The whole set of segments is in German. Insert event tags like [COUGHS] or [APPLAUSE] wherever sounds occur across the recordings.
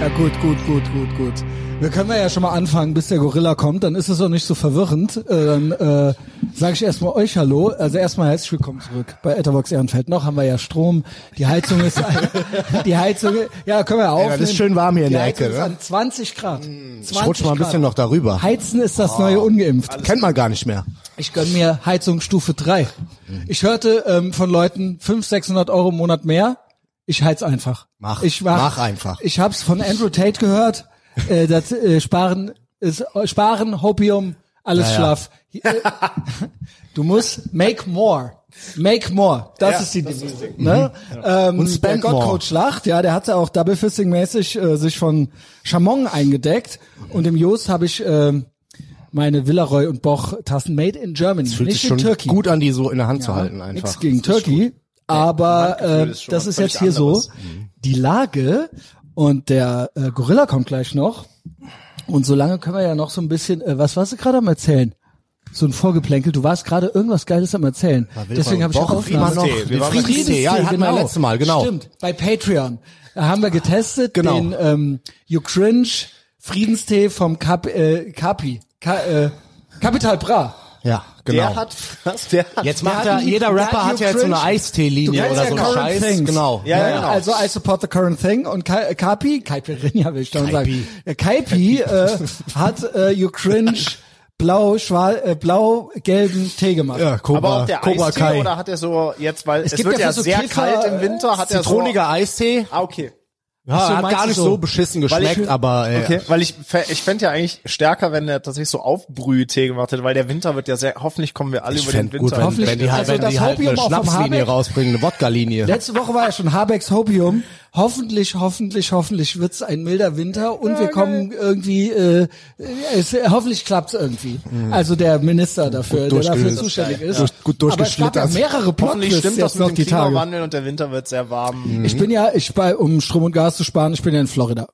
Ja, gut, gut, gut, gut, gut. Wir können ja schon mal anfangen, bis der Gorilla kommt, dann ist es auch nicht so verwirrend. Äh, dann äh, sage ich erstmal euch Hallo. Also erstmal herzlich willkommen zurück bei Etherbox Ehrenfeld. Noch haben wir ja Strom, die Heizung ist [LAUGHS] die Heizung, ja, können wir aufnehmen. Ja, das ist schön warm hier in der Ecke, ist ne? an 20 Grad. 20 Ich rutsch mal ein Grad. bisschen noch darüber. Heizen ist das neue Ungeimpft. Kennt man gar nicht mehr. Ich gönn mir Heizung Stufe 3. Ich hörte ähm, von Leuten 500, 600 Euro im Monat mehr. Ich heiz einfach. Mach. ich Mach einfach. Ich hab's von Andrew Tate gehört. Äh, das äh, Sparen ist äh, Sparen, Hopium, alles Ja, ja. schlaff. Äh, du musst make more. Make more. Das ist die Devise. Ne? Ähm, Und spend der. Gottcoach lacht, ja, der hat ja auch Double Fisting mäßig äh, sich von Chamon eingedeckt. Und im Jost habe ich ähm, meine Villaroy und Boch Tassen made in Germany, Fühlt nicht sich in schon Turkey. gut an, die so in der Hand zu halten einfach. Nichts gegen Turkey, aber äh, ist das ist jetzt hier so. anderes. Die Lage und der äh, Gorilla kommt gleich noch. Und solange können wir ja noch so ein bisschen, äh, was warst du gerade am erzählen? So ein Vorgeplänkel. Du warst gerade irgendwas Geiles am erzählen. Deswegen habe ich auch immer noch. Wir Den waren bei Friedensdee, ja, hatten wir letztes Mal, genau. Stimmt, bei Patreon. Da haben wir getestet Genau. den ähm, You Cringe Friedenstee vom Cap, äh, Capi. Ka, äh, Capital Bra. Ja, genau. Der hat, was? Der hat, Jetzt Der macht hat er, jeder der Rapper hat ja jetzt so eine Eistee-Linie oder so einen Scheiß. Things. Genau. Ja, ja, genau. Also I support the current thing und Ka Kapi, Kaipirinha will ich schon sagen. Kaipi. Ja, Kaipi äh, hat äh, You Cringe blau, schwal, äh, blau-gelben Tee gemacht. Ja, Cobra, aber auch der Cobra Eistee Kai. oder hat er so jetzt, weil es, gibt wird ja so sehr Kiffer, kalt im Winter, hat er so, Zitroniger Eistee. ah, okay. Ja, so, hat gar nicht so? so, beschissen Weil geschmeckt, ich- aber äh, Okay, weil ich ich fände ja eigentlich stärker, wenn er tatsächlich so Aufbrühtee gemacht hätte, weil der Winter wird ja sehr, hoffentlich kommen wir alle ich über den Winter. gut, wenn, Hoffentlich- wenn die halt, also wenn das die halt Hopium eine Schnapslinie rausbringen, eine Wodka-Linie. Letzte Woche war ja schon Habecks Hopium. Hoffentlich, hoffentlich, hoffentlich wird's ein milder Winter und wir kommen irgendwie, äh, es, hoffentlich klappt's irgendwie. Also der Minister dafür, der dafür zuständig ist. durch- gut Aber es gab ja durchgeschlittert. mehrere Hoffentlich stimmt das mit noch dem die Tage. Klimawandel und der Winter wird sehr warm. Ich bin ja, ich bei, um Strom und Gas zu sparen, ich bin ja in Florida.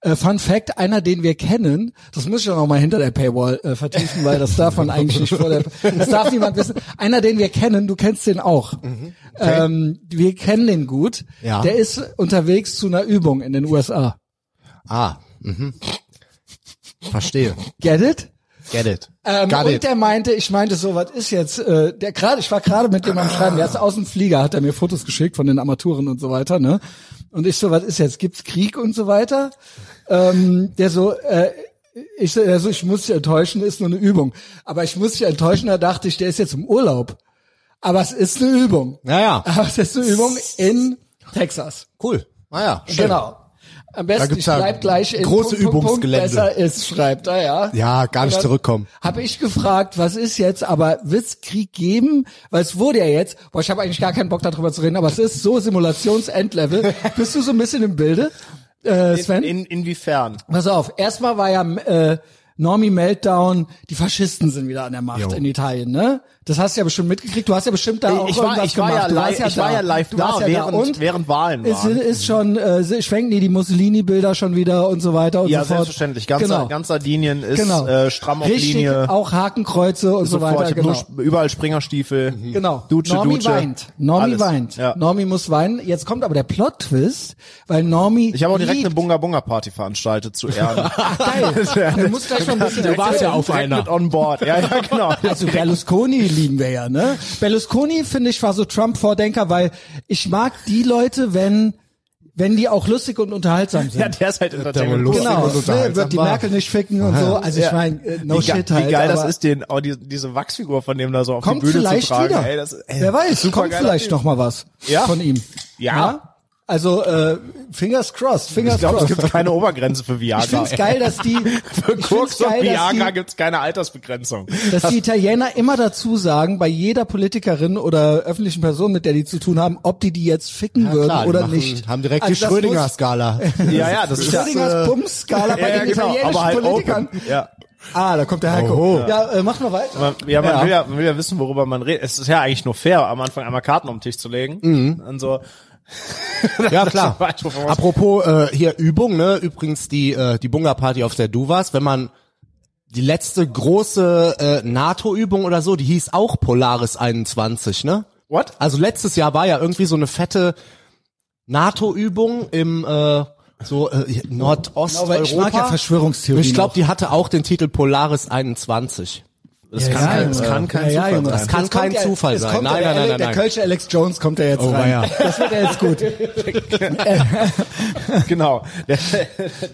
Äh, Fun Fact, einer, den wir kennen, das muss ich dann auch mal hinter der Paywall äh, vertiefen, weil das darf man eigentlich nicht vor der, das darf niemand wissen. Einer, den wir kennen, du kennst den auch. Ähm, wir kennen den gut. Ja. Der ist unterwegs zu einer Übung in den USA. Ah, mhm. Verstehe. Get it? Get it. Ähm, Got und it. der meinte, ich meinte so, was ist jetzt, äh, der gerade, ich war gerade mit dem am Schreiben, der ist aus dem Flieger, hat er mir Fotos geschickt von den Armaturen und so weiter, ne? Und ich so, was ist jetzt, gibt's Krieg und so weiter? Ähm, der so, äh, ich so, also ich muss dich enttäuschen, ist nur eine Übung. Aber ich muss dich enttäuschen, da dachte ich, der ist jetzt im Urlaub. Aber es ist eine Übung. Naja, Aber es ist eine Übung in Texas. cool. Naja, schön. Genau. Am besten, gibt's ich ja bleib gleich in große Punkt, Punkt, Punkt, Übungsgelände. besser ist, schreibt er, ja. Ja, gar nicht zurückkommen. Habe ich gefragt, was ist jetzt, aber wird's Krieg geben? Weil es wurde ja jetzt, boah, ich habe eigentlich gar keinen Bock darüber zu reden, aber es ist so Simulationsendlevel. [LAUGHS] Bist du so ein bisschen im Bilde, äh, Sven? In, inwiefern? Pass auf, erstmal war ja äh, Normie Meltdown, die Faschisten sind wieder an der Macht Jo. in Italien, ne? Das hast du ja bestimmt mitgekriegt. Du hast ja bestimmt da auch Ich war, irgendwas ich war gemacht. ja live, ich war da. ja live Du da, warst ja während, Und während Wahlen es waren. ist schon, äh, schwenken die die Mussolini-Bilder schon wieder und so weiter und Ja, so fort. selbstverständlich. Ganz, genau. ganz Sardinien ist genau. äh, stramm auf Richtig, Linie. auch Hakenkreuze und so sofort. weiter. Ich Genau. nur überall Springerstiefel. Genau. Duce, Normi Duce. weint. Normi Alles. weint. Ja. Normi muss weinen. Jetzt kommt aber der Plot-Twist, weil Normi Ich habe auch direkt liebt- eine Bunga Bunga Party veranstaltet zu Ehren. [LAUGHS] Geil. [LAUGHS] Du musst gleich schon ein bisschen Du warst ja auf einer. on board. Ja, ja, genau. Also Berlusconi lieben wir ja, ne? Berlusconi finde ich war so Trump-Vordenker, weil ich mag die Leute, wenn wenn die auch lustig und unterhaltsam sind. Ja, der ist halt Entertainment. lustig genau, und ne, unterhaltsam wird die. Merkel nicht ficken und so. Also ich Ja. meine, äh, no wie, shit halt. wie geil das ist, den, oh, die, diese Wachsfigur von dem da so auf Kommt die Bühne vielleicht zu tragen. wieder. Ey, das, ey, Wer weiß, kommt vielleicht Typ. noch mal was Ja. von ihm. Ja. Also äh, fingers crossed, fingers Ich glaube, es crossed. gibt keine Obergrenze für Viagra. Ich find's geil, dass die [LAUGHS] Für ich Koks und geil, Viagra die, gibt's keine Altersbegrenzung. dass die Italiener immer dazu sagen, bei jeder Politikerin oder öffentlichen Person, mit der die zu tun haben, ob die die jetzt ficken würden Klar, oder machen- nicht. Haben direkt Also die Schrödinger-Skala. [LAUGHS] Ja, ja, das [LAUGHS] ist ja, Schrödingers Bums-Skala bei ja, den genau, italienischen aber halt Politikern. open. Ja. Ah, da kommt der Heiko. Oho. Ja, äh, mach mal weiter. Man, ja, man Ja. will ja, man will ja wissen, worüber man redet. Es ist ja eigentlich nur fair, am Anfang einmal Karten auf den Tisch zu legen. Mhm. Und so. [LAUGHS] Ja, klar. Apropos äh, hier Übung, ne? Übrigens die äh, die Bunga Party auf der du warst, wenn man die letzte große äh, NATO-Übung oder so, die hieß auch Polaris 21, ne? What? Also letztes Jahr war ja irgendwie so eine fette NATO-Übung im äh, so äh, Nordosteuropa. Aber ich mag ja Verschwörungstheorien Ich glaube, die hatte auch den Titel Polaris 21. Das Ja, kann, ja, kein, das Junge. kann kein Ja, ja, Zufall sein. Das kann kein kommt ja- Zufall sein. Nein, der, nein, nein, nein, Der nein. Kölsche Alex Jones kommt ja jetzt rein. ja. Das wird ja jetzt gut. [LAUGHS] genau. Der,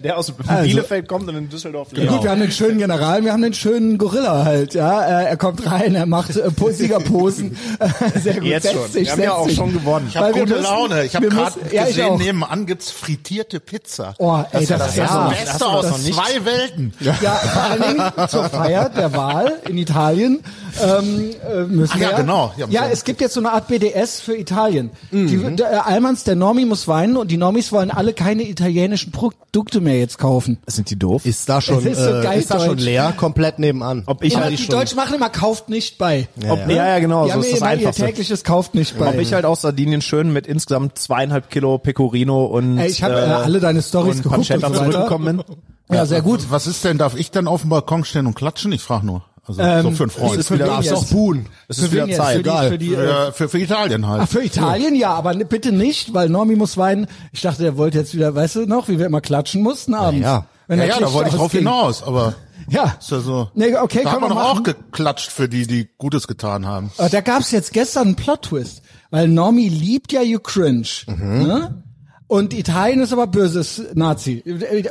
der aus Also- Bielefeld kommt und in Düsseldorf lebt. Gut, wir haben den schönen General, wir haben den schönen Gorilla halt, ja. Er, er kommt rein, er macht äh, Po- Siegerposen. [LAUGHS] Sehr gut. Jetzt schon. Sich, Wir haben ja auch schon gewonnen. Ich habe gute müssen- Laune. Ich habe gerade ja, gesehen, nebenan gibt's frittierte Pizza. Oh, ey, das, Das ist ist das ja, Beste aus zwei Welten. ja, vor allen Dingen zur Feier der Wahl in Italien ähm, äh, müssen Ach ja, genau. Ja, Ja, es gibt jetzt so eine Art BDS für Italien. Mhm. Die, der, äh, Almans, der Normi muss weinen und die Normis wollen alle keine italienischen Produkte mehr jetzt kaufen. Sind die doof? Ist da schon, ist so äh, ist da schon leer, komplett nebenan. Ob ich Immer, halt die schon- Deutschen machen immer kauft nicht bei. Ja, Ob, ja, ja, genau, Die so haben ist das immer ihr Einfachste. tägliches kauft nicht bei. Ob ich halt aus Sardinien schön mit insgesamt zweieinhalb Kilo Pecorino und Ey, ich habe äh, alle deine Stories geguckt und so zurückgekommen bin. Ja, sehr gut. Was ist denn, darf ich dann auf dem Balkon stehen und klatschen? Ich frage nur. Also Ähm, so für einen Freund. es ist wieder- für, darfst doch buhen. Es ist Für wieder? Zeit. Für die, für die, äh, für, für Italien halt. Ach, für Italien ja, aber ne- bitte nicht, weil Normi muss weinen. Ich dachte, der wollte jetzt wieder, weißt du noch, wie wir immer klatschen mussten abends. ja. Ja, der ja, da wollte ich drauf ausging. hinaus, aber [LAUGHS] Ja. ist ja so. Nee, okay, da man wir doch auch geklatscht für die, die Gutes getan haben. Aber da gab's jetzt gestern einen Plot-Twist, weil Normi liebt ja You Cringe. Mhm. Ne? Und Italien ist aber böses Nazi.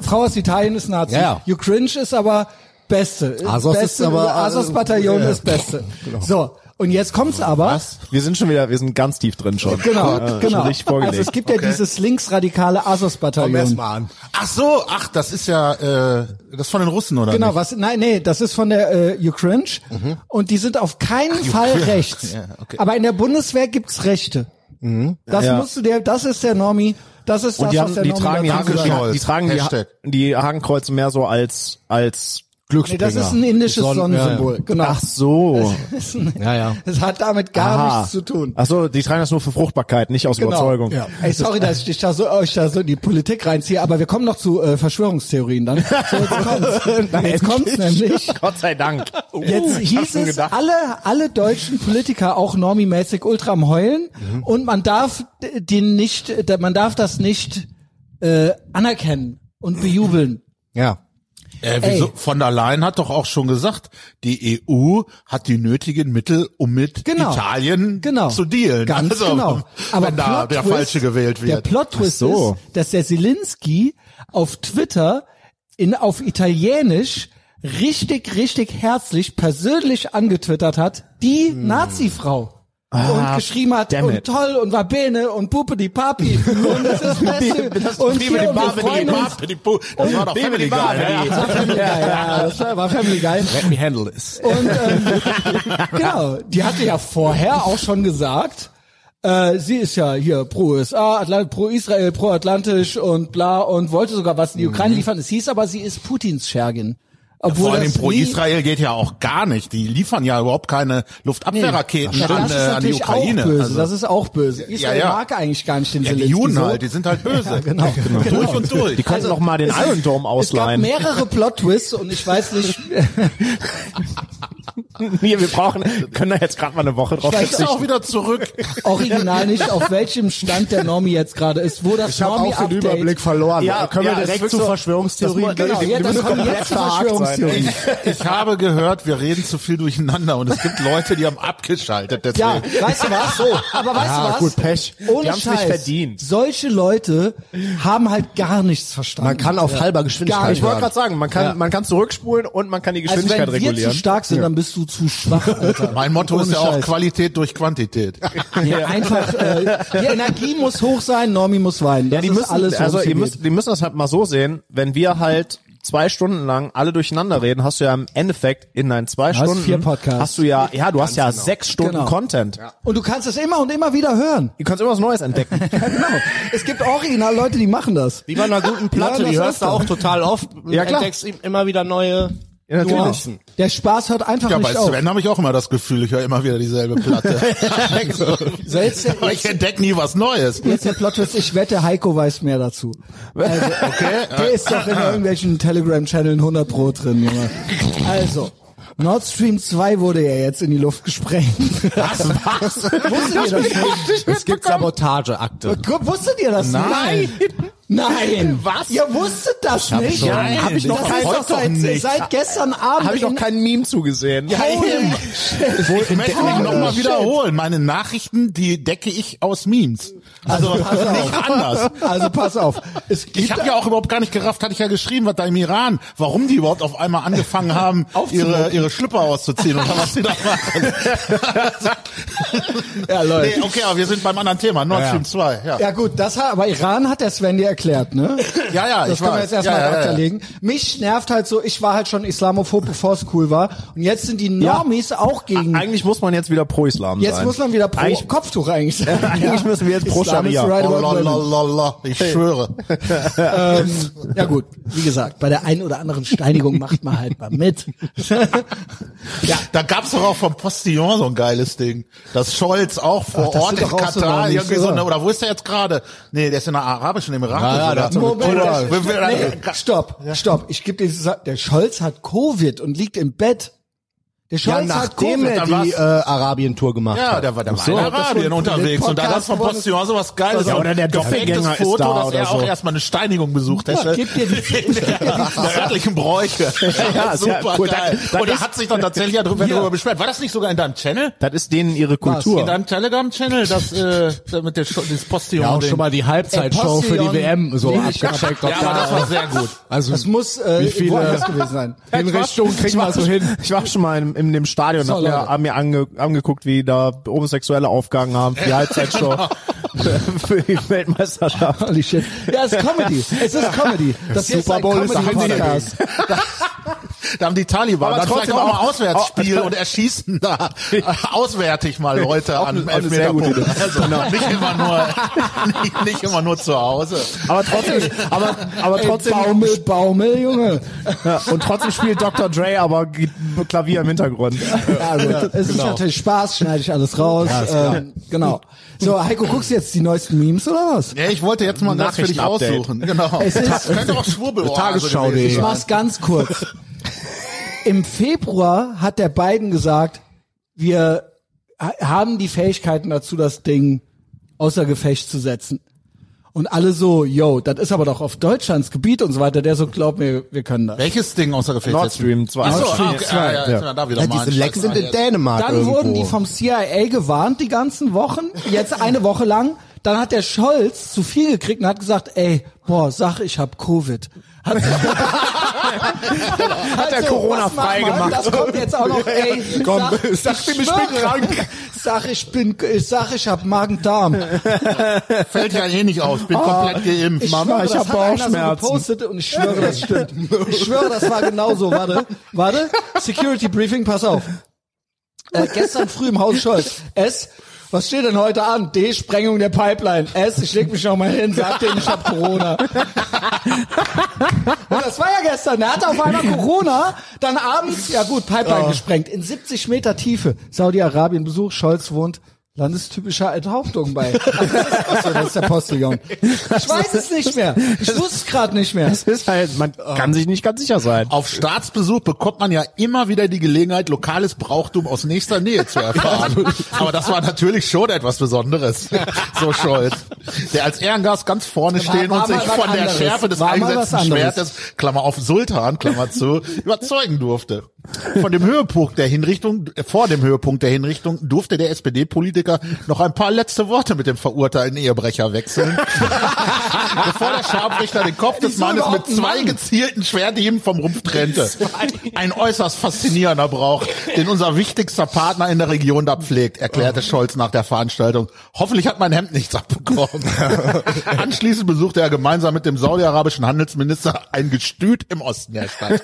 Frau aus Italien ist Nazi. Ja, ja. You Cringe ist aber Beste. Asos ist Beste, aber- Asos-Bataillon ja. ist Beste. So. Und jetzt kommt's aber. Wir sind schon wieder, wir sind ganz tief drin schon. Genau, Ja, schon genau. vorgelegt. Also es gibt ja Okay. dieses linksradikale Komm Asos-Bataillon. erst mal an. Ach so, ach, das ist ja, äh, das ist von den Russen, oder Genau, nicht? was, nein, nee, das ist von der äh, Ukraine und die sind auf keinen Fall Ukraine. rechts. [LAUGHS] Ja, okay. Aber in der Bundeswehr gibt's Rechte. Das Ja. musst du dir, das ist der Normi, das ist Und das, die, was haben, der die Normi tragen die. Hakenkreuz. die, die tragen die, die Hakenkreuze mehr so als, als Nee, Glücksbringer. das ist ein indisches Sonnen- ja, ja. Sonnensymbol. Genau. Ach so. [LAUGHS] Ja, ja. Das hat damit gar Aha. nichts zu tun. Ach so, die tragen das nur für Fruchtbarkeit, nicht aus Genau. Überzeugung. Ja. Ey, sorry, dass ich da so, euch da so in die Politik reinziehe, aber wir kommen noch zu äh, Verschwörungstheorien dann. So, jetzt [LAUGHS] kommt's. [LAUGHS] jetzt kommt's nämlich. Gott sei Dank. Jetzt ich hab hieß es, gedacht. alle, alle deutschen Politiker, auch normimäßig ultra am Heulen und man darf den nicht, man darf das nicht äh, anerkennen und bejubeln. Ja. Äh, wieso? Von der Leyen hat doch auch schon gesagt, die EU hat die nötigen Mittel, um mit Genau. Italien Genau. zu dealen. Ganz also, genau. Aber wenn da der Plot-Twist- Falsche gewählt Der wird. Plot-Twist Ach so. ist, dass der Zelensky auf Twitter in, auf Italienisch richtig, richtig herzlich persönlich angetwittert hat, die Nazi-Frau. Und geschrieben hat, und toll, und war Bene, und Puppe die Papi, und das ist [LAUGHS] das Beste, und hier, und wir freuen uns. Das war doch Family Guy. Ja, ja, das war, war Family Guy. Let me handle this. Und ähm, genau, die hatte ja vorher auch schon gesagt, äh, sie ist ja hier pro USA, Atlant pro Israel, pro Atlantisch und bla und wollte sogar was in die Ukraine liefern. Es hieß aber, sie ist Putins Schergin. Obwohl Vor allem das pro Israel geht ja auch gar nicht. Die liefern ja überhaupt keine Luftabwehrraketen Ja, an, das ist äh, an die natürlich Ukraine. auch böse. Also, das ist auch böse. Israel ja. mag eigentlich gar nicht den ja, die Juden so. halt, die sind halt böse. Ja, genau. genau. Durch und durch. Die könnten noch mal den Iron Dome Es gab ausleihen. mehrere Plot-Twists und ich weiß nicht, [LAUGHS] Nee, wir brauchen, können da jetzt gerade mal eine Woche drauf Jetzt verzichten. auch wieder zurück. [LAUGHS] original nicht, auf welchem Stand der Normi jetzt gerade ist, wo das Ich habe auch den Überblick verloren. Ja, können ja, wir direkt zu so- Verschwörungstheorien das? Genau, Die- die jetzt müssen kommen jetzt die verhakt sein. Verschwörungstheorien. Ich habe gehört, wir reden zu viel durcheinander und es gibt Leute, die haben abgeschaltet. Deswegen. Ja, weißt du was? [LAUGHS] So, aber weißt Ja, du was? gut, Pech. Ohne Die Scheiß. nicht verdient. Solche Leute haben halt gar nichts verstanden. Man kann auf halber Geschwindigkeit Gar nicht. Ich wollte gerade sagen, man kann, Ja. man kann zurückspulen und man kann die also Geschwindigkeit wenn wir regulieren. zu stark sind, dann bist du zu schwach, Alter. [LAUGHS] Mein Motto Ohne ist ja auch Scheiß. Qualität durch Quantität. [LAUGHS] Ja, einfach, äh, die Energie muss hoch sein, Normi muss weinen. Das Ja, die ist müssen, alles, also ihr müsst, die müssen das halt mal so sehen, wenn wir halt zwei Stunden lang alle durcheinander reden, hast du ja im Endeffekt in deinen zwei hast Stunden vier Podcasts. hast du ja, ja, du hast ja sechs Stunden Genau. Content. Und du kannst es immer und immer wieder hören. Du kannst immer was Neues entdecken. [LAUGHS] Ja, genau. Es gibt original Leute, die machen das. Wie bei einer guten Platte, Ja, die das hörst du auch total oft. Ja, klar. Entdeckst immer wieder neue Ja, natürlich. Nuancen. Der Spaß hört einfach Ja, bei nicht auf. Sven habe ich auch immer das Gefühl, ich höre immer wieder dieselbe Platte. [LAUGHS] So, jetzt, der- Aber ich entdecke nie was Neues. Jetzt der Plot-Twist, ich wette, Heiko weiß mehr dazu. Also, [LAUGHS] Der ist doch in irgendwelchen Telegram-Channeln 100 Pro drin, Junge. Also, Nord Stream 2 wurde ja jetzt in die Luft gesprengt. Was? Was? Wusstet ihr das nicht? Es gibt Sabotageakte. Wusstet ihr das Nein. nicht? Nein. Was? Ihr wusstet das nicht? schon- Nein, hab ich noch das kein- ist doch seit, nicht. seit gestern Abend. Habe ich noch in- kein Meme zugesehen. Ja. Ich möchte mich nochmal wiederholen. Meine Nachrichten, die decke ich aus Memes. Also, pass auf. nicht anders. Also pass auf. Es gibt Ich habe ja auch überhaupt gar nicht gerafft, hatte ich ja geschrieben, was da im Iran, warum die überhaupt auf einmal angefangen haben, [LAUGHS] ihre, ihre Schlüpper auszuziehen oder was sie da [LAUGHS] machen. ja, Leute. Nee, okay, aber wir sind beim anderen Thema, Nord Stream 2. Ja, Ja gut, das hat, aber Iran hat der Sven dir erklärt, ne? ja, ja Das ich können wir weiß. jetzt erstmal ja, ja, ja, ja. Mich nervt halt so, ich war halt schon Islamophob, bevor es cool war. Und jetzt sind die Normies auch gegen. Eigentlich muss man jetzt wieder pro Islam Jetzt sein. muss man wieder pro Eigentlich, Kopftuch eigentlich [LAUGHS] sein. eigentlich müssen wir jetzt pro Islam Scharia. right Oh, lalalala, ich schwöre. ähm, ja gut, wie gesagt, bei der einen oder anderen Steinigung macht man halt mal mit. Ja, da gab's doch auch vom Postillon so ein geiles Ding. Dass Scholz auch vor Ach, Ort in Katar irgendwie so eine, oder? wo ist der jetzt gerade? Nee, der ist in der arabischen Emiraten. Ja, ja, so eine Moment, nee, stopp, stopp. Ich gebe dir der Scholz hat Covid und liegt im Bett. Der Ja, Scholz hat nachdem Covid. er dann die äh, Arabien-Tour gemacht Ja, hat. der war, der war so. in Arabien unterwegs und da gab's vom geworden. Postillon so was Geiles. Ja, oder der Doppelgänger ist Foto, da dass er auch so. erstmal eine Steinigung besucht Ja, hätte. gib dir die, [LAUGHS] in der, der örtlichen Bräuche. [LAUGHS] Ja, ist ja super cool. geil. Das- das und er ist- hat sich dann tatsächlich ja darüber, darüber beschwert. War das nicht sogar in deinem Channel? Das ist denen ihre In Kultur. deinem Telegram-Channel, das, äh, mit der das Postillon. Ja, auch schon mal die Halbzeitshow für die. WM so abgecheckt. Ja, aber da- das war sehr gut. Also, das muss äh, Wie viele- gewesen sein. [LAUGHS] in Richtung kriegen wir so hin. Ich war schon mal in, in dem Stadion und So, hab mir, hab mir ange, angeguckt, wie da Homosexuelle aufgegangen haben für die Halbzeitshow [LAUGHS] für die Weltmeisterschaft. Holy shit. Ja, es ist Comedy. Es ist Comedy. Das Super ist Bowl ein ist Comedy-Podcast. [LAUGHS] Da haben die Taliban Aber dann trotzdem auch mal auch- Auswärtsspiel und erschießen da [LAUGHS] auswärtig mal Leute Auch an auch. Idee. Also nicht immer nur, nicht, [LAUGHS] nicht immer nur zu Hause. Aber trotzdem, aber, aber trotzdem, Baumel, Baumel, Junge. ja, und trotzdem spielt Dr. Dre aber Klavier im Hintergrund. Ja, gut. es ist natürlich Spaß, schneide ich alles raus. ähm, genau. So, Heiko, guckst du jetzt die neuesten Memes oder was? Ja, ich wollte jetzt mal das für dich aussuchen. Genau. Es ist- könnte auch Schwurbel Tagesschau.de. gewesen Ich mach's ganz kurz. [LAUGHS] Im Februar hat der Biden gesagt, wir ha- haben die Fähigkeiten dazu, das Ding außer Gefecht zu setzen. Und alle so, yo, das ist aber doch auf Deutschlands Gebiet und so weiter. Der so, glaub mir, wir können das. Welches Ding außer Gefecht? Nord Stream 2. Achso, Nord Stream ah, okay, 2. ja, ja, ja. da wieder ja, mal diese Lecken sind in. Dänemark Dann irgendwo. wurden die vom CIA gewarnt die ganzen Wochen, jetzt eine Woche lang. Dann hat der Scholz zu viel gekriegt und hat gesagt, ey, boah, sag, ich hab Covid. Hat, [LAUGHS] hat er Corona frei gemacht. Das kommt jetzt auch noch, ey, Komm, sag, [LAUGHS] sag ihm, ich bin krank. Sag, ich bin, ich sag, ich hab Magen-Darm. [LAUGHS] Fällt ja eh nicht aus, bin komplett geimpft. Ich Mama, schwöre, ich das hab hat einer so Bauchschmerzen. gepostet und ich schwöre, das stimmt. Ich schwöre, das war genau so. Warte, warte. Security Briefing, pass auf. Äh, gestern früh im Haus Scholz. S, was steht denn heute an? D, Sprengung der Pipeline. S, ich leg mich noch mal hin, sag denen, ich hab Corona. [LAUGHS] Und das war ja gestern. Der hatte auf einmal Corona, dann abends, ja gut, Pipeline gesprengt. In 70 Meter Tiefe. Saudi-Arabien Besuch, Scholz wohnt. Landestypischer Enthauptung bei. Also das, ist auch so, das ist der Postillon. Ich weiß es nicht mehr. Ich wusste es gerade nicht mehr. Das ist halt, man kann sich nicht ganz sicher sein. Auf Staatsbesuch bekommt man ja immer wieder die Gelegenheit, lokales Brauchtum aus nächster Nähe zu erfahren. [LAUGHS] Aber das war natürlich schon etwas Besonderes. So Scholz. Der als Ehrengast ganz vorne stehen war und sich von der anderes. Schärfe des War eingesetzten. Schwertes, Klammer auf Sultan, Klammer zu, überzeugen durfte. Von dem Höhepunkt der Hinrichtung, äh, vor dem Höhepunkt der Hinrichtung durfte der SPD-Politiker noch ein paar letzte Worte mit dem verurteilten Ehebrecher wechseln. [LAUGHS] Bevor der Scharfrichter den Kopf des Mannes mit zwei Mann? gezielten Schwerthieben vom Rumpf trennte. Ein äußerst faszinierender Brauch, den unser wichtigster Partner in der Region da pflegt, erklärte Scholz nach der Veranstaltung. Hoffentlich hat mein Hemd nichts abbekommen. [LAUGHS] Anschließend besuchte er gemeinsam mit dem saudi-arabischen Handelsminister ein Gestüt im Osten der Stadt.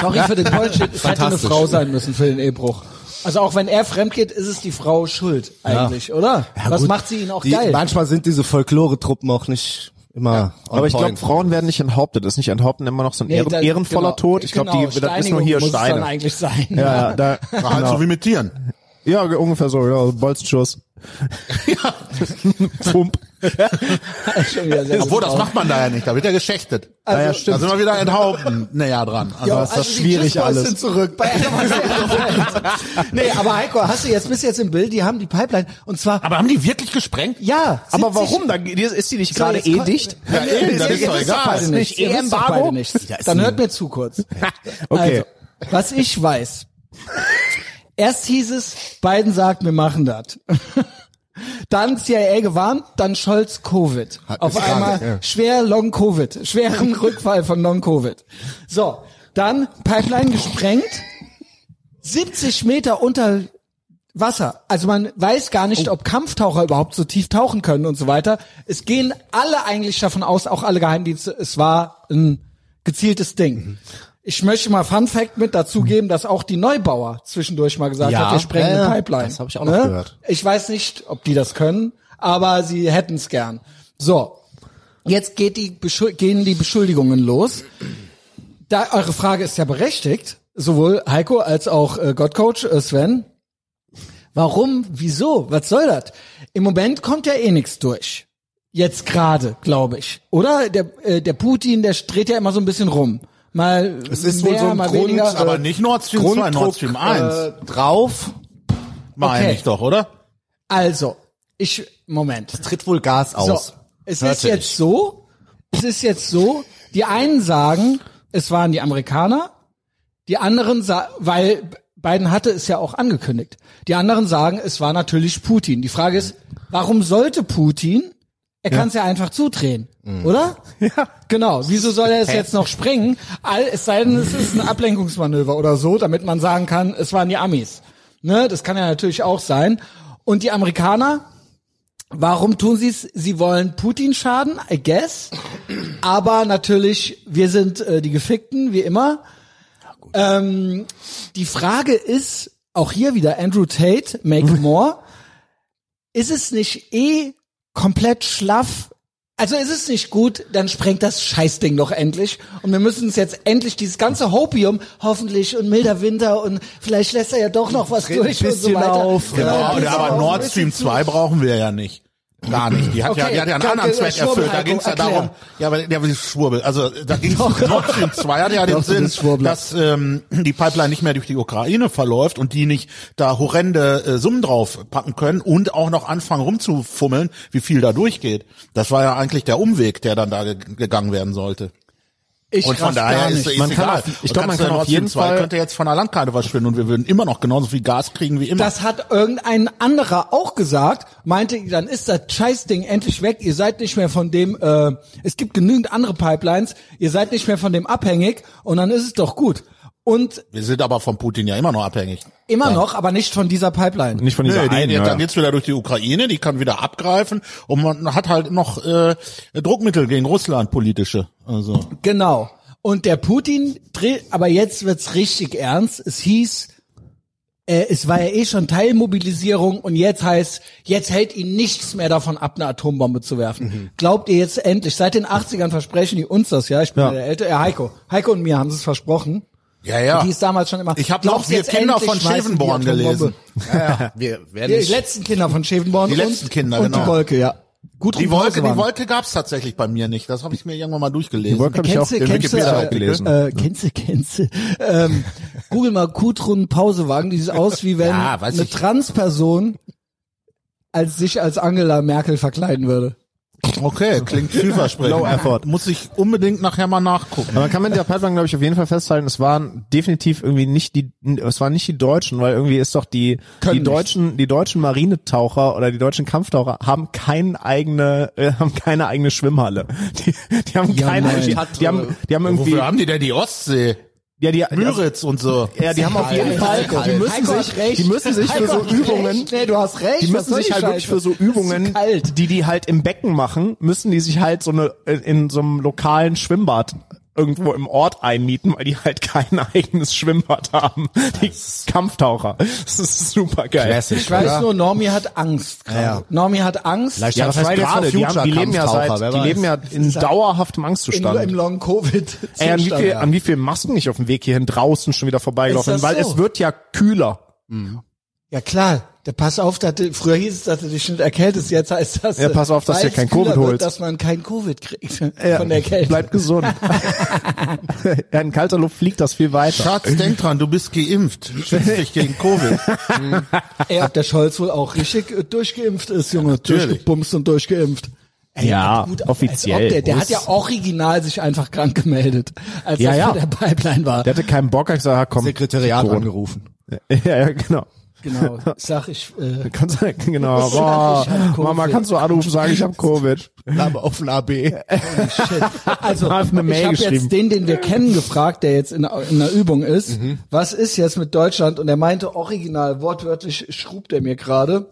Sorry für den Es hätte eine Frau sein müssen für den Ehebruch. Also auch wenn er fremd geht, ist es die Frau schuld eigentlich, oder? Was gut. macht sie ihn auch die, geil? Manchmal sind diese Folklore-Truppen auch nicht immer on Aber ich glaube. Frauen werden nicht enthauptet. Ist nicht enthaupten immer noch so ein Nee, ehren, da- ehrenvoller genau, Tod? Ich glaube, genau, die, das ist nur hier muss Es dann Steine. eigentlich sein. Ja, ja, da, War halt so wie mit Tieren. Ja, ungefähr so, ja, Bolzenschuss. [LAUGHS] [LAUGHS] Pump. Schon wieder sehr Obwohl, das macht man da ja nicht, da wird ja geschächtet. Also, ja, Da stimmt. sind wir wieder enthaupten näher dran. Also, Ja, ist das also die schwierig alles. Sind zurück bei Nee, aber Heiko, hast du jetzt bis jetzt im Bild, die haben die Pipeline und zwar aber haben die wirklich gesprengt? ja, Aber 70 warum? Da ist die nicht So, gerade eh dicht? Ja, eben, das ist doch egal. beide nichts. Nicht Ihr wisst doch beide nichts. Dann hört mir zu kurz. [LAUGHS] Okay. Also, was ich weiß. Erst hieß es, Biden sagt, wir machen das. [LAUGHS] Dann CIA gewarnt, dann Scholz Covid. Auf gefragt, einmal ja. schwer Long Covid, schweren [LAUGHS] Rückfall von Long Covid. So, dann Pipeline gesprengt, 70 Meter unter Wasser. Also man weiß gar nicht, ob Kampftaucher überhaupt so tief tauchen können und so weiter. Es gehen alle eigentlich davon aus, auch alle Geheimdienste, es war ein gezieltes Ding. Ich möchte mal Fun Fact mit dazugeben, dass auch die Neubauer zwischendurch mal gesagt Ja, hat, wir sprengen ja, eine Pipeline. das hab ich auch noch gehört. Ich weiß nicht, ob die das können, aber sie hätten es gern. So, jetzt geht die gehen die Beschuldigungen los. Da eure Frage ist ja berechtigt, sowohl Heiko als auch äh, Gottcoach äh, Sven. Warum? Wieso? Was soll das? Im Moment kommt ja eh nichts durch. Jetzt gerade, glaube ich. Oder? Der, äh, der Putin, der dreht ja immer so ein bisschen rum. Mal Es ist mehr, wohl so ein mal Grund, weniger. Aber nicht Nord Stream 2, Nord Stream 1. äh, drauf. meine okay. ich doch, oder? Also, ich, Moment. Tritt wohl Gas So, aus. es Hörte ist jetzt ich. so, es ist jetzt so, die einen sagen, es waren die Amerikaner, die anderen sagen, weil Biden hatte es ja auch angekündigt. Die anderen sagen, es war natürlich Putin. Die Frage ist, warum sollte Putin? Er kann es ja einfach zudrehen, oder? Ja. Genau. Wieso soll er es jetzt noch springen? All, es sei denn, es ist ein Ablenkungsmanöver oder so, damit man sagen kann, es waren die Amis. Ne, das kann ja natürlich auch sein. Und die Amerikaner, Warum tun sie es? Sie wollen Putin schaden, I guess. Aber natürlich, wir sind äh, die Gefickten, wie immer. Ähm, die Frage ist, auch hier wieder Andrew Tate, Make [LAUGHS] More. Ist es nicht eh komplett schlaff? Also ist es nicht gut, dann sprengt das Scheißding doch endlich. Und wir müssen uns jetzt endlich dieses ganze Hopium, hoffentlich und milder Winter und vielleicht lässt er ja doch noch was durch und so weiter. auf, Ja, Genau, bisschen aber Nord Stream bisschen 2 brauchen wir ja nicht. Gar nicht. Die hat ja, Okay, die hat ja einen anderen Zweck erfüllt. Da Heiko, ging es ja darum, ja, aber der will Schwurbel. Also da ging es Nord Stream 2 hat ja den Sinn, dass ähm, die Pipeline nicht mehr durch die Ukraine verläuft und die nicht da horrende äh, Summen drauf packen können und auch noch anfangen rumzufummeln, wie viel da durchgeht. Das war ja eigentlich der Umweg, der dann da ge gegangen werden sollte. Ich Und von daher ist, ist Man kann egal. auf- ich Du glaub, man kann auf jeden 2 Fall- könnte jetzt von der Landkarte verschwinden und wir würden immer noch genauso viel Gas kriegen wie immer. Das hat irgendein anderer auch gesagt, meinte, dann ist das Scheißding endlich weg, ihr seid nicht mehr von dem, äh, es gibt genügend andere Pipelines, ihr seid nicht mehr von dem abhängig und dann ist es doch gut. Und wir sind aber von Putin ja immer noch abhängig. immer noch, aber nicht von dieser Pipeline. Nicht von dieser Nee, die, einen. die, ja. dann geht's wieder durch die Ukraine, die kann wieder abgreifen und man hat halt noch äh, Druckmittel gegen Russland politische. Also Genau. Und der Putin dreht, aber jetzt wird's richtig ernst. Es hieß, äh, es war ja eh schon Teilmobilisierung und jetzt heißt, jetzt hält ihn nichts mehr davon ab, eine Atombombe zu werfen. Mhm. Glaubt ihr jetzt endlich? Seit den 80ern versprechen die uns das, ja? Ich bin Ja. ja. der Ältere, ja, Heiko. Heiko und mir haben sie es versprochen. Ja, ja. Die ist damals schon immer. Ich habe noch wir jetzt Kinder von schmeißen die Schevenborn Atombombe? gelesen. Wir werden Die nicht, letzten Kinder von Schevenborn Die und, letzten Kinder, und genau. die Wolke, ja. Gut Die Wolke, die Wolke gab's tatsächlich bei mir nicht. Das habe ich mir irgendwann mal durchgelesen. Die Wolke habe ich auch du, Wikipedia äh, gelesen. äh, kennst du, kennst du, ähm, google mal Kutrun Pausewagen, die sieht aus wie wenn Ja, eine ich. Transperson als sich als Angela Merkel verkleiden würde. Okay, klingt vielversprechend. Low effort. Muss ich unbedingt nachher mal nachgucken. Aber man kann mit der Pipeline, glaube ich, auf jeden Fall festhalten, es waren definitiv irgendwie nicht die, es waren nicht die Deutschen, weil irgendwie ist doch die, Können die nicht. deutschen, die deutschen Marinetaucher oder die deutschen Kampftaucher haben keine eigene, äh, haben keine eigene Schwimmhalle. Die, die haben Ja, keine, nein. die, die haben, die haben irgendwie, Wofür haben die denn die Ostsee? Ja, die, Müritz und so. ja, die haben auf jeden Fall, die müssen sich, die müssen sich für so Übungen. Nee, du hast recht. die müssen sich halt wirklich für so Übungen, die die halt im Becken machen, müssen die sich halt so eine in so einem lokalen Schwimmbad irgendwo im Ort einmieten, weil die halt kein [LAUGHS] eigenes Schwimmbad haben. Die Kampftaucher. Das ist super geil. Ich weiß oder? nur, Normi hat Angst. gerade. Ja. Normi hat Angst. Vielleicht Ja, heißt Fridays gerade? Die, haben, die leben ja seit, die leben ja [LAUGHS] in dauerhaftem Im, Angstzustand. im Long Covid. Ey, an wie viel, an wie viel Masken nicht auf dem Weg hierhin draußen schon wieder vorbeigelaufen das weil so? es wird ja kühler. Ja klar. Der pass auf, dass du, früher hieß es, dass du dich nicht erkältest, jetzt heißt das, Ja, pass auf, dass du kein Covid wird, holst. dass man kein Covid kriegt Ja, von der Kälte. Bleib gesund. [LAUGHS] ja, in kalter Luft fliegt das viel weiter. Schatz, denk dran, du bist geimpft. Schützt dich gegen Covid. [LAUGHS] Ey, ob der Scholz wohl auch richtig durchgeimpft ist, Junge. Natürlich. Durchgebumst und durchgeimpft. Ey, Ja, gut, offiziell. Der, der hat ja original sich einfach krank gemeldet, als Ja, das ja. der Pipeline war. Der hatte keinen Bock, hat gesagt, komm. Sekretariat angerufen. [LAUGHS] Ja, ja, genau. [LAUGHS] Genau. Sag ich, äh, Kannst du, genau. Boah, Covid. Mama, kannst du anrufen, sagen, ich hab [LAUGHS] Covid. Name auf ein AB. shit. Also, ich habe jetzt den, den wir kennen, gefragt, der jetzt in, in einer Übung ist, was ist jetzt mit Deutschland? Und er meinte original, wortwörtlich schrub der mir gerade.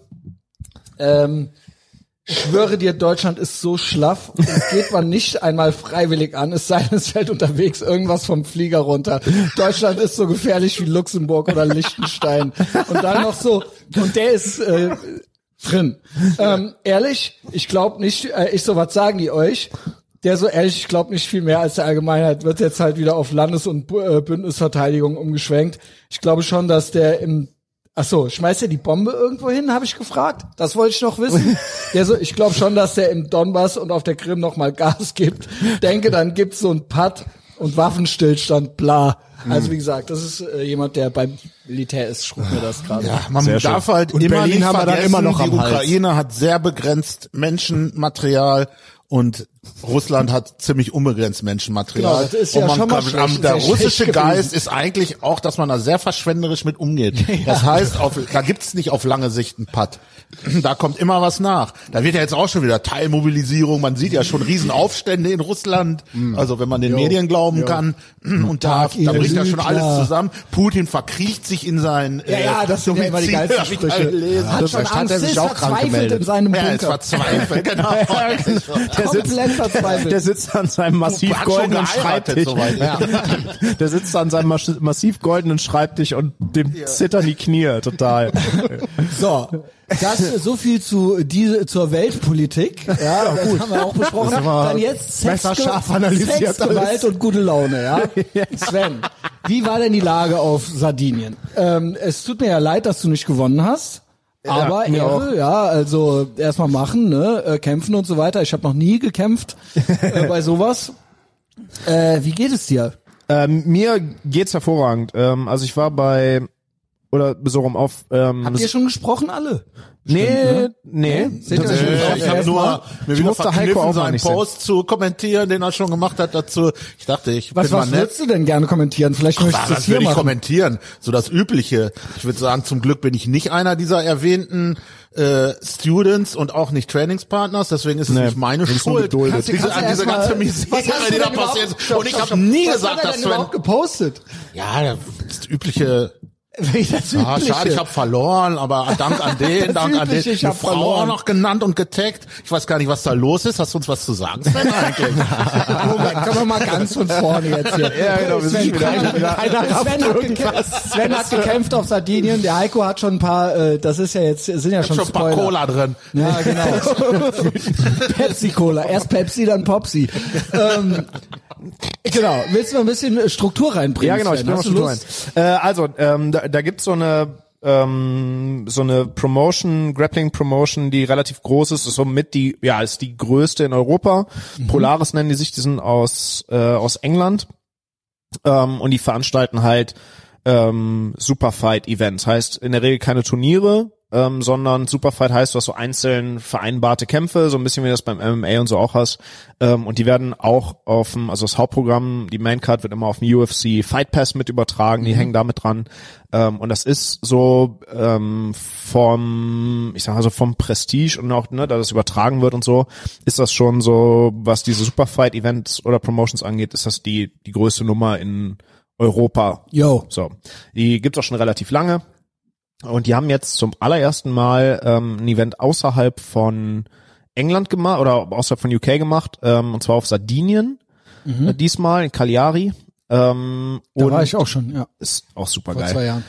Ähm, schwöre dir, Deutschland ist so schlaff, das geht man nicht einmal freiwillig an, es sei denn, es fällt unterwegs irgendwas vom Flieger runter. Deutschland ist so gefährlich wie Luxemburg oder Liechtenstein. Und dann noch so, und der ist äh, drin. Ähm, ehrlich, ich glaube nicht, äh, ich so, was sagen die euch? Der so ehrlich, ich glaube nicht viel mehr als der Allgemeinheit, wird jetzt halt wieder auf Landes- und äh, Bündnisverteidigung umgeschwenkt. Ich glaube schon, dass der im Ach so, schmeißt er die Bombe irgendwo hin, habe ich gefragt. Das wollte ich noch wissen. [LAUGHS] Der so, ich glaube schon, dass der im Donbass und auf der Krim noch mal Gas gibt. Denke, dann gibt's so ein Patt und Waffenstillstand, bla. Also wie gesagt, das ist äh, jemand, der beim Militär ist, schrub mir das gerade. Ja, man Sehr darf schön. halt Und immer Berlin nicht haben wir dann immer noch die am Hals. Ukraine hat sehr begrenzt Menschenmaterial und Russland hat ziemlich unbegrenzt Menschenmaterial. Genau, das ist und ja man schon mal kann, schlecht- der russische Geist gewesen. ist eigentlich auch, dass man da sehr verschwenderisch mit umgeht. [LAUGHS] Das heißt, auf, da gibt's nicht auf lange Sicht einen Patt. Da kommt immer was nach. Da wird ja jetzt auch schon wieder Teilmobilisierung. Man sieht ja schon Riesenaufstände in Russland. Also wenn man den Medien glauben kann. [CLEARS THROAT] Und da, da bricht ja schon alles zusammen. Putin verkriecht sich in sein Ja, ja, das sind ja immer die geilsten Sprüche. gelesen. Hat schon Angst, er sich ist auch krank verzweifelt gemeldet. in seinem Ja, ist Bunker. verzweifelt, genau. [LAUGHS] Der sitzt, Komplett verzweifelt. der sitzt an seinem massiv Hat schon goldenen Schreibtisch. soweit. Ja. [LAUGHS] Der sitzt an seinem mas- massiv goldenen Schreibtisch und dem zittern die Knie total. [LAUGHS] So, das so viel zu diese zur Weltpolitik. Ja, das haben wir auch besprochen. Dann jetzt messerscharf analysiert Sexgewalt und gute Laune. [LAUGHS] Ja, Sven, wie war denn die Lage auf Sardinien? Ähm, es tut mir ja leid, dass du nicht gewonnen hast. Aber mir Ehre, ja, also erstmal machen, ne, äh, kämpfen und so weiter. Ich habe noch nie gekämpft [LAUGHS] äh, bei sowas. Äh, wie geht es dir? Ähm, mir geht's hervorragend. Ähm, also ich war bei oder so rum auf. Ähm, Habt ihr schon gesprochen alle? nee, nee. Seht ihr tatsächlich euch nicht. schon ich habe nur mir Ich wieder verkniffen, auch mal seinen nicht sehen. Post zu kommentieren, den er schon gemacht hat dazu. Ich dachte, ich Was, bin mal was nett. würdest du denn gerne kommentieren? Vielleicht möchtest Ah, du es das hier würde ich machen. kommentieren. So das Übliche. Ich würde sagen, zum Glück bin ich nicht einer dieser erwähnten äh, Students und auch nicht Trainingspartners. Deswegen ist es Nee, nicht meine du Schuld. du- Diese, du diese mal- ganze Was Misere, du die da passiert ist. Und ich habe nie Was gesagt, dass Sven... überhaupt gepostet? Ja, das übliche... Wie das Ah, Übliche. schade, ich habe verloren, aber Dank an den, [LAUGHS] Dank an den. Übliche, ich Eine hab Frau verloren. auch noch genannt und getaggt. Ich weiß gar nicht, was da los ist. Hast du uns was zu sagen, Sven, eigentlich? [LAUGHS] Moment, können wir mal ganz von vorne jetzt hier. [LAUGHS] Ja, genau, wir sind Sven, wieder- keiner, wieder- keiner Sven, hat gekämpft, Sven hat gekämpft auf Sardinien. Der Heiko hat schon ein paar, äh, das ist ja jetzt, sind ja schon, Schon ein paar. Cola drin. Ja, genau. Pepsi Cola. Erst Pepsi, dann Popsi. Ähm, genau. Willst du mal ein bisschen Struktur reinbringen? Ja, genau, ich bin mal Lust? rein. Äh, also, ähm, da, da gibt's so eine ähm, so eine Promotion, Grappling Promotion, die relativ groß ist, ist somit die, ja, ist die größte in Europa. Polaris nennen die sich, die sind aus äh, aus England ähm, und die veranstalten halt ähm, Superfight-Events. Heißt in der Regel keine Turniere, ähm, sondern Superfight heißt, du hast so einzeln vereinbarte Kämpfe, so ein bisschen wie das beim MMA und so auch hast. Ähm, und die werden auch auf dem, also das Hauptprogramm, die Maincard wird immer auf dem UFC Fight Pass mit übertragen, die hängen damit dran. Ähm, und das ist so ähm, vom, ich sag mal so vom Prestige und auch, ne, da das übertragen wird und so, ist das schon so, was diese Superfight-Events oder Promotions angeht, ist das die, die größte Nummer in Europa. Yo. So. Die gibt's auch schon relativ lange. Und die haben jetzt zum allerersten Mal ähm, ein Event außerhalb von England gemacht oder außerhalb von UK gemacht, ähm, und zwar auf Sardinien. Äh, diesmal in Cagliari. Ähm, Da war ich auch schon, ja. ist auch super Vor zwei geil. Jahren.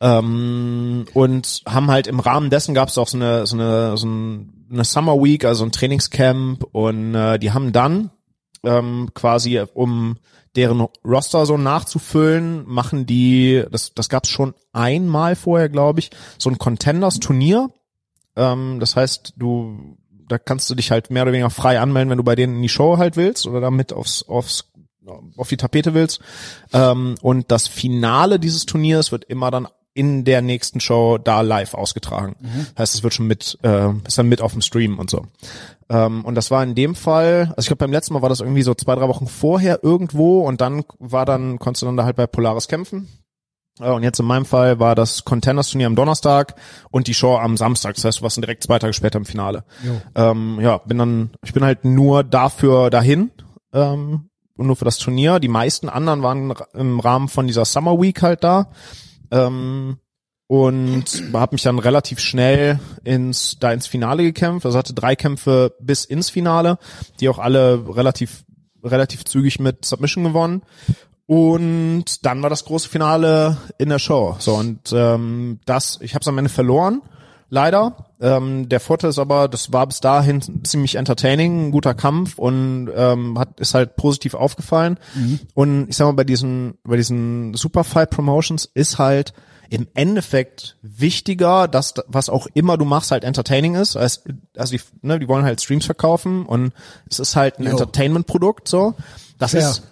Ähm, und haben halt im Rahmen dessen gab es auch so eine so eine so ein, eine Summer Week, also ein Trainingscamp und äh, die haben dann ähm, quasi um deren Roster so nachzufüllen, machen die, das, das gab's schon einmal vorher, glaube ich, so ein Contenders-Turnier. Ähm, das heißt, du, da kannst du dich halt mehr oder weniger frei anmelden, wenn du bei denen in die Show halt willst oder damit aufs, aufs auf die Tapete willst. Ähm, und das Finale dieses Turniers wird immer dann in der nächsten Show da live ausgetragen. Heißt, es wird schon mit, äh, ist dann mit auf dem Stream und so. Ähm, und das war in dem Fall, also ich glaube beim letzten Mal war das irgendwie so zwei, drei Wochen vorher irgendwo und dann war dann, konntest du dann da halt bei Polaris kämpfen. Äh, Und jetzt in meinem Fall war das Contenders-Turnier am Donnerstag und die Show am Samstag. Das heißt, du warst dann direkt zwei Tage später im Finale. Ähm, ja, bin dann, ich bin halt nur dafür dahin, ähm, und nur für das Turnier. Die meisten anderen waren im Rahmen von dieser Summer Week halt da. Ähm, und habe mich dann relativ schnell ins da ins Finale gekämpft. Also hatte drei Kämpfe bis ins Finale, die auch alle relativ relativ zügig mit Submission gewonnen. Und dann war das große Finale in der Show. So und ähm, das, ich habe es am Ende verloren, leider. Ähm, der Vorteil ist aber, das war bis dahin ziemlich entertaining, ein guter Kampf und ähm, hat ist halt positiv aufgefallen. Und ich sag mal, bei diesen bei diesen Superfight Promotions ist halt im Endeffekt wichtiger, dass was auch immer du machst halt entertaining ist. Als, also die, ne, die wollen halt Streams verkaufen und es ist halt ein Entertainment-Produkt so. Das Fair. ist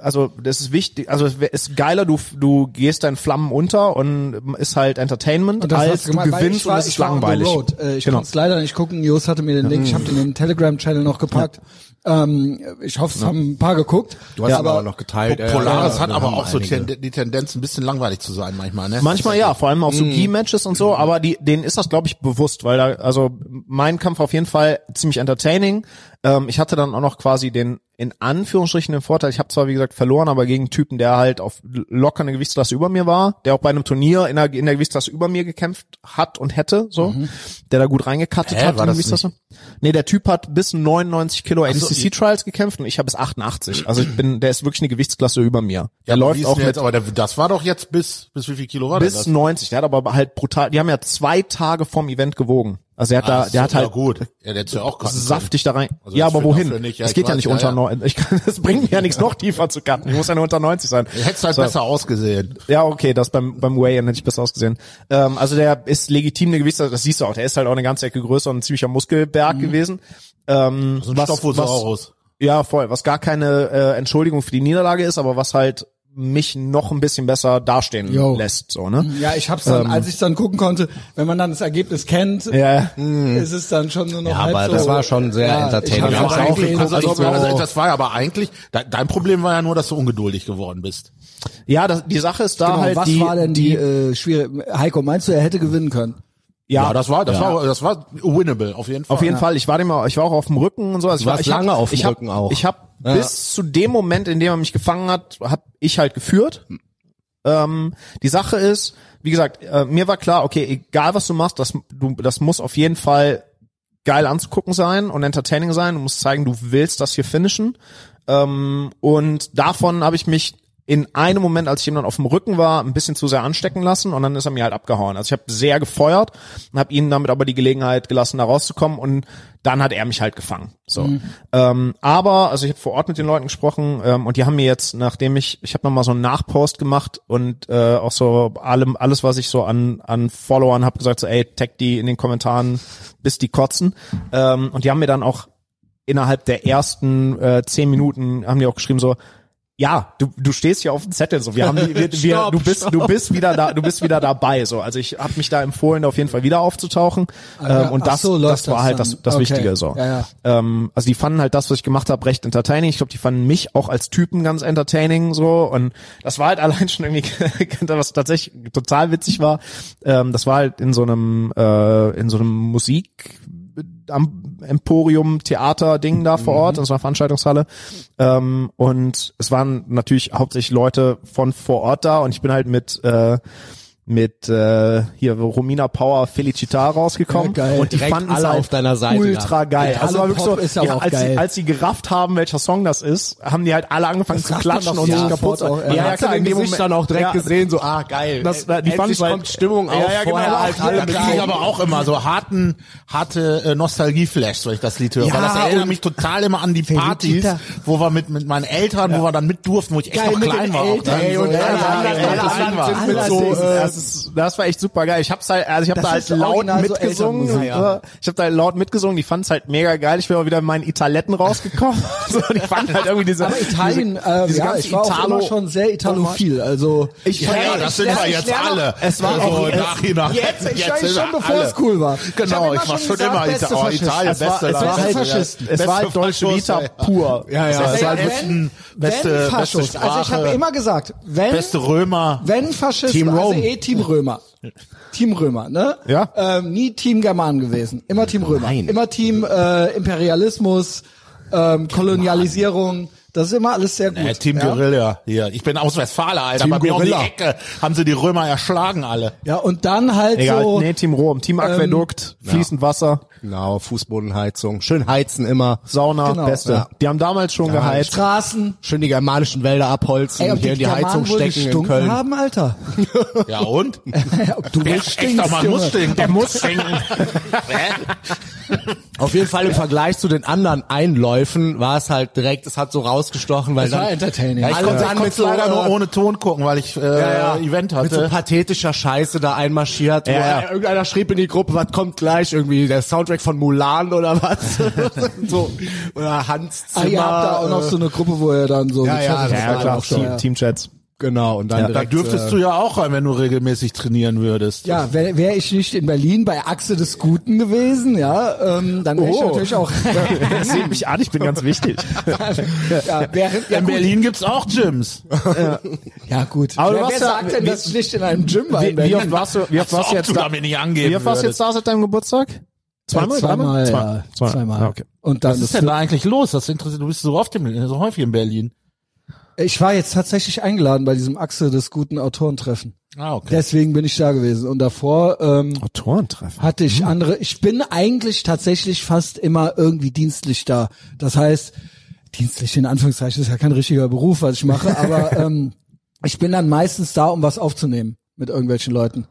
also das ist wichtig, also es ist geiler, du du gehst deinen Flammen unter und ist halt Entertainment, Und als du weil gewinnst war, und es ist langweilig. Äh, Ich Genau. konnte es leider nicht gucken. Jos hatte mir den Link, ich habe den in den Telegram-Channel noch gepackt. Ähm, ich hoffe, es haben ein paar geguckt. Du hast ja, aber auch noch geteilt. äh, Polaris ja, hat aber auch so einige. Die Tendenz, ein bisschen langweilig zu sein manchmal, ne? Manchmal ja, vor allem auf Mhm. so Key-Matches und so, aber die, denen ist das, glaube ich, bewusst, weil da, also mein Kampf auf jeden Fall ziemlich entertaining. Ähm, ich hatte dann auch noch quasi den, in Anführungsstrichen den Vorteil, ich habe zwar wie gesagt verloren, aber gegen einen Typen, der halt auf locker eine Gewichtsklasse über mir war, der auch bei einem Turnier in der, in der Gewichtsklasse über mir gekämpft hat und hätte, so, der da gut reingekattet Hä, hat war das Gewichtsklasse. Nee, der Typ hat bis 99 Kilo ADCC Trials gekämpft und ich habe bis 88. Also ich bin, der ist wirklich eine Gewichtsklasse über mir. Der Ja, läuft auch denn mit jetzt, aber der, das war doch jetzt bis, bis wie viel Kilo war bis das? 90. Der hat aber halt brutal, die haben ja zwei Tage vorm Event gewogen. Also er hat da, Ach der hat halt ja, gut. Ja, der ja auch können. saftig da rein. Also ja, aber wohin? nicht, ja, Es ich geht ja nicht ja, unter ja. neun. Ich kann, das bringt mir ja nichts noch tiefer zu cutten. Ich muss ja nur unter 90 sein. Du hättest halt So. besser ausgesehen. Ja, okay, das beim beim Weigh-In hätte ich besser ausgesehen. Ähm, also der ist legitim eine Gewichtsklasse, das siehst du auch. Der ist halt auch eine ganze Ecke größer und ein ziemlicher Muskelberg gewesen. Ähm, So ein Stophosaurus. ja, voll. Was gar keine äh, Entschuldigung für die Niederlage ist, aber was halt mich noch ein bisschen besser dastehen Jo. lässt, so ne? Ja, ich hab's dann, als ich dann gucken konnte, wenn man dann das Ergebnis kennt, Ja. ist es dann schon nur noch Ja, halb aber so. das war schon sehr entertaining. Ich Ja, hab's aber auch eigentlich- eh Also, also, so- also, das war ja aber eigentlich, de- dein Problem war ja nur, dass du ungeduldig geworden bist. Ja, das, die Sache ist da Genau, halt was die, war denn die, äh, schwierige, Heiko, meinst du, er hätte gewinnen können? Ja, das war, das war, das war winnable, auf jeden Fall. Auf jeden Fall, ich war dem, ich war auch auf dem Rücken und so. Also ich war, ich hab- lange auf dem ich hab, Rücken auch. Ich habe Ja. bis zu dem Moment, in dem er mich gefangen hat, habe ich halt geführt. Ähm, die Sache ist, wie gesagt, äh, mir war klar, okay, egal was du machst, das, du, das muss auf jeden Fall geil anzugucken sein und entertaining sein. Du musst zeigen, du willst das hier finishen. Ähm, und davon habe ich mich in einem Moment, als ich ihm dann auf dem Rücken war, ein bisschen zu sehr anstecken lassen und dann ist er mir halt abgehauen. Also ich habe sehr gefeuert und habe ihm damit aber die Gelegenheit gelassen, da rauszukommen und dann hat er mich halt gefangen. So, ähm, aber also ich habe vor Ort mit den Leuten gesprochen ähm, und die haben mir jetzt, nachdem ich, ich habe nochmal so einen Nachpost gemacht und äh, auch so allem alles, was ich so an an Followern habe gesagt, so ey, tag die in den Kommentaren, bis die kotzen. Ähm, und die haben mir dann auch innerhalb der ersten äh, zehn Minuten haben die auch geschrieben so ja, du, du stehst hier auf dem Zettel so. Wir haben wir, [LAUGHS] wir, Stopp, du bist du bist wieder da, du bist wieder dabei so. Also ich habe mich da empfohlen, auf jeden Fall wieder aufzutauchen. ja. Ähm, und das so, das war das halt das das Okay. Wichtige so. Ja, ja. Ähm, also die fanden halt das, was ich gemacht habe, recht entertaining. Ich glaube, die fanden mich auch als Typen ganz entertaining so. Und das war halt [LAUGHS] allein schon irgendwie, [LAUGHS] was tatsächlich total witzig war. Ähm, das war halt in so einem äh, in so einem Musik am Emporium Theater Ding da vor Ort in so einer Veranstaltungshalle. Ähm, und es waren natürlich hauptsächlich Leute von vor Ort da und ich bin halt mit äh, mit äh, hier Romina Power Felicita rausgekommen Ja, und die Direkt fanden alle es halt auf deiner Seite ultra geil. Ja, Also war wirklich so, Pop aber ja, als, geil. Sie, als sie gerafft haben, welcher Song das ist, haben die halt alle angefangen zu sagt man klatschen und sich ja, kaputt. auch, ja. ja, klar, in dem Moment- dann auch direkt ja, gesehen, so, ah, geil. Das- die Endlich fanden's halt- kommt Stimmung Ja, auf, ja, genau. vorher halt alle Da kriege ich aber auch immer so harten, harte äh, Nostalgie-Flash, wenn ich das Lied höre. Ja, weil das erinnert mich total immer an die Partys, wo wir mit, mit meinen Eltern, wo wir dann mit durften, wo ich echt noch klein war. Ne? ja, alle ja, anderen- ja, ja, ja, sind mit so, äh, das, ist, das war echt super geil. Ich hab's halt, also ich habe da halt laut so mitgesungen. Elternmusik, ja. Ich habe da halt laut mitgesungen. Die fanden es halt mega geil. Ich bin auch wieder in meinen Italetten rausgekommen. [LAUGHS] so, die fanden halt irgendwie diese. Aber Italien, diese, äh, diese ja, ganze ich war auch Italo- immer schon sehr italophil. Also Ich Ja, ja, das sind wir jetzt alle. Es war so auch- im Nachhinein. Jetzt, ich Jetzt schon, sind wir bevor alle. es cool war. Genau, hab ich war schon immer. Italien, es war, beste es war halt, Faschisten. es war halt Faschos, Vita pur. Ja, ja. So, es war halt beste- beste Faschos, also ich habe immer gesagt, wenn, Beste Römer. wenn Faschisten, Team also Rome. Team Römer. Team Römer, ne? Ja. Ähm, nie Team German gewesen. Immer Team Römer. Nein. Immer Team äh, Imperialismus, ähm, Kolonialisierung. Das ist immer alles sehr gut. Äh, Team ja? Guerilla hier. Ich bin aus Westfalen, Alter. Team Bei mir um die Guerilla. Ecke haben sie die Römer erschlagen alle. Ja, und dann halt Egal, so. nee, Team Rom, Team Aquädukt, fließend Wasser, Genau, Fußbodenheizung. Schön heizen immer. Sauna, Genau, beste. ja. Die haben damals schon geheizt. Straßen. Schön die germanischen Wälder abholzen, Ey, ob hier in die Germanen Heizung stecken in Köln. haben, Alter. Ja und? [LAUGHS] ob du Echt, stinkst, man Junge. muss stinken. Der muss stinken. [LAUGHS] Auf jeden Fall im Vergleich zu den anderen Einläufen war es halt direkt, es hat so rausgestochen, weil Es war dann entertaining. Ja, ich Alle konnte, dann ich mit konnte so, leider nur äh, ohne Ton gucken, weil ich äh, ja, ja, Event mit so hatte. pathetischer Scheiße da einmarschiert. wo Ja, ja. Irgendeiner schrieb in die Gruppe, was kommt gleich? Irgendwie der Soundtrack von Mulan oder was? [LAUGHS] so. Oder Hans Ah, Zimmer. ihr habt da auch noch äh, so eine Gruppe, wo ihr dann so Ja, ja, Ja, klar, auch Team, ja. Teamchats. Genau, und dann Ja. da direkt, dürftest äh, du ja auch rein, wenn du regelmäßig trainieren würdest. Ja, wäre wär ich nicht in Berlin bei Achse des Guten gewesen, ja, ähm, dann wäre ich Oh. natürlich auch. [LAUGHS] Seht mich an, ich bin ganz wichtig. [LAUGHS] ja, wäre, ja, In gut. Berlin gibt's auch Gyms. Ja gut. Aber du wer wer ja- sagt denn, wie- dass ich nicht in einem Gym war Wie, wie oft warst du, wie oft warst du jetzt da? damit nicht angeben Wie oft warst du jetzt da seit deinem Geburtstag? Zweimal, zweimal, dreimal? ja, Zwei- zweimal. zweimal. Ah, okay. Und dann Was ist denn da eigentlich los? Das interessiert, du bist so oft im, so häufig in Berlin. ich war jetzt tatsächlich eingeladen bei diesem Achse des Guten Autorentreffen. Ah, okay. Deswegen bin ich da gewesen. Und davor ähm, Autorentreffen. hatte ich andere. Ich bin eigentlich tatsächlich fast immer irgendwie dienstlich da. Das heißt, dienstlich in Anführungszeichen ist ja kein richtiger Beruf, was ich mache, aber [LAUGHS] ähm, ich bin dann meistens da, um was aufzunehmen mit irgendwelchen Leuten.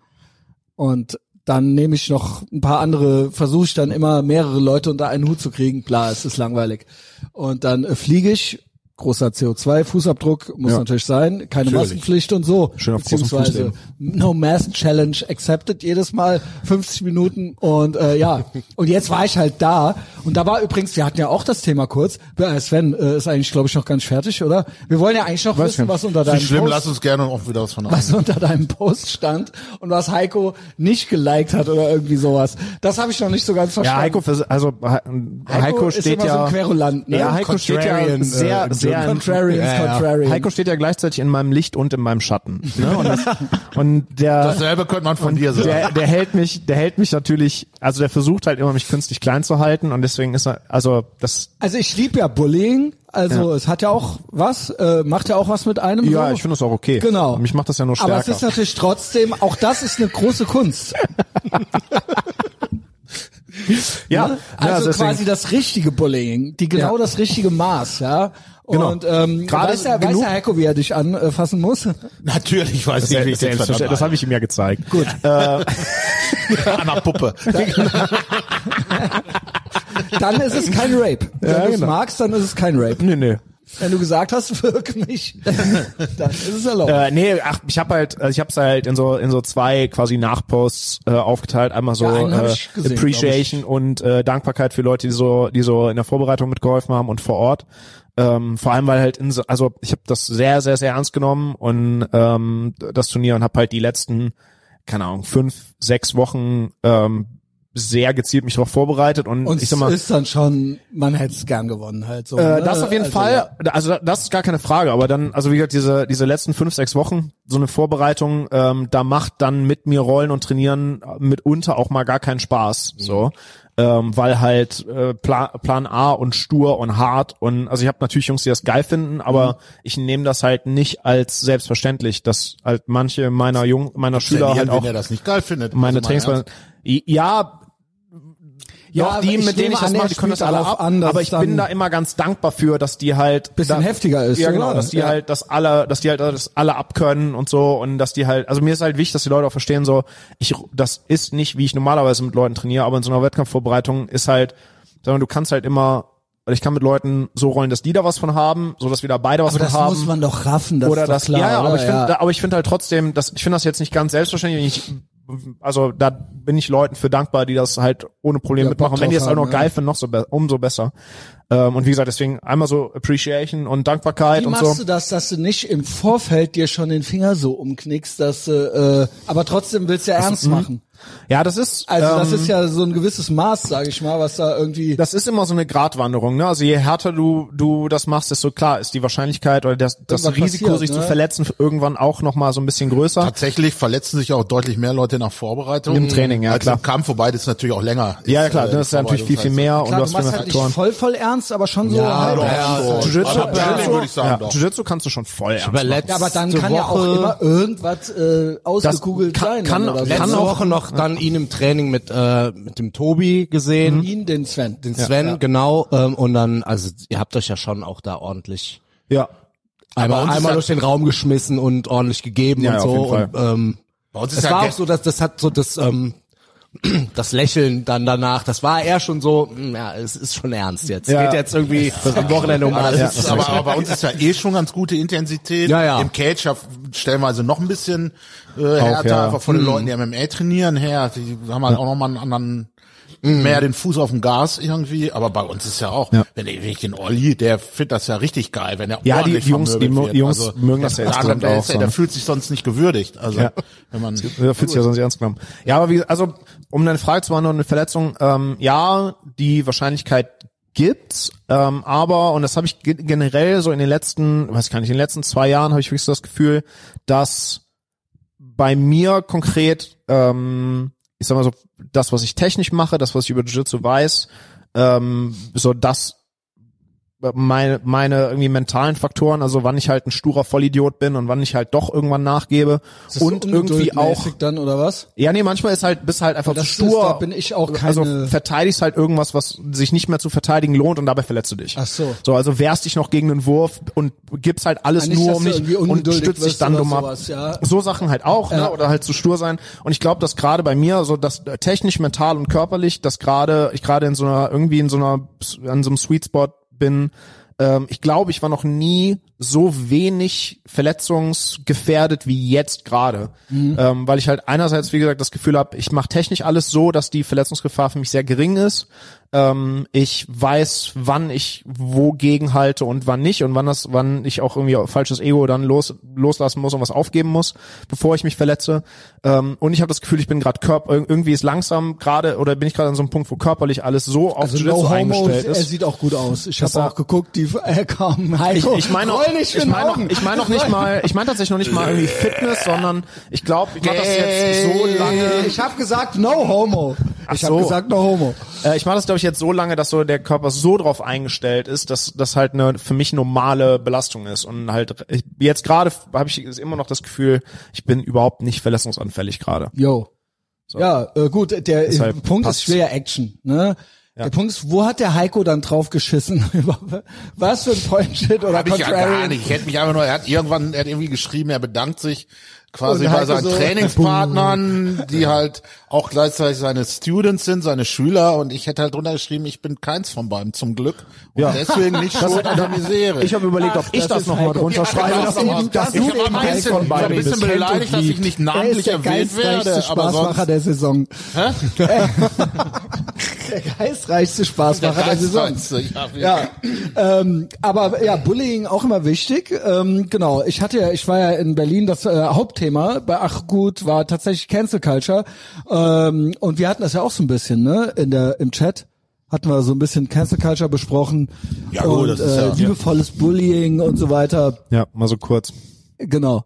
Und dann nehme ich noch ein paar andere, versuche ich dann immer mehrere Leute unter einen Hut zu kriegen. Klar, es ist langweilig. Und dann äh, fliege ich, großer CO2-Fußabdruck muss Ja. natürlich sein, keine Natürlich. Maskenpflicht und so. Schön auf Beziehungsweise. No Mask Challenge accepted jedes Mal 50 Minuten und äh, ja und jetzt war ich halt da und da war übrigens wir hatten ja auch das Thema kurz äh, Sven äh, ist eigentlich glaube ich noch ganz fertig oder wir wollen ja eigentlich noch Weiß wissen was unter deinem schlimm, Post, lass uns gerne auch wieder was von was unter deinem Post stand und was Heiko nicht geliked hat oder irgendwie sowas das habe ich noch nicht so ganz verstanden Ja, Heiko, also He- Heiko, ist steht immer ja, so ein Querulant, ne? ja, Heiko steht ja Contrarian, sehr, äh, sehr, Contrarians, Ja, ja. Contrarian. Heiko steht ja gleichzeitig in meinem Licht und in meinem Schatten. Ne? Und, das, [LAUGHS] und der, Dasselbe könnte man von dir sagen. der, der hält mich, der hält mich natürlich, also der versucht halt immer mich künstlich klein zu halten und deswegen ist er, also das, also ich lieb ja Bullying also es hat ja auch was äh, macht ja auch was mit einem ja, so. ich finde das auch okay. Genau. Mich macht das ja nur stärker. Aber es ist natürlich trotzdem, auch das ist eine große Kunst. [LAUGHS] ja, ne? ja, Also deswegen- quasi das richtige Bullying, die genau Ja. das richtige Maß, ja. Genau. Und ähm, Gerade weiß, der, weiß der Heiko, wie er dich anfassen muss? [LAUGHS] Natürlich weiß ich, das, wie ich den das, das habe ich ihm ja gezeigt. Gut. [LAUGHS] An der Puppe. [LAUGHS] Dann ist es kein Rape. Wenn Ja, du es genau. magst, dann ist es kein Rape. Nee, nee. Wenn du gesagt hast, wirk mich, dann ist es erlaubt. Äh, nee, ach, ich habe halt, also ich habe es halt in so in so zwei quasi Nachposts äh, aufgeteilt. Einmal so Ja, äh, ich gesehen, Appreciation und äh, Dankbarkeit für Leute, die so, die so in der Vorbereitung mitgeholfen haben und vor Ort. Ähm, vor allem weil halt in so, also ich habe das sehr, sehr, sehr ernst genommen und ähm, das Turnier und habe halt die letzten, keine Ahnung, fünf, sechs Wochen ähm, sehr gezielt mich darauf vorbereitet und, Und ich sag mal, ist dann schon, man hätte es gern gewonnen halt so. äh, ne? das auf jeden Also, Fall, also das ist gar keine Frage, aber dann, also wie gesagt, diese, diese letzten fünf, sechs Wochen, so eine Vorbereitung, ähm, da macht dann mit mir Rollen und Trainieren mitunter auch mal gar keinen Spaß, so. Ähm, weil halt äh, Plan, Plan A und stur und hart und also ich habe natürlich Jungs, die das geil finden, aber ich nehme das halt nicht als selbstverständlich, dass halt manche meiner Jung meiner Schüler halt wenn auch er das nicht geil findet. meine Also Trainings ja Ja, doch, die, mit denen ich das mache, die können das alle ab. an, aber ich bin da immer ganz dankbar für, dass die halt Bisschen da, heftiger ist, Ja, genau, oder? dass die Ja. halt das alle, dass die halt das alle abkönnen und so und dass die halt, also mir ist halt wichtig, dass die Leute auch verstehen, so ich, das ist nicht, wie ich normalerweise mit Leuten trainiere, aber in so einer Wettkampfvorbereitung ist halt, sag mal, du kannst halt immer, weil ich kann mit Leuten so rollen, dass die da was von haben, so dass wir da beide was Aber von das haben muss man doch raffen, das oder ist doch das klar, ja, ja, aber oder? ich finde Ja. aber ich finde halt trotzdem dass ich finde das jetzt nicht ganz selbstverständlich ich also da bin ich Leuten für dankbar die das halt ohne Problem Ja, mitmachen wenn die es auch noch haben, geil ja. finden noch so be umso besser ähm, und wie gesagt deswegen einmal so Appreciation und Dankbarkeit Wie und machst so du das, dass du nicht im Vorfeld dir schon den Finger so umknickst, dass äh, aber trotzdem willst du ja ernst machen? Ja das ist Also das ähm, ist ja so ein gewisses Maß, sage ich mal, was da irgendwie. das ist immer so eine Gratwanderung, ne? Also je härter du du das machst, desto klar ist die Wahrscheinlichkeit oder das, das Risiko, passiert, sich ne? zu verletzen, irgendwann auch noch mal so ein bisschen größer. Tatsächlich verletzen sich auch deutlich mehr Leute nach Vorbereitung. Im Training, ja, als klar. im Kampf, wobei das natürlich auch länger ist. Ja, ja, klar, äh, das ist ja natürlich viel, viel mehr und Klar, du du hast viel machst halt nicht Faktoren. voll, voll ernst, aber schon so Ja, doch. Jiu-Jitsu, Also ja. Jiu-Jitsu kannst du schon voll ernst Aber Ja, aber dann kann ja auch Woche, immer irgendwas äh, ausgekugelt kann- sein. kann- kann auch- Woche dann ihn im Training mit äh, mit dem Tobi gesehen, ihn, den Sven. den Sven genau ähm, und dann also ihr habt euch ja schon auch da ordentlich Ja. einmal, einmal ja- durch den Raum geschmissen und ordentlich gegeben Ja, und ja, so auf jeden und ähm, Bei uns ist es ja war auch so, dass das hat so das ähm, das Lächeln dann danach, das war eher schon so, hm, ja, es ist schon ernst jetzt. Ja. Geht jetzt irgendwie am Wochenende um Aber, [LAUGHS] alles. ist, aber, aber bei uns ist ja eh schon ganz gute Intensität. Ja, ja. Im Cage ja stellenweise noch ein bisschen äh, härter, ja. einfach von den Leuten, die MMA trainieren her. Die haben halt auch noch mal einen anderen mehr den Fuß auf dem Gas irgendwie, aber bei uns ist ja auch, Ja. wenn, ich, wenn ich den Olli, der findet das ja richtig geil, wenn er Ja, die- Jungs- die wird. Jungs also, mögen das ja der, insgesamt der, auch ist ja- so. der fühlt sich sonst nicht gewürdigt. Also Ja. wenn man Ja, fühlt sich ja sonst ernst genommen. Ja, aber wie, also, um deine Frage zu beantworten, eine Verletzung, ähm, ja, die Wahrscheinlichkeit gibt's, ähm, aber, und das habe ich ge- generell so in den letzten, weiß ich gar nicht, in den letzten zwei Jahren habe ich wirklich so das Gefühl, dass bei mir konkret, ähm, ich sag mal so, das, was ich technisch mache, das, was ich über Jiu-Jitsu weiß, ähm, so das meine, meine irgendwie mentalen Faktoren, also wann ich halt ein sturer Vollidiot bin und wann ich halt doch irgendwann nachgebe Ist das so und irgendwie auch dann oder was? ja, nee, manchmal ist halt, bist halt einfach zu ist- stur. da bin ich auch keine- Also verteidigst halt irgendwas, was sich nicht mehr zu verteidigen lohnt und dabei verletzt du dich. Ach so. So, also wehrst dich noch gegen den Wurf und gibst halt alles nicht, nur um irgendwie und stützt dich dann dumm ab. ja. So Sachen halt auch, Ja. ne? Oder halt zu stur sein. Und ich glaube, dass gerade bei mir, so dass äh, technisch, mental und körperlich, dass gerade, ich gerade in so einer, irgendwie in so einer, an so einem Sweet Spot bin, ähm, ich glaube, ich war noch nie so wenig verletzungsgefährdet wie jetzt gerade, ähm, weil ich halt einerseits wie gesagt das Gefühl habe, ich mache technisch alles so, dass die Verletzungsgefahr für mich sehr gering ist. Ähm, ich weiß, wann ich wogegen halte und wann nicht und wann das, wann ich auch irgendwie falsches Ego dann los loslassen muss und was aufgeben muss, bevor ich mich verletze. Ähm, und ich habe das Gefühl, ich bin gerade körper irgendwie ist langsam gerade oder bin ich gerade an so einem Punkt, wo körperlich alles so auf Also Jiu-Jitsu no eingestellt er ist. sieht auch gut aus. Ich habe auch geguckt, die [LAUGHS] äh, kamen. Ich, Heiko, ich meine, roll nicht ich in meine, Augen. ich meine noch nicht mal, ich meine tatsächlich noch nicht mal irgendwie Fitness, sondern ich glaube, ich mache das jetzt so lange. Ich habe gesagt no homo. Ich so. habe gesagt no homo. Äh, ich mache das glaube ich jetzt so lange, dass so der Körper so drauf eingestellt ist, dass das halt eine für mich normale Belastung ist und halt ich, jetzt gerade habe ich immer noch das Gefühl, ich bin überhaupt nicht verletzungsanfällig gerade. Yo. Ja, äh, gut, der Deshalb äh, Punkt passt's. ist schwer Action, ne? Der Punkt ist, wo hat der Heiko dann drauf geschissen? [LAUGHS] Was für ein Point-Shit oder Hab ich ja gar nicht. Ich hätte mich einfach nur, er hat irgendwann, er hat irgendwie geschrieben, er bedankt sich quasi bei seinen so- Trainingspartnern, [LAUGHS] die halt auch gleichzeitig seine Students sind, seine Schüler und ich hätte halt drunter geschrieben, ich bin keins von beiden zum Glück und Ja. deswegen nicht schuld an der Misere. Ich habe überlegt, ob Ach, ich das das nochmal drunter schreibe, dass, das eben, dass du ich war eben ein eins bisschen, von ich war ein beiden bisschen bist. Beleidigt, dass ich nicht namentlich der erwähnt geistreichste werde, aber Spaßmacher sonst, der Saison. der geistreichste Spaßmacher der, Saison. Ja. Ja, ähm, aber ja, Bullying auch immer wichtig. Ähm, genau, ich hatte ja, ich war ja in Berlin, das äh, Haupt Hauptthema bei Ach gut war tatsächlich Cancel Culture. Ähm, und wir hatten das ja auch so ein bisschen, ne, in der, im Chat. Hatten wir so ein bisschen Cancel Culture besprochen. Ja, gut, und, das ist äh, ja- liebevolles Bullying und so weiter. Ja, mal so kurz. Genau.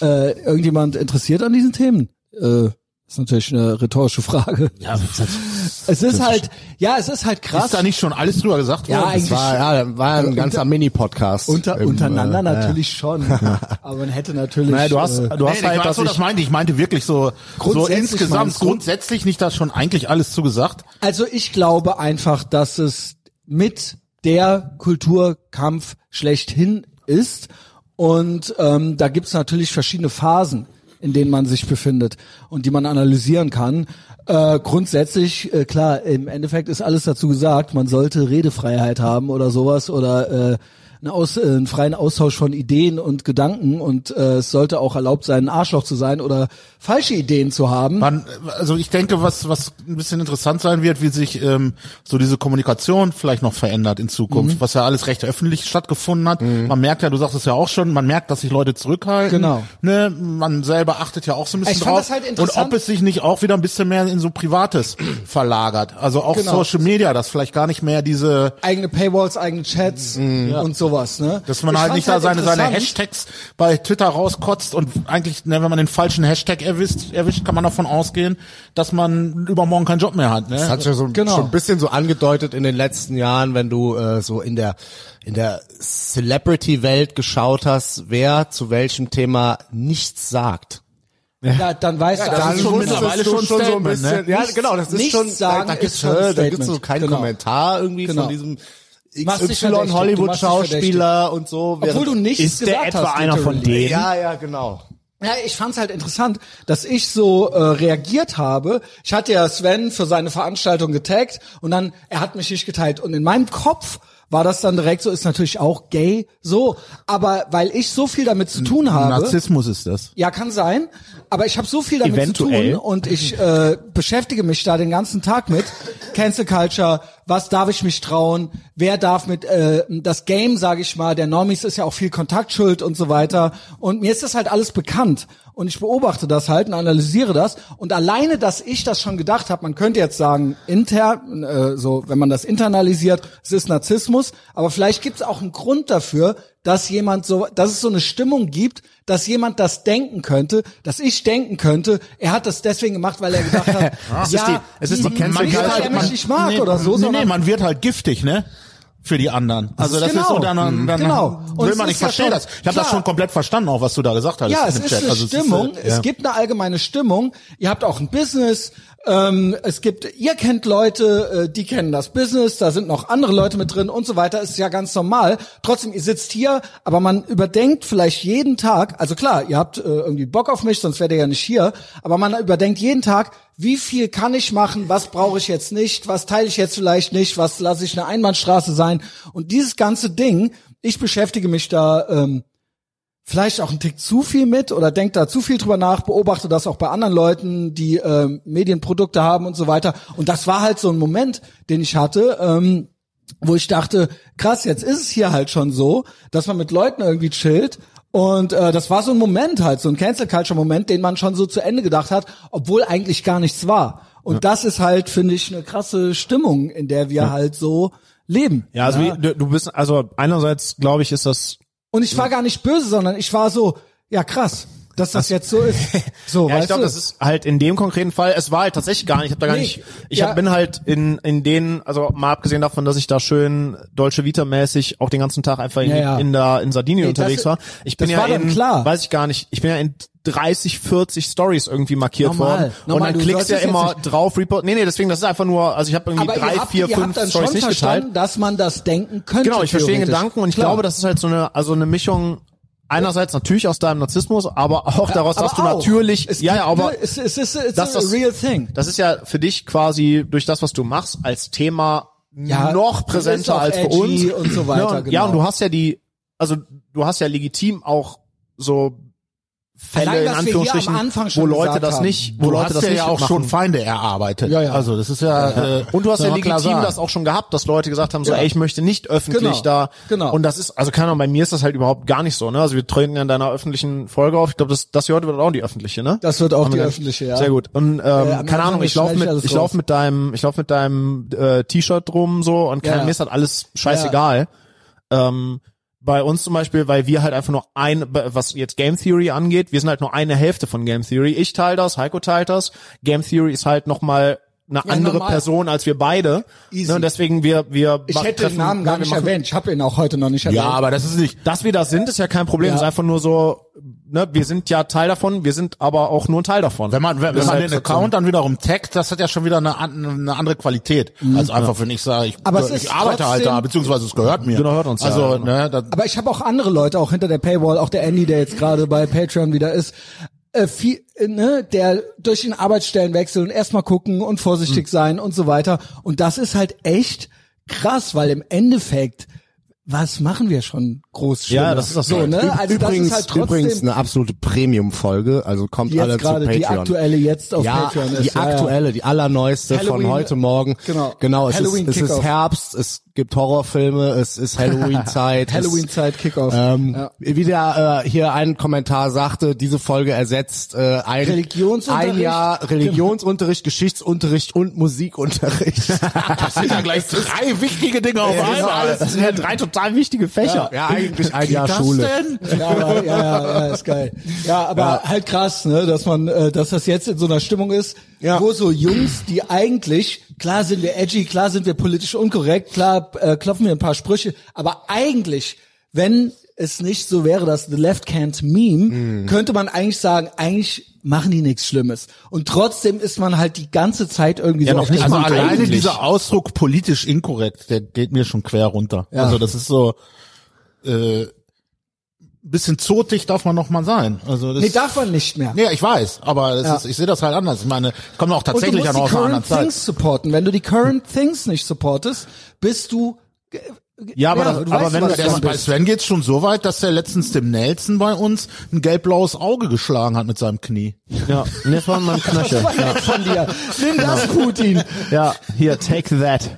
Äh, irgendjemand interessiert an diesen Themen? Äh, ist natürlich eine rhetorische Frage. Ja, [LAUGHS] Es ist halt, ja, es ist halt krass. ist da nicht schon alles drüber gesagt Ja, worden? eigentlich- War, ja, war ein ganzer Mini-Podcast. Unter, Im, untereinander äh, natürlich schon. [LAUGHS] Aber man hätte natürlich. Naja, du hast, äh, du hast nee, halt, ich weiß, dass so, ich, das meinte ich. Meinte wirklich so, so Grundsätzlich insgesamt, grundsätzlich nicht da schon eigentlich alles zugesagt. Also ich glaube einfach, dass es mit der Kulturkampf schlechthin ist. Und ähm, da gibt's natürlich verschiedene Phasen, in denen man sich befindet und die man analysieren kann. Äh, grundsätzlich, äh, klar, im Endeffekt ist alles dazu gesagt, man sollte Redefreiheit haben oder sowas oder äh, einen, Aus, äh, einen freien Austausch von Ideen und Gedanken und äh, es sollte auch erlaubt sein, ein Arschloch zu sein oder falsche Ideen zu haben. Man, also ich denke, was was ein bisschen interessant sein wird, wie sich ähm, so diese Kommunikation vielleicht noch verändert in Zukunft, Mhm. was ja alles recht öffentlich stattgefunden hat. Man merkt ja, du sagst es ja auch schon, man merkt, dass sich Leute zurückhalten. Genau. Ne, man selber achtet ja auch so ein bisschen Ich fand drauf. das halt Und interessant. ob es sich nicht auch wieder ein bisschen mehr in so Privates [CLEARS THROAT] verlagert. Also auch Genau. Social Media, dass vielleicht gar nicht mehr diese eigene Paywalls, eigene Chats und sowas, ne? Dass man Ich halt nicht da seine, seine interessant. Hashtags bei Twitter rauskotzt und eigentlich, ne, wenn man den falschen Hashtag erwischt, erwischt, kann man davon ausgehen, dass man übermorgen keinen Job mehr hat. Ne? Das hat ja so Genau. schon ein bisschen so angedeutet in den letzten Jahren, wenn du äh, so in der in der Celebrity-Welt geschaut hast, wer zu welchem Thema nichts sagt. Ja, dann weißt du, das also ist schon mittlerweile schon so ein Statement, bisschen, ne? ja genau, das ist schon, sagen da, da gibt's schon ein da gibt's so keinen Genau. Kommentar irgendwie Genau. von diesem XY verdächtig, du Hollywood machst dich verdächtig. Schauspieler und so. Obwohl du nichts ist der gesagt etwa hast, einer von denen? ja, ja, genau. Ja, ich fand's halt interessant, dass ich so äh, reagiert habe. Ich hatte ja Sven für seine Veranstaltung getaggt und dann, er hat mich nicht geteilt. Und in meinem Kopf war das dann direkt so, ist natürlich auch gay, so. Aber weil ich so viel damit zu tun habe. Narzissmus ist das. Ja, kann sein. Aber ich habe so viel damit Eventuell. zu tun und ich äh, beschäftige mich da den ganzen Tag mit Cancel Culture. Was darf ich mich trauen? Wer darf mit äh, das Game, sage ich mal, der Normis ist ja auch viel Kontaktschuld und so weiter. Und mir ist das halt alles bekannt und ich beobachte das halt und analysiere das. Und alleine, dass ich das schon gedacht habe, man könnte jetzt sagen intern, äh, so wenn man das internalisiert, es ist Narzissmus. Aber vielleicht gibt es auch einen Grund dafür, dass jemand so, dass es so eine Stimmung gibt, dass jemand das denken könnte, dass ich denken könnte, er hat das deswegen gemacht, weil er gedacht hat, Es [LAUGHS] ja, ist die- es ist die Cancel nicht, weil Culture. er mich nicht mag oder so, nee, nee, man wird halt giftig, ne? Für die anderen. Also das genau. ist so, dann, dann Genau. Und will man nicht ja verstehen schon- das. Ich habe das schon komplett verstanden, auch was du da gesagt hast. Ja, es ist Chat. eine Also es ist, Stimmung. äh, Es gibt eine allgemeine Stimmung. Ihr habt auch ein Business. Ähm, es gibt, ihr kennt Leute, äh, die kennen das Business. Da sind noch andere Leute mit drin und so weiter. Ist ja ganz normal. Trotzdem, ihr sitzt hier, aber man überdenkt vielleicht jeden Tag. Also klar, ihr habt äh, irgendwie Bock auf mich, sonst wärt ihr ja nicht hier. Aber man überdenkt jeden Tag, wie viel kann ich machen, was brauche ich jetzt nicht, was teile ich jetzt vielleicht nicht, was lasse ich eine Einbahnstraße sein. Und dieses ganze Ding, ich beschäftige mich da ähm, vielleicht auch einen Tick zu viel mit oder denkt da zu viel drüber nach, beobachte das auch bei anderen Leuten, die ähm, Medienprodukte haben und so weiter. Und das war halt so ein Moment, den ich hatte, ähm, wo ich dachte, krass, jetzt ist es hier halt schon so, dass man mit Leuten irgendwie chillt. Und äh, das war so ein Moment halt, so ein Cancel Culture Moment, den man schon so zu Ende gedacht hat, obwohl eigentlich gar nichts war. Und das ist halt, finde ich, eine krasse Stimmung, in der wir halt so leben. Ja, also Wie, du, du bist, also einerseits glaube ich, ist das Und ich war gar nicht böse, sondern ich war so, ja krass, dass das jetzt so ist. [LAUGHS] So, Ja, ich glaube, das ist halt in dem konkreten Fall, es war halt tatsächlich gar nicht, ich habe da gar Nee, nicht, ich ja. hab, bin halt in in denen, also mal abgesehen davon, dass ich da schön Deutsche Vita mäßig auch den ganzen Tag einfach in, Ja, ja. in der in Sardinien Nee, das- unterwegs war. Ich bin das ja in, klar. weiß ich gar nicht, ich bin ja in 30, 40 Stories irgendwie markiert Normal, worden normal, und dann klickst du ja immer drauf, Report. Nee, nee, deswegen das ist einfach nur, also ich habe irgendwie drei, habt, vier, fünf Stories schon nicht geteilt. dass man das denken könnte. Genau, ich verstehe den. Gedanken und ich Klar. glaube, das ist halt so eine, also eine Mischung einerseits natürlich aus deinem Narzissmus, aber auch daraus, dass du Aber auch. natürlich, es ja, ja, aber ne, es, es ist it's dass a das- real thing. das ist ja für dich quasi durch das, was du machst, als Thema Ja, noch das präsenter als für uns. und so weiter, Ja, und, ja, genau. und du hast ja die, also du hast ja legitim auch so Fälle Allein, in Anführungsstrichen, wo Leute das haben. nicht, wo Du Leute das ja, nicht ja auch machen. schon Feinde erarbeitet. Ja, ja. Also das ist ja. Äh, Und du hast ja legitim das auch schon gehabt, dass Leute gesagt haben, so, Ja. ey, ich möchte nicht öffentlich Genau. da. Genau. Und das ist, also keine Ahnung, bei mir ist das halt überhaupt gar nicht so, ne? Also wir treten in deiner öffentlichen Folge auf. Ich glaube, das, das hier heute wird auch die öffentliche, ne? Das wird auch Haben die öffentliche, ja. Sehr gut. Und ähm, am keine Ahnung, ich laufe mit, ich laufe mit deinem, ich laufe mit deinem äh, T-Shirt rum so und Ja. mir ist das alles scheißegal. Ähm, bei uns zum Beispiel, weil wir halt einfach nur ein, was jetzt Game Theory angeht, wir sind halt nur eine Hälfte von Game Theory. Ich teile das, Heiko teilt das. Game Theory ist halt noch mal eine Ja, andere normal. Person als wir beide. Easy. Ne, und deswegen wir wir Ich hätte den treffen- Namen gar ne, nicht machen- erwähnt. Ich habe ihn auch heute noch nicht erwähnt. Ja, aber das ist nicht. Dass wir das sind, ist ja kein Problem. Ja. Es ist einfach nur so, ne, wir sind ja Teil davon, wir sind aber auch nur ein Teil davon. Wenn man, wenn, wenn man den Account dann wiederum taggt, das hat ja schon wieder eine, eine andere Qualität. als einfach, wenn ich sage, ich, Mhm. Aber ich arbeite halt da, beziehungsweise es gehört mir. Genau, hört uns ja, Also, genau. ne, das, Aber ich habe auch andere Leute, auch hinter der Paywall, auch der Andy, der jetzt gerade bei Patreon wieder ist, äh, viel, äh, ne, der durch den Arbeitsstellenwechsel und erstmal gucken und vorsichtig Mhm. sein und so weiter. Und das ist halt echt krass, weil im Endeffekt, was machen wir schon groß Ja, das ist das so, ne? Also übrigens, das ist halt trotzdem übrigens eine absolute Premium-Folge, also kommt alle zu gerade Patreon. die aktuelle jetzt auf ja, Patreon ist. die ja, ja. aktuelle, die allerneueste Halloween- von heute Morgen. Genau. Genau, es, Halloween ist, es ist. Herbst, es gibt Horrorfilme, es ist Halloween-Zeit. Halloween-Zeit, Kickoff. Ähm, ja. Wie der äh, hier ein Kommentar sagte, diese Folge ersetzt äh, ein, Religionsunterricht? ein Jahr Religionsunterricht, Geschichtsunterricht und Musikunterricht. das sind ja gleich [LAUGHS] drei wichtige Dinge auf einmal. das sind ja drei total wichtige Fächer. ja, eigentlich ein Jahr Schule. Ja, aber, ja, ja, ja, ist geil. Ja, aber halt krass, ne, dass man, äh, dass das jetzt in so einer Stimmung ist, Ja. wo so Jungs, die eigentlich, klar sind wir edgy, klar sind wir politisch unkorrekt, klar äh, klopfen wir ein paar Sprüche, aber eigentlich, wenn es nicht so wäre, dass The Left Can't Meme, könnte man eigentlich sagen, eigentlich machen die nichts Schlimmes. Und trotzdem ist man halt die ganze Zeit irgendwie Ja, so noch auf nicht Also mal alleine eigentlich. dieser Ausdruck politisch inkorrekt, der geht mir schon quer runter. Ja. Also das ist so äh, bisschen zotig darf man noch mal sein. Also das Nee, darf man nicht mehr. Nee, ich weiß, aber das Ja. ist, ich sehe das halt anders. Ich meine, ich komme auch Und du tatsächlich ja musst noch die aus einer Current anderen Zeit. Things supporten. Wenn du die Current Things nicht supportest, bist du Ja, aber, Ja, das, aber wenn was du dann bei. Sven geht's schon so weit, dass der letztens dem Nelson bei uns ein gelb-blaues Auge geschlagen hat mit seinem Knie. ja, jetzt war mein Knöchel. Das war nett von dir. Nimm das, Genau. Putin. Ja, hier, take that.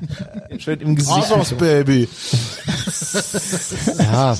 Schön im Gesicht. Arschloch, Baby. Ja,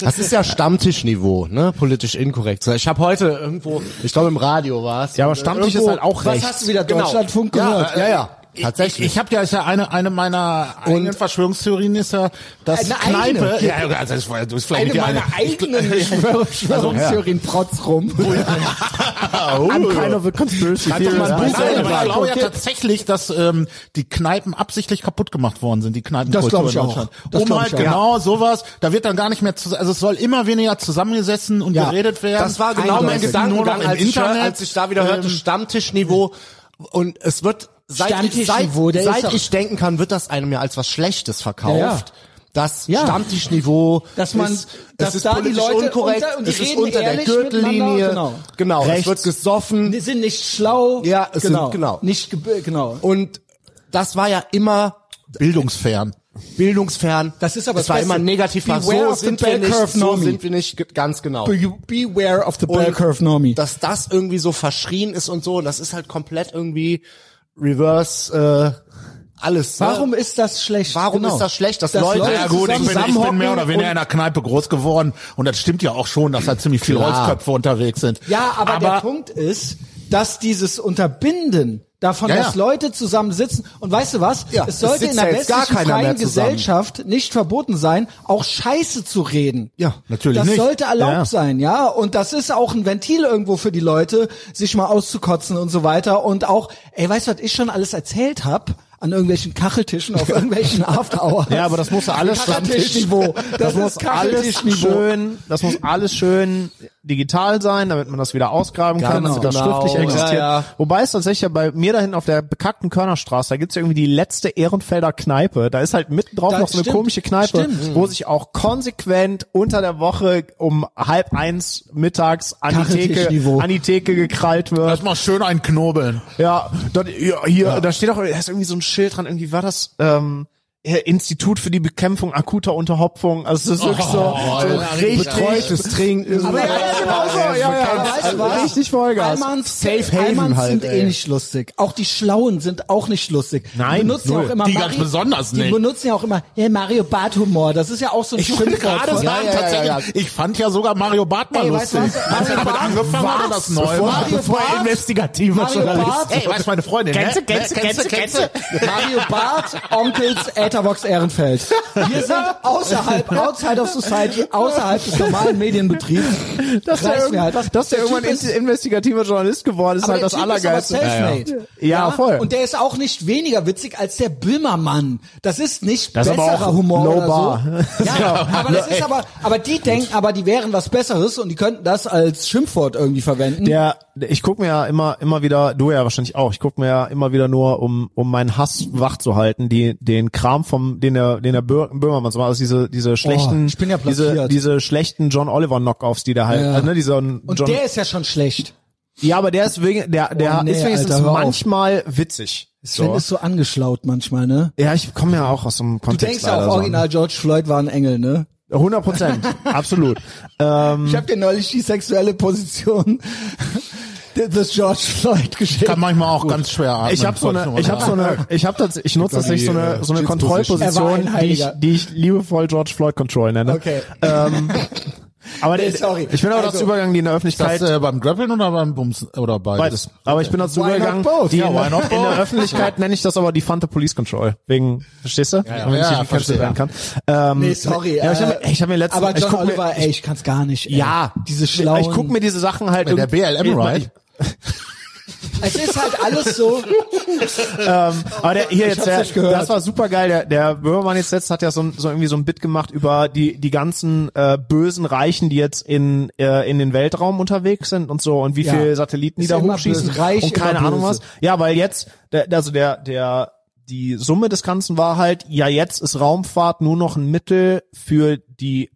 das ist ja Stammtischniveau, ne? Politisch inkorrekt. Ich habe heute irgendwo, ich glaube im Radio war es. Ja, aber Stammtisch ist halt auch Was rechts. hast du wieder Genau. Deutschlandfunk Ja, gehört? ja, ja. Ich, Tatsächlich. ich habe ja, ist ja eine, eine meiner eigenen Verschwörungstheorien ist ja, dass Eine Kneipe, eigene? ja, ja, also das war- das ist vielleicht Eine meiner eigenen [LAUGHS] Verschwörungstheorien [LAUGHS] trotz rum. I'm kind of a conspiracy Schreib doch mal ein theorist. Buch, Nein, aber ich glaube ja tatsächlich, dass ähm, die Kneipen absichtlich kaputt gemacht worden sind, die Kneipenkultur Das glaub ich in auch. Deutschland. Das um halt ich auch. genau sowas, da wird dann gar nicht mehr, zu, also es soll immer weniger zusammengesessen und Ja. geredet werden. Das war genau mein. Gedankengang, als ich, Internet. als ich da wieder hörte, Ähm, Stammtischniveau. Und es wird, seit, ich, seit, ist seit ich denken kann, wird das einem ja als was Schlechtes verkauft. Ja, ja. Das Ja. Stammtischniveau, Dass man- ist, dass es ist da die politisch Leute unkorrekt, unter- und die es ist unter der Gürtellinie, genau. genau, Rechts. es wird gesoffen Die sind nicht schlau. Ja, es sind- genau. Nicht, ge- genau. und das war ja immer bildungsfern. bildungsfern. Das ist aber es war das immer Beste. negativ, war Beware so of the sind wir bell nicht, curve so sind wir nicht ganz genau. Be beware of the Und bell curve normie. Dass das irgendwie so verschrien ist und so, das ist halt komplett irgendwie reverse äh, alles. ne? Warum ist das schlecht? Warum Genau. ist das schlecht, dass Dass Leute, Leute Ja gut, ich bin, ich bin mehr oder weniger in der Kneipe groß geworden und das stimmt ja auch schon, dass da ziemlich viele. Holzköpfe unterwegs sind. Ja, aber, der Punkt ist, dass dieses Unterbinden davon, Ja, ja. dass Leute zusammen sitzen und weißt du was? Ja, es sollte in der westlichen freien. Gesellschaft nicht verboten sein, auch Scheiße zu reden. Ja, natürlich Das nicht. sollte erlaubt sein, ja. Und das ist auch ein Ventil irgendwo für die Leute, sich mal auszukotzen und so weiter. Und auch, ey, weißt du, was ich schon alles erzählt hab? An irgendwelchen Kacheltischen, auf [LAUGHS] irgendwelchen After-Hours. Ja, aber das muss ja alles Kacheltischniveau. Das, Das muss alles schön, das muss alles schön digital sein, damit man das wieder ausgraben kann, Ganz damit das genau. schriftlich existiert. Ja, ja. Wobei es tatsächlich ja bei mir da hinten auf der bekackten Körnerstraße, da gibt's ja irgendwie die letzte Ehrenfelder Kneipe. Da ist halt mitten drauf noch so eine stimmt, komische Kneipe, stimmt. wo sich auch konsequent unter der Woche um halb eins mittags an die Theke, an die Theke gekrallt wird. Lass mal schön einknobeln. Ja, dort, ja hier, da steht auch, da ist irgendwie so ein Schild dran, irgendwie war das, ähm, äh, Institut für die Bekämpfung akuter Unterhopfung. Also es ist wirklich so, so richtig Betreutes Trinken. Aber ja, ja, genau so. Ja, ja, aber weißt was? richtig Vollgas. Almans, Safe Haven Almans halt, sind ey. eh nicht lustig. Auch die Schlauen sind auch nicht lustig. Nein, die benutzen ja null. auch immer Die Mari- ganz besonders Die nicht. benutzen ja auch immer ja, Mario Bart Humor. Das ist ja auch so ein Ich Schimpfwort. gerade von- ja, ja, tatsächlich, ja. ich fand ja sogar Mario Barth mal Ey, weißt du lustig. was? Als er damit Mario angefangen hat das neu war. Mario Barth, investigativer Mario Barth, Ey, weißt meine Freundin, ne? kennst du, kennst du? Mario Barth, Onkels, Ätherbox Ehrenfeld. Wir sind außerhalb, outside of society, außerhalb des normalen Medienbetriebs. dass der, Reißt mir halt. irgendwann, dass der Der irgendwann ist- in- investigativer Journalist geworden ist, Aber halt der das ist Allergeilste. self-made. Ja, voll. Und der ist auch nicht weniger witzig als der Böhmermann. Das ist nicht Das ist aber besserer auch Humor low oder bar. so. [LAUGHS] Ja, aber das ist aber, aber die denken, aber die wären was Besseres und die könnten das als Schimpfwort irgendwie verwenden. Der, ich guck mir ja immer, immer wieder, du ja wahrscheinlich auch, ich guck mir ja immer wieder nur, um, um meinen Hass wach zu halten, die, den Kram vom, den der, den der Böhr, Böhmermann so also diese, diese schlechten, ich bin ja diese, diese schlechten John Oliver Knockoffs, die der halt, Ja. also, ne, dieser und John, der ist ja schon schlecht. ja, aber der ist wegen, der, der Oh, nee, ist wenigstens Alter, manchmal witzig. Sven So. ist so angeschlaut manchmal, ne? Ja, ich komme ja auch aus so einem Du Kontext. denkst ja auch so. original, George Floyd war ein Engel, ne? 100 Prozent, [LAUGHS] absolut. ähm, Ich habe dir neulich die sexuelle Position des George Floyd geschickt. Kann manchmal auch ganz schwer atmen. Ich habe so eine, ich habe so eine, ich habe tatsächlich, ich nutze tatsächlich so eine, äh, so eine Kontrollposition, ein die ich, die ich liebevoll George Floyd Control nenne. Okay. Ähm, [LAUGHS] aber Nee, sorry. ich bin aber dazu Also, übergegangen, die in der das Öffentlichkeit äh, beim Grappeln oder beim Bums oder beides? beides. Aber ich bin dazu Why übergegangen, die Ja, in, in der? Öffentlichkeit nenne ich das aber die Fante Police Control. Wegen, verstehst du? Ja, ja. Wenn ich Ja, nicht gecancelt verstehe. werden kann. Ähm, Nee, sorry. Ja, ich äh, habe ich hab mir letztens, aber ich John guck mir, Oliver, ey, ich kann's gar nicht. Ey. ja, diese schlauen. Ich guck mir diese Sachen halt Der BLM Ride? [LAUGHS] es ist halt alles so. Aber der, hier jetzt, der, das war super geil. Der, der Böhmermann jetzt letzt hat ja so, ein- so irgendwie so ein Bit gemacht über die die ganzen äh, bösen Reichen, die jetzt in äh, in den Weltraum unterwegs sind und so und wie Ja. viele Satelliten die Ist da hochschießen böse. Reich, und keine Ahnung was. Ja, weil jetzt, der, also der der die Summe des Ganzen war halt, ja jetzt ist Raumfahrt nur noch ein Mittel für die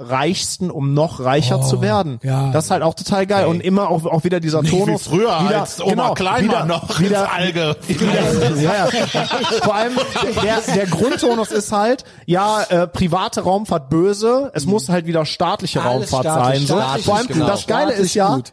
Reichsten, um noch reicher zu werden. Oh, ja. Das ist halt auch total geil. Und immer auch, auch wieder dieser Nicht wie Tonus. früher, wieder, als Oma genau, Klein wieder, noch wieder, ins Alge. ja, ja. Vor allem der, der Grundtonus ist halt, ja, äh, private Raumfahrt böse, es muss halt wieder staatliche Alles Raumfahrt staatlich, sein. So. Vor allem ist genau. das Geile Staatlich ist ja, gut.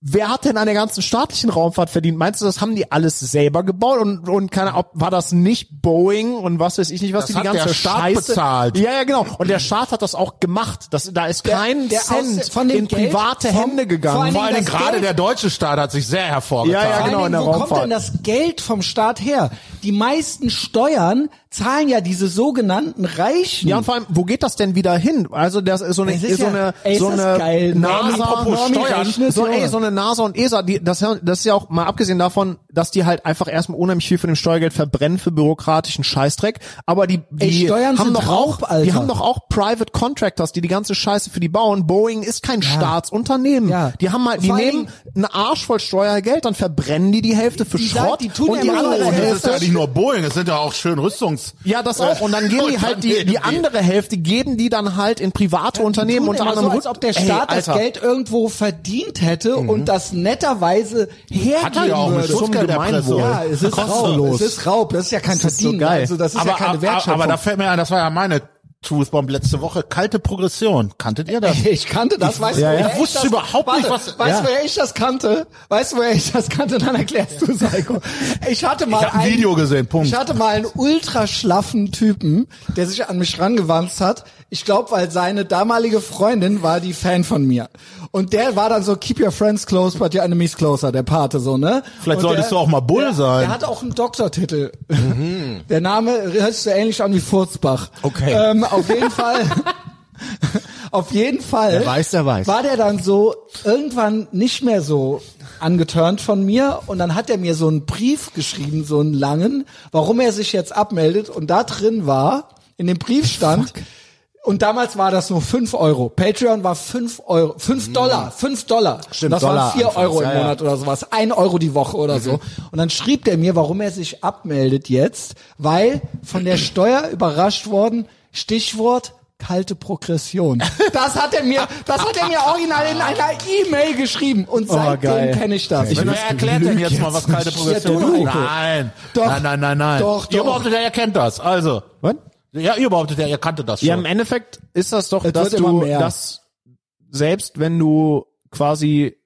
Wer hat denn an der ganzen staatlichen Raumfahrt verdient? Meinst du, das haben die alles selber gebaut und und keine ob war das nicht Boeing und was weiß ich nicht, was Das die die ganze der Staat Scheiße bezahlt. Ja, ja, genau. Und der Staat hat das auch gemacht. Das da ist kein der Cent aus- von dem in Geld private vom- Hände gegangen. Vor allen Dingen das gerade Geld- der deutsche Staat hat sich sehr hervorgetan. Ja, ja, genau, in der wo kommt denn das Geld vom Staat her? Die meisten Steuern zahlen ja diese sogenannten Reichen. Ja, und vor allem, wo geht das denn wieder hin? Also das ist so eine, ist so ja- eine, ey, so eine geil. NASA, Apropos Steuern. so, ey, so eine NASA und ESA, die, das, das ist ja auch mal abgesehen davon, dass die halt einfach erstmal unheimlich viel von dem Steuergeld verbrennen für bürokratischen Scheißdreck, aber die, Ey, die Steuern haben doch Raub, auch, Alter. die haben doch auch Private Contractors, die die ganze Scheiße für die bauen. Boeing ist kein Staatsunternehmen. Ja. Die haben halt, die Vor nehmen einen Arsch voll Steuergeld, dann verbrennen die die Hälfte für Die Schrott die tun und ja die andere Und das ist Hälfte ja nicht nur Boeing, es sind ja auch schön Rüstungs... ja, das auch. Und dann gehen die [LAUGHS] halt die, die andere Hälfte geben die dann halt in private Unternehmen tun unter anderem so, als ob der Ey, Staat das Alter. Geld irgendwo verdient hätte und das netterweise hergeben Hat er ja auch mit würde. Schutzgelderpressung. Ja, es ist Raub. Es ist Raub. Das ist ja kein Das ist so geil. Also das ist aber, ja keine Wertschöpfung. aber da fällt mir ein, das war ja meine Truthbomb letzte Woche, kalte Progression. Kanntet ihr das? [LAUGHS] Ich kannte das, weißt du, ja, woher ja. ich Ich wusste das, überhaupt warte, nicht, was- Weißt Ja. du, woher ich das kannte? Weißt du, woher ich das kannte? Dann erklärst du, Seiko. Ich hatte mal Ich hab ein einen- Video gesehen, Punkt. Ich hatte mal einen ultra schlaffen Typen, der sich an mich rangewanzt hat. Ich glaube, weil seine damalige Freundin war die Fan von mir. Und der war dann so, keep your friends close, but your enemies closer, der Pate so, ne? Vielleicht Und solltest der, du auch mal Bull der, sein. Der hatte auch einen Doktortitel. [LAUGHS] Der Name hört sich so ähnlich an wie Furzbach. Okay. Ähm, auf jeden Fall. [LAUGHS] Auf jeden Fall. Wer weiß, der weiß. War der dann so irgendwann nicht mehr so angeturnt von mir und dann hat er mir so einen Brief geschrieben, so einen langen, warum er sich jetzt abmeldet und da drin war, in dem Brief stand, und damals war das nur fünf Euro. Patreon war fünf Euro, fünf Dollar, fünf Dollar. Stimmt, das Dollar waren vier anfangs, Euro im ja, ja. Monat oder sowas. Ein Euro die Woche oder so. Und dann schrieb der mir, warum er sich abmeldet jetzt, weil von der Steuer überrascht worden, Stichwort kalte Progression. [LAUGHS] Das hat er mir, das hat er mir original in einer E-Mail geschrieben und seitdem geil. kenne ich das. Ich erklärt denn jetzt mal, was kalte Progression Ja, ist? Nein. Doch. Nein, nein, nein, nein. Doch, doch. ja, ihr kennt das. Also. Was? Ja, ihr behauptet ja, ihr kannte das schon. Ja, im Endeffekt ist das doch, Es dass wird immer du, mehr. dass selbst wenn du quasi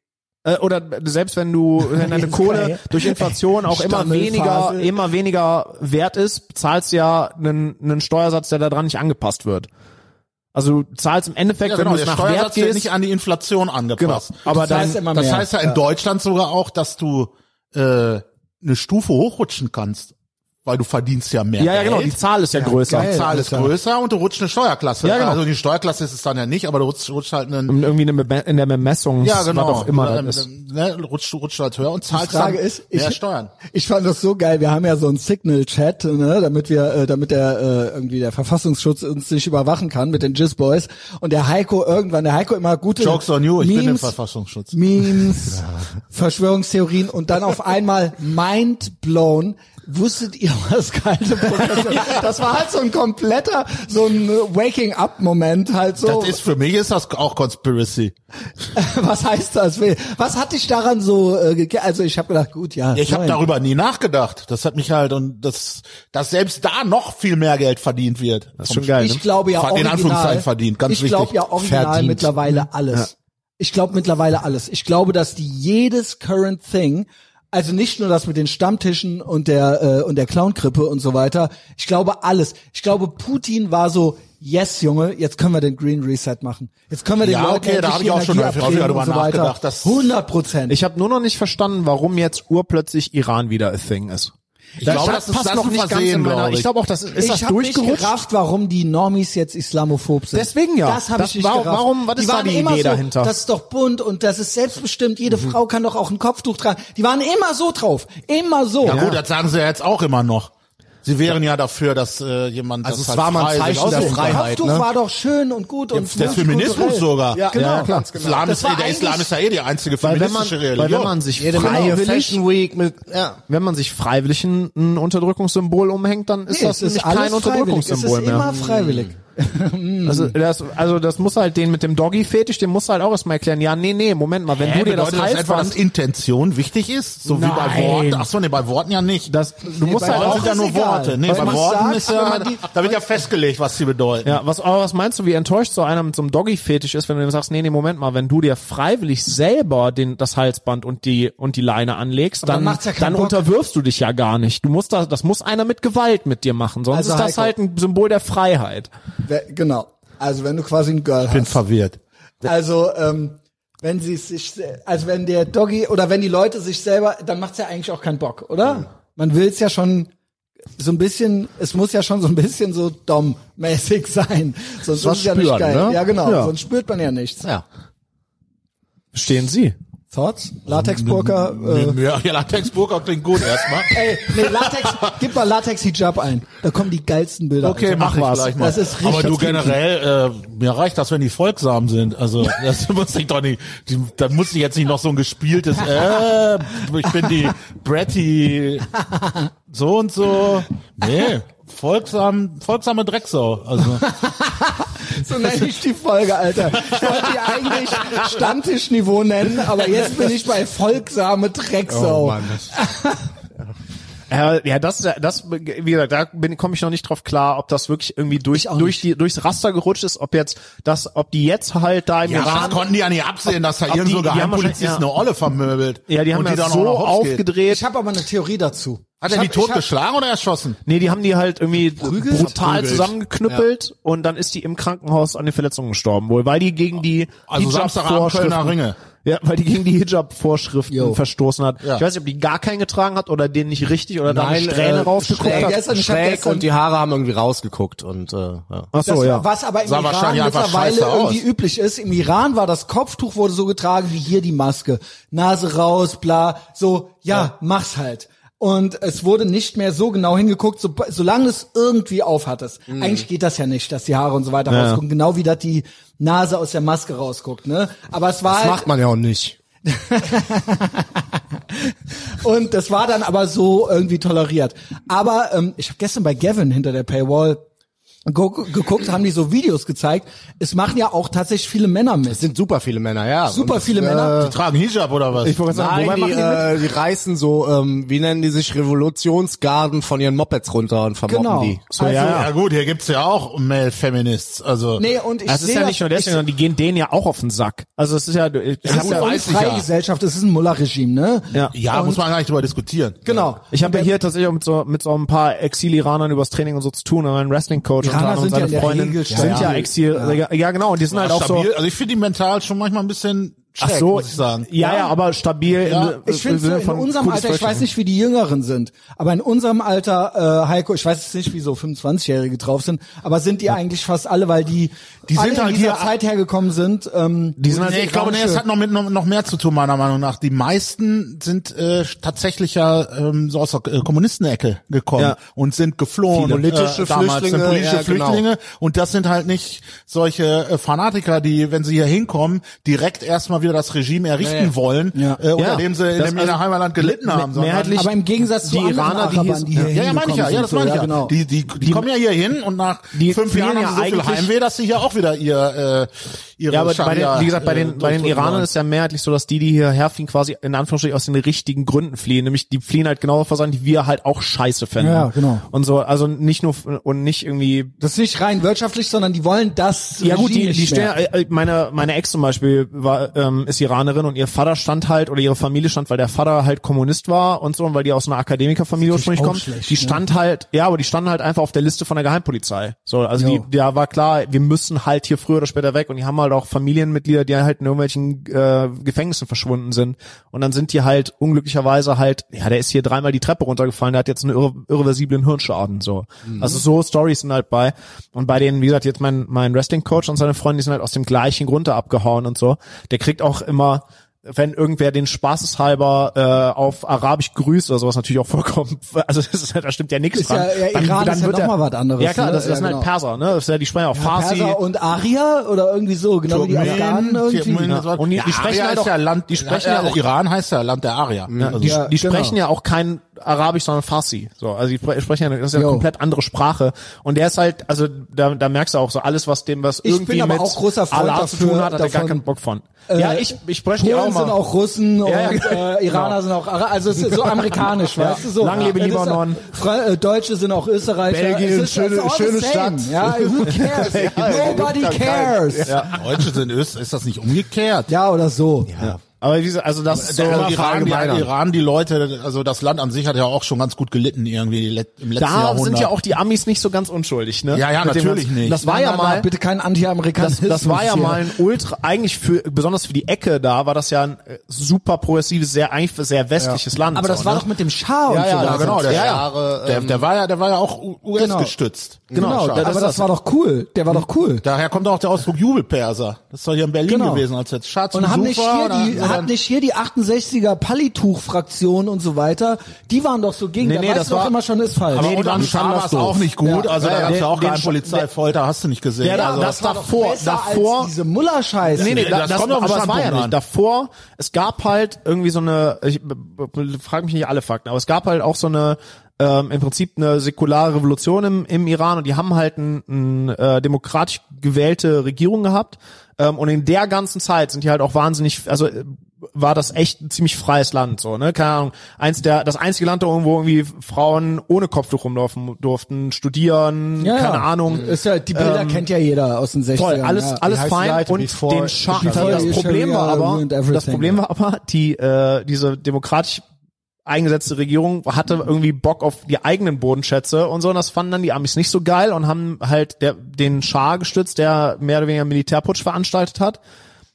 äh, oder selbst wenn du wenn deine [LAUGHS] Kohle durch Inflation auch immer weniger Stammelphase. immer weniger wert ist, zahlst du ja einen, einen Steuersatz, der da dran nicht angepasst wird. Also du zahlst im Endeffekt, ja, wenn genau, du es der nach Wert Steuersatz wird gehst, nicht an die Inflation angepasst. Genau. Aber Das dann, heißt immer Das mehr. heißt ja in Deutschland sogar auch, dass du äh, eine Stufe hochrutschen kannst, weil du verdienst ja mehr ja, ja, genau, Geld. die Zahl ist ja, größer. geil. Die Zahl ist größer und du rutscht eine Steuerklasse. Ja, genau. Also die Steuerklasse ist es dann ja nicht, aber du rutscht, rutscht halt einen Und irgendwie eine in der Bemessung, ja, genau. was auch immer Oder, das ist. Ne, rutscht, rutscht halt höher und zahlst Frage dann ist, ich, mehr Steuern. ich fand das so geil. Wir haben ja so einen Signal-Chat, ne, damit wir, äh, damit der äh, irgendwie der Verfassungsschutz uns nicht überwachen kann mit den Jizz Boys. Und der Heiko irgendwann, der Heiko immer gute Jokes on you, ich bin im Memes, Verfassungsschutz. Memes, Verschwörungstheorien und dann auf einmal mind blown. Wusstet ihr, was kalte? [LAUGHS] Das war halt so ein kompletter, so ein Waking-up-Moment halt so. Das ist für mich ist das auch Conspiracy. [LAUGHS] was heißt das? Was hat dich daran so, äh, also ich habe gedacht, gut, ja. Ich habe darüber nie nachgedacht. Das hat mich halt und das, dass selbst da noch viel mehr Geld verdient wird. Das ist schon geil, ne? Ich glaube ja In original. Anführungszeichen verdient, ganz ich glaube wichtig. ja original Verdient. mittlerweile alles. Ich glaube mittlerweile alles. Ich glaube, dass die jedes current thing, also nicht nur das mit den Stammtischen und der äh, und der Clown-Krippe und so weiter. Ich glaube alles. Ich glaube, Putin war so, yes, Junge, jetzt können wir den Green Reset machen. Jetzt können wir den Ja, Leuten okay, da endlich hab die ich auch schon drüber und so nachgedacht, dass- 100 Prozent. Ich habe nur noch nicht verstanden, warum jetzt urplötzlich Iran wieder a thing ist. Ich glaube, das ist das ist ein Versehen, meiner, glaube ich ich. glaube auch, das ist, ist das ich habe nicht durchgerutscht. gerafft, warum die Normis jetzt islamophob sind. Deswegen ja. Das habe ich nicht war- gerafft. warum- was ist die da waren die Idee so, dahinter? Das ist doch bunt und das ist selbstbestimmt. Jede Frau kann doch auch ein Kopftuch tragen. Die waren immer so drauf. Immer so. Ja, gut, das sagen sie ja jetzt auch immer noch. Sie wären ja dafür, dass äh, jemand Also das es halt war mal ein Zeichen der. Freiheit, Kopftuch ne? war doch schön und gut und Der Feminismus multikulturell. sogar. Ja, genau. Ja, klar. Islam Das ist, war der Islam ist ja eh die einzige Weil wenn man, feministische weil Religion. wenn man sich Jede frei, Menge will ich- Fashion Week mit, ja. wenn man sich freiwillig ein, ein Unterdrückungssymbol umhängt, dann ist Nee, das ist kein freiwillig. Unterdrückungssymbol Es ist mehr. immer freiwillig. [LAUGHS] Also das, also das muss halt den mit dem Doggy-Fetisch, den muss halt auch erstmal erklären. Ja, nee, nee, Moment mal, wenn Hä, du dir das bedeutet das etwa, dass Intention wichtig ist? So wie bei Nein. Worten? Ach so, nee, bei Worten ja nicht. das, du musst bei halt auch sind ja nur egal. Worte. Nee, Was bei Worten sagt, ist ja, die- da wird ja festgelegt, was sie bedeuten. Ja, was, aber was meinst du, wie enttäuscht so einer mit so einem Doggy-Fetisch ist, wenn du ihm sagst, nee, nee, Moment mal, wenn du dir freiwillig selber den, das Halsband und die, und die Leine anlegst, Aber dann, dann ja dann unterwirfst du dich ja gar nicht. Du musst das, das muss einer mit Gewalt mit dir machen, sonst Also ist das Heiko. halt ein Symbol der Freiheit. Genau. Also wenn du quasi ein Girl Ich bin hast. verwirrt. Also ähm, wenn sie sich, also wenn der Doggy oder wenn die Leute sich selber, dann macht's ja eigentlich auch keinen Bock, oder? Man will's ja schon so ein bisschen, es muss ja schon so ein bisschen so Dom-mäßig sein. Sonst ist es ja nicht geil. ne? Ja, genau. Ja. Sonst spürt man ja nichts. Ja. Stehen Sie? Thoughts? Latexburka? Äh, Ja, ja Latexburger klingt gut erstmal. [LAUGHS] ey, nee, Latex, gib mal Latex-Hijab ein. Da kommen die geilsten Bilder. Okay, mach ich gleich mal. Das ist richtig Aber du generell, äh, mir reicht das, wenn die folgsam sind. Also das [LAUGHS] muss ich doch nicht, die, da muss ich jetzt nicht noch so ein gespieltes, äh, ich bin die Bratty [LAUGHS] so und so. Nee, folgsam, folgsame Drecksau. Also [LAUGHS] So nenne ich die Folge, Alter. Ich wollte die eigentlich Stammtischniveau nennen, aber jetzt bin ich bei folgsame Drecksau. Oh Mann, das, [LAUGHS] Ja, ja, das, das, wie gesagt, da bin, komme ich noch nicht drauf klar, ob das wirklich irgendwie durch, durch die, durchs Raster gerutscht ist, ob jetzt, das, ob die jetzt halt da im ja, das Iran, konnten die ja nicht absehen, dass da irgend so die- die haben Geheimpolizist wahrscheinlich- eine Olle vermöbelt. ja, die haben und ja dann auch so geht. aufgedreht. Ich habe aber eine Theorie dazu. Hat Ich er die hab- hab- totgeschlagen oder erschossen? Nee, die haben die halt irgendwie brutal Verprügelt. zusammengeknüppelt und dann ist die im Krankenhaus an den Verletzungen gestorben wohl, weil die gegen die Also Ringe. Ja, weil die gegen die Hijab-Vorschriften verstoßen hat. Ja. Ich weiß nicht, ob die gar keinen getragen hat oder den nicht richtig oder da eine Nein, Strähne äh, rausgeguckt schräg. hat. Gestern- schräg gestern- und die Haare haben irgendwie rausgeguckt und äh, ja. Ach Das, so, ja. Was aber im Sah Iran mittlerweile irgendwie aus. üblich ist. Im Iran war das Kopftuch wurde so getragen wie hier die Maske. Nase raus, bla, so, ja, mach's halt. Und es wurde nicht mehr so genau hingeguckt, so, solange es irgendwie aufhattest. Mhm. Eigentlich geht das ja nicht, dass die Haare und so weiter rausgucken, genau wie dass die Nase aus der Maske rausguckt, ne? Aber es war Das halt, macht man ja auch nicht. [LAUGHS] Und das war dann aber so irgendwie toleriert. Aber ähm, ich habe gestern bei Gavin hinter der Paywall geguckt, haben die so Videos gezeigt. Es machen ja auch tatsächlich viele Männer mit. Es sind super viele Männer, ja. Super Und, viele äh, Männer. Die tragen Hijab oder was? Ich wollte sagen, Nein, wobei die, machen die mit? äh, die reißen so, ähm, wie nennen die sich, Revolutionsgarden von ihren Mopeds runter und vermoppen Genau. die. So, also, ja, ja gut, hier gibt's ja auch Male Feminists. Also Nee, und ich Das ist ja nicht nur das, deswegen, sondern die gehen denen ja auch auf den Sack. Also es ist ja, es es ist ja ja eine freie ja. Gesellschaft, es ist ein Mullah-Regime, ne? ja. ja, muss man gar nicht drüber diskutieren. Genau. Ich habe ja hier tatsächlich auch mit so mit so ein paar Exil-Iranern übers Training und so zu tun. Und mein Wrestling-Coach und sind ja in der Freundin Regel sind ja. Exil. Ja. genau. Und die sind halt auch so. Also ich finde die mental schon manchmal ein bisschen Ach schräg, so, muss ich sagen. Ja, ja, aber stabil. Ja. im- Ich finde so in unserem Alter, ich weiß nicht, wie die Jüngeren sind, aber in unserem Alter, äh, Heiko, ich weiß jetzt nicht, wie so 25-Jährige drauf sind, aber sind die eigentlich fast alle, weil die, die sind halt in dieser hier- Zeit hergekommen sind. Ähm, Die sind halt Nee, ich glaube, nee, es hat noch mit noch, noch mehr zu tun, meiner Meinung nach. Die meisten sind äh, tatsächlich ja ähm, so aus der äh, Kommunistenecke gekommen Ja. und sind geflohen. Viele politische äh, damals, Flüchtlinge, sind politische ja, genau. Flüchtlinge. Und das sind halt nicht solche äh, Fanatiker, die, wenn sie hier hinkommen, direkt erstmal wieder das Regime errichten Nee. wollen, Ja. äh, unter Ja. dem sie in dem also, Heimatland gelitten me- haben. mehrheitlich- aber im Gegensatz die zu anderen Iraner, die hier- die hier Ja, ja, meine ich ja, ja, das meine ich ja. genau. Die, die, die, kommen ja hier hin und nach Die fünf Jahren haben ja sie so viel Heimweh, dass sie hier auch wieder ihr, äh, ihre Ja, aber bei den, wie gesagt, bei äh, den, bei den Iranern ist ja mehrheitlich so, dass die, die hierher fliehen, quasi in Anführungsstrichen aus den richtigen Gründen fliehen. Nämlich, die fliehen halt genau vor Sachen, die wir halt auch scheiße finden. Ja, genau. Und so, also nicht nur, und nicht irgendwie, Das ist nicht rein wirtschaftlich, sondern die wollen das ja gut, die, die mehr. äh, äh, meine, meine Ex zum Beispiel war, ähm, ist Iranerin und ihr Vater stand halt, oder ihre Familie stand, weil der Vater halt Kommunist war und so, und weil die aus einer Akademikerfamilie ursprünglich kommen. schlecht, die ne? stand halt, ja, aber die standen halt einfach auf der Liste von der Geheimpolizei. So, also Jo. die, ja, war klar, wir müssen halt hier früher oder später weg und die haben halt auch Familienmitglieder, die halt in irgendwelchen äh, Gefängnissen verschwunden sind. Und dann sind die halt unglücklicherweise halt, ja, der ist hier dreimal die Treppe runtergefallen, der hat jetzt einen irre, irreversiblen Hirnschaden. So. Also so Stories sind halt bei. Und bei denen, wie gesagt, jetzt mein, mein Wrestling-Coach und seine Freunde, die sind halt aus dem gleichen Grund da abgehauen und so. Der kriegt auch immer wenn irgendwer den spaßeshalber äh, auf Arabisch grüßt oder sowas natürlich auch vollkommen, [LAUGHS] also das ist, da stimmt ja nichts Ist dran. ja- ja, Iran ist ja wird noch er- mal was anderes, Ja klar, ne? das, das Ja, sind halt genau. Perser, ne? Das ist ja, die sprechen auch Farsi. Perser und Aria oder irgendwie so, genau wie die Afghanen irgendwie. Ja. Und die- ja, die sprechen Aria halt ist auch- ja Land, die sprechen ja auch- Iran heißt ja Land der Arier. Ja, Also- die, Ja, die genau. sprechen ja auch kein Arabisch, sondern Farsi. So, also die spre- sprechen ja, das ist ja eine komplett andere Sprache. Und der ist halt, also da, da merkst du auch so alles, was dem, was Ich irgendwie bin aber mit auch großer Freund Allah zu tun hat, hat er gar keinen Bock von. ja, ich, ich spreche die auch mal. sind auch Russen Ja, ja. und äh, Iraner sind auch Ara also es ist so [LAUGHS] amerikanisch, weißt du so. Lang lebe Libanon. ja- äh, Deutsche sind auch Österreicher. Belgien, ist, schöne- schöne. Stadt. Ja, who [LAUGHS] cares? Nobody cares. Ja. Deutsche sind Öst, ist das nicht umgekehrt? oder so. Aber wie gesagt, also das ist so, Der Iran, die. Iran, die Leute, also das Land an sich hat ja auch schon ganz gut gelitten irgendwie im letzten da Jahrhundert. sind ja auch die Amis nicht so ganz unschuldig, ne? Ja, ja, Mit dem natürlich ganzen- nicht. Das war Nein, ja nein, mal, bitte kein das, Anti-Amerikanismus. das war ja hier. mal ein Ultra, eigentlich für, besonders für die Ecke da, war das ja ein äh, super progressives, sehr, eigentlich für sehr westliches Land. Aber das so, war ne? doch mit dem Schah und Ja, so ja, weiter. ja, genau, der, Ja, Jahre, der, ähm, der war ja, der war ja auch US Genau. gestützt. Genau, Schade. aber das, das. war doch cool. Der war doch cool. Daher kommt auch der Ausdruck Jubelperser. Das ist doch hier in Berlin Genau. gewesen, als jetzt Schatz Und haben nicht hier die, hat nicht hier die 68er Pallituch-Fraktion und so weiter, die waren doch so gegen, Nee, da nee, weißt das du doch war- immer schon ist falsch. aber Nee, die unter waren dem Schah war es auch nicht gut. Ja. Also Ja, da ja. gab's ja auch keinen Polizeifolter, hast du nicht gesehen. Ja, da- also, das davor, besser davor, als diese Muller-Scheiße. Nee, nee, Nee, da, das das, kommt auf aber es war ja nicht. Davor, es gab halt irgendwie so eine, ich frage mich nicht alle Fakten, aber es gab halt auch so eine, ähm, im Prinzip eine säkulare Revolution im, im Iran und die haben halt ein, ein äh, demokratisch gewählte Regierung gehabt ähm, und in der ganzen Zeit sind die halt auch wahnsinnig, also äh, war das echt ein ziemlich freies Land, so, ne? Keine Ahnung. Eins der, das einzige Land, wo irgendwie Frauen ohne Kopftuch rumlaufen durften, studieren, ja, keine ja. Ahnung. Ist ja, die Bilder kennt ja jeder aus den 60ern. Voll, alles, ja. alles fein und Before- den Before das Problem war aber, das Problem war aber, die, äh, diese demokratisch eingesetzte Regierung hatte irgendwie Bock auf die eigenen Bodenschätze und so und das fanden dann die Amis nicht so geil und haben halt der, den Schah gestützt, der mehr oder weniger Militärputsch veranstaltet hat.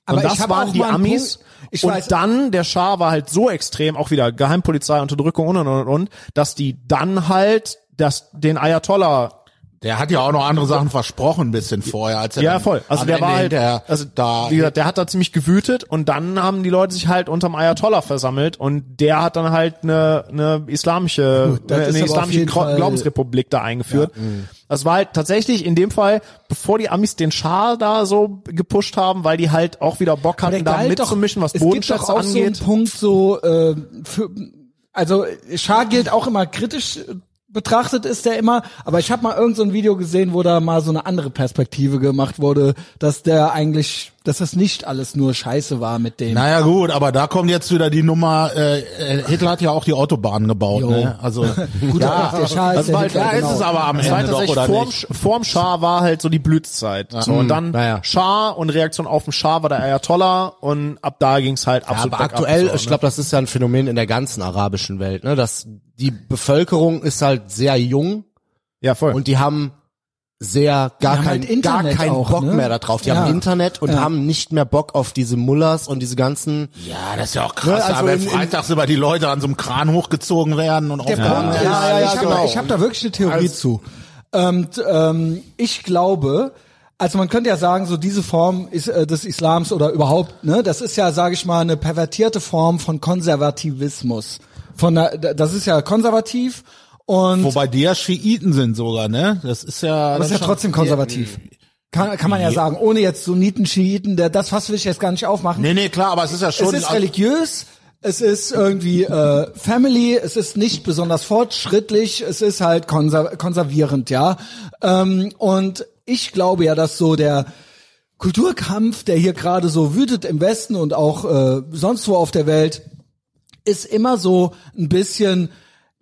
Aber und das waren die Amis. Ich und weiß- dann, der Schah war halt so extrem, auch wieder Geheimpolizei, Unterdrückung und und und und, dass die dann halt das, den Ayatollah der hat ja auch noch andere Sachen versprochen ein bisschen vorher, als er Ja, voll. Also der war halt, also da wie gesagt, der hat da ziemlich gewütet und dann haben die Leute sich halt unterm Ayatollah versammelt und der hat dann halt eine, eine islamische, das eine islamische Glaubensrepublik da eingeführt. Das war halt tatsächlich in dem Fall, bevor die Amis den Schah da so gepusht haben, weil die halt auch wieder Bock hatten, da mitzumischen, was es gibt Bodenschätze doch auch angeht. so einen Punkt so, äh, für, also Schah gilt auch immer kritisch betrachtet ist der immer, aber ich habe mal irgend so ein Video gesehen, wo da mal so eine andere Perspektive gemacht wurde, dass der eigentlich, dass das nicht alles nur Scheiße war mit dem. Naja gut, aber da kommt jetzt wieder die Nummer, äh, äh, Hitler hat ja auch die Autobahn gebaut, Jo. ne? Also [LAUGHS] Gut, ja, der Schah ist das war halt- Hitler, ja, ist genau. es aber am Ende doch, tatsächlich oder vorm, nicht? vorm Schah war halt so die Blütezeit. So, und dann Ja, ja. Schah und Reaktion auf den Schah war der Ayatollah und ab da ging's halt Ja, absolut aber bergab, aktuell, so, ich ne? glaube, das ist ja ein Phänomen in der ganzen arabischen Welt, ne? Dass die Bevölkerung ist halt sehr jung ja voll. und die haben sehr gar haben kein, halt Internet gar keinen auch, Bock ne? mehr darauf. Die Ja. haben Internet und Ja. haben nicht mehr Bock auf diese Mullers und diese ganzen. Ja, das ist ja auch krass, Ne, also aber in- freitags über die Leute an so einem Kran hochgezogen werden und Der ist, werden. ja, ja, ich habe genau. ich hab da wirklich eine Theorie zu. Und ähm, ich glaube, also man könnte ja sagen, so diese Form ist, äh, des Islams oder überhaupt, ne, das ist ja, sage ich mal, eine pervertierte Form von Konservativismus. Von der, das ist ja konservativ und Wobei die ja Schiiten sind sogar, ne? Das ist ja. aber ist ja trotzdem konservativ. Kann, kann man ja sagen, ohne jetzt Sunniten, Schiiten, der, das Fass will ich jetzt gar nicht aufmachen. Nee, nee, klar, aber es ist ja schon. es ist religiös, es ist irgendwie äh, Family, es ist nicht besonders fortschrittlich, es ist halt konser konservierend, ja. Ähm, und ich glaube ja, dass so der Kulturkampf, der hier gerade so wütet im Westen und auch äh, sonst wo auf der Welt, ist immer so ein bisschen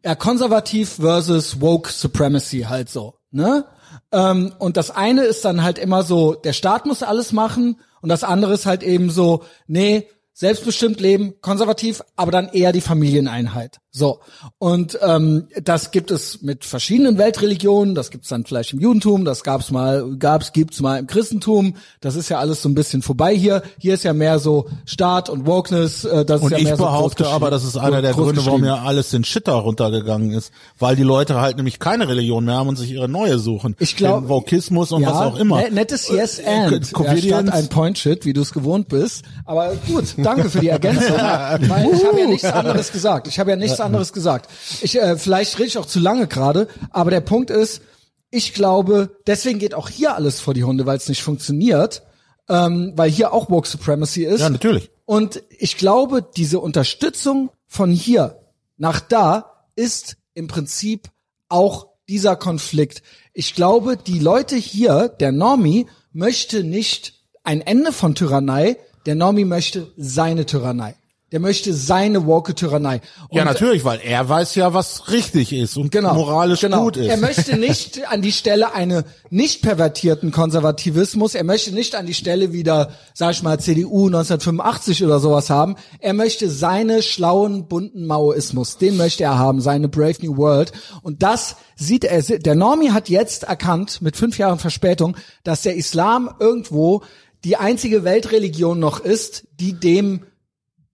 ja, konservativ versus woke supremacy halt so, ne? Ähm, und das eine ist dann halt immer so, der Staat muss alles machen und das andere ist halt eben so, nee, selbstbestimmt leben, konservativ, aber dann eher die Familieneinheit. So. Und ähm, das gibt es mit verschiedenen Weltreligionen, das gibt es dann vielleicht im Judentum, das gab's mal, gab's, gibt's mal im Christentum. Das ist ja alles so ein bisschen vorbei hier. Hier ist ja mehr so Staat und Wokeness. Äh, das Und ist ja ich mehr behaupte so aber, das ist einer der Gründe, warum ja alles den Shitter runtergegangen ist. Weil die Leute halt nämlich keine Religion mehr haben und sich ihre neue suchen. Ich glaub- Den Vokismus und ja, was auch immer. ne- Nettes Yes Äh, and. Ja, statt ein Point Shit, wie du es gewohnt bist. Aber gut, danke für die [LAUGHS] Ergänzung. Weil ich habe ja nichts anderes gesagt. Ich habe ja nichts anderes gesagt. Ich äh, vielleicht rede ich auch zu lange gerade, aber der Punkt ist, ich glaube, deswegen geht auch hier alles vor die Hunde, weil es nicht funktioniert, ähm, weil hier auch Woke Supremacy ist. Ja, natürlich. Und ich glaube, diese Unterstützung von hier nach da ist im Prinzip auch dieser Konflikt. Ich glaube, die Leute hier, der Normie, möchte nicht ein Ende von Tyrannei, der Normie möchte seine Tyrannei. Der möchte seine woke Tyrannei. Und Ja, natürlich, weil er weiß ja, was richtig ist und genau, moralisch genau. gut ist. Er möchte nicht an die Stelle eine nicht pervertierten Konservativismus, er möchte nicht an die Stelle wieder, sag ich mal, CDU 1985 oder sowas haben. Er möchte seine schlauen, bunten Maoismus, den möchte er haben, seine Brave New World. Und das sieht er, der Normie hat jetzt erkannt, mit fünf Jahren Verspätung, dass der Islam irgendwo die einzige Weltreligion noch ist, die dem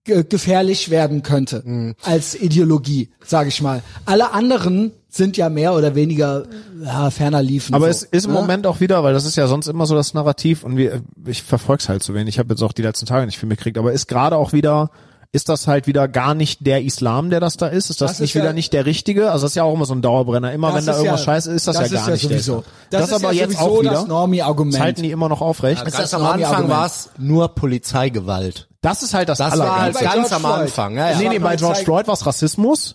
gefährlich werden könnte Mhm. als Ideologie, sage ich mal. Alle anderen sind ja mehr oder weniger ja, ferner liefen. Aber so, es ist im ne? Moment auch wieder, weil das ist ja sonst immer so das Narrativ und wir, ich verfolg's halt zu wenig. Ich habe jetzt auch die letzten Tage nicht viel mitgekriegt, aber ist gerade auch wieder, ist das halt wieder gar nicht der Islam, der das da ist? Ist das, Das ist nicht ja- wieder nicht der richtige? Also das ist ja auch immer so ein Dauerbrenner. Immer Das wenn da ist irgendwas ja- scheiße ist, ist das, das ja ist gar ja nicht der sowieso. Islam. Das Das, ist aber ja jetzt sowieso auch wieder. das Normie-Argument. Das halten die immer noch aufrecht. Das Ganz ist am Anfang war es nur Polizeigewalt. Das ist halt das, Das war halt ganz George am Floyd. Anfang. Ja, ja. Nee, nee, bei George Floyd war es Rassismus.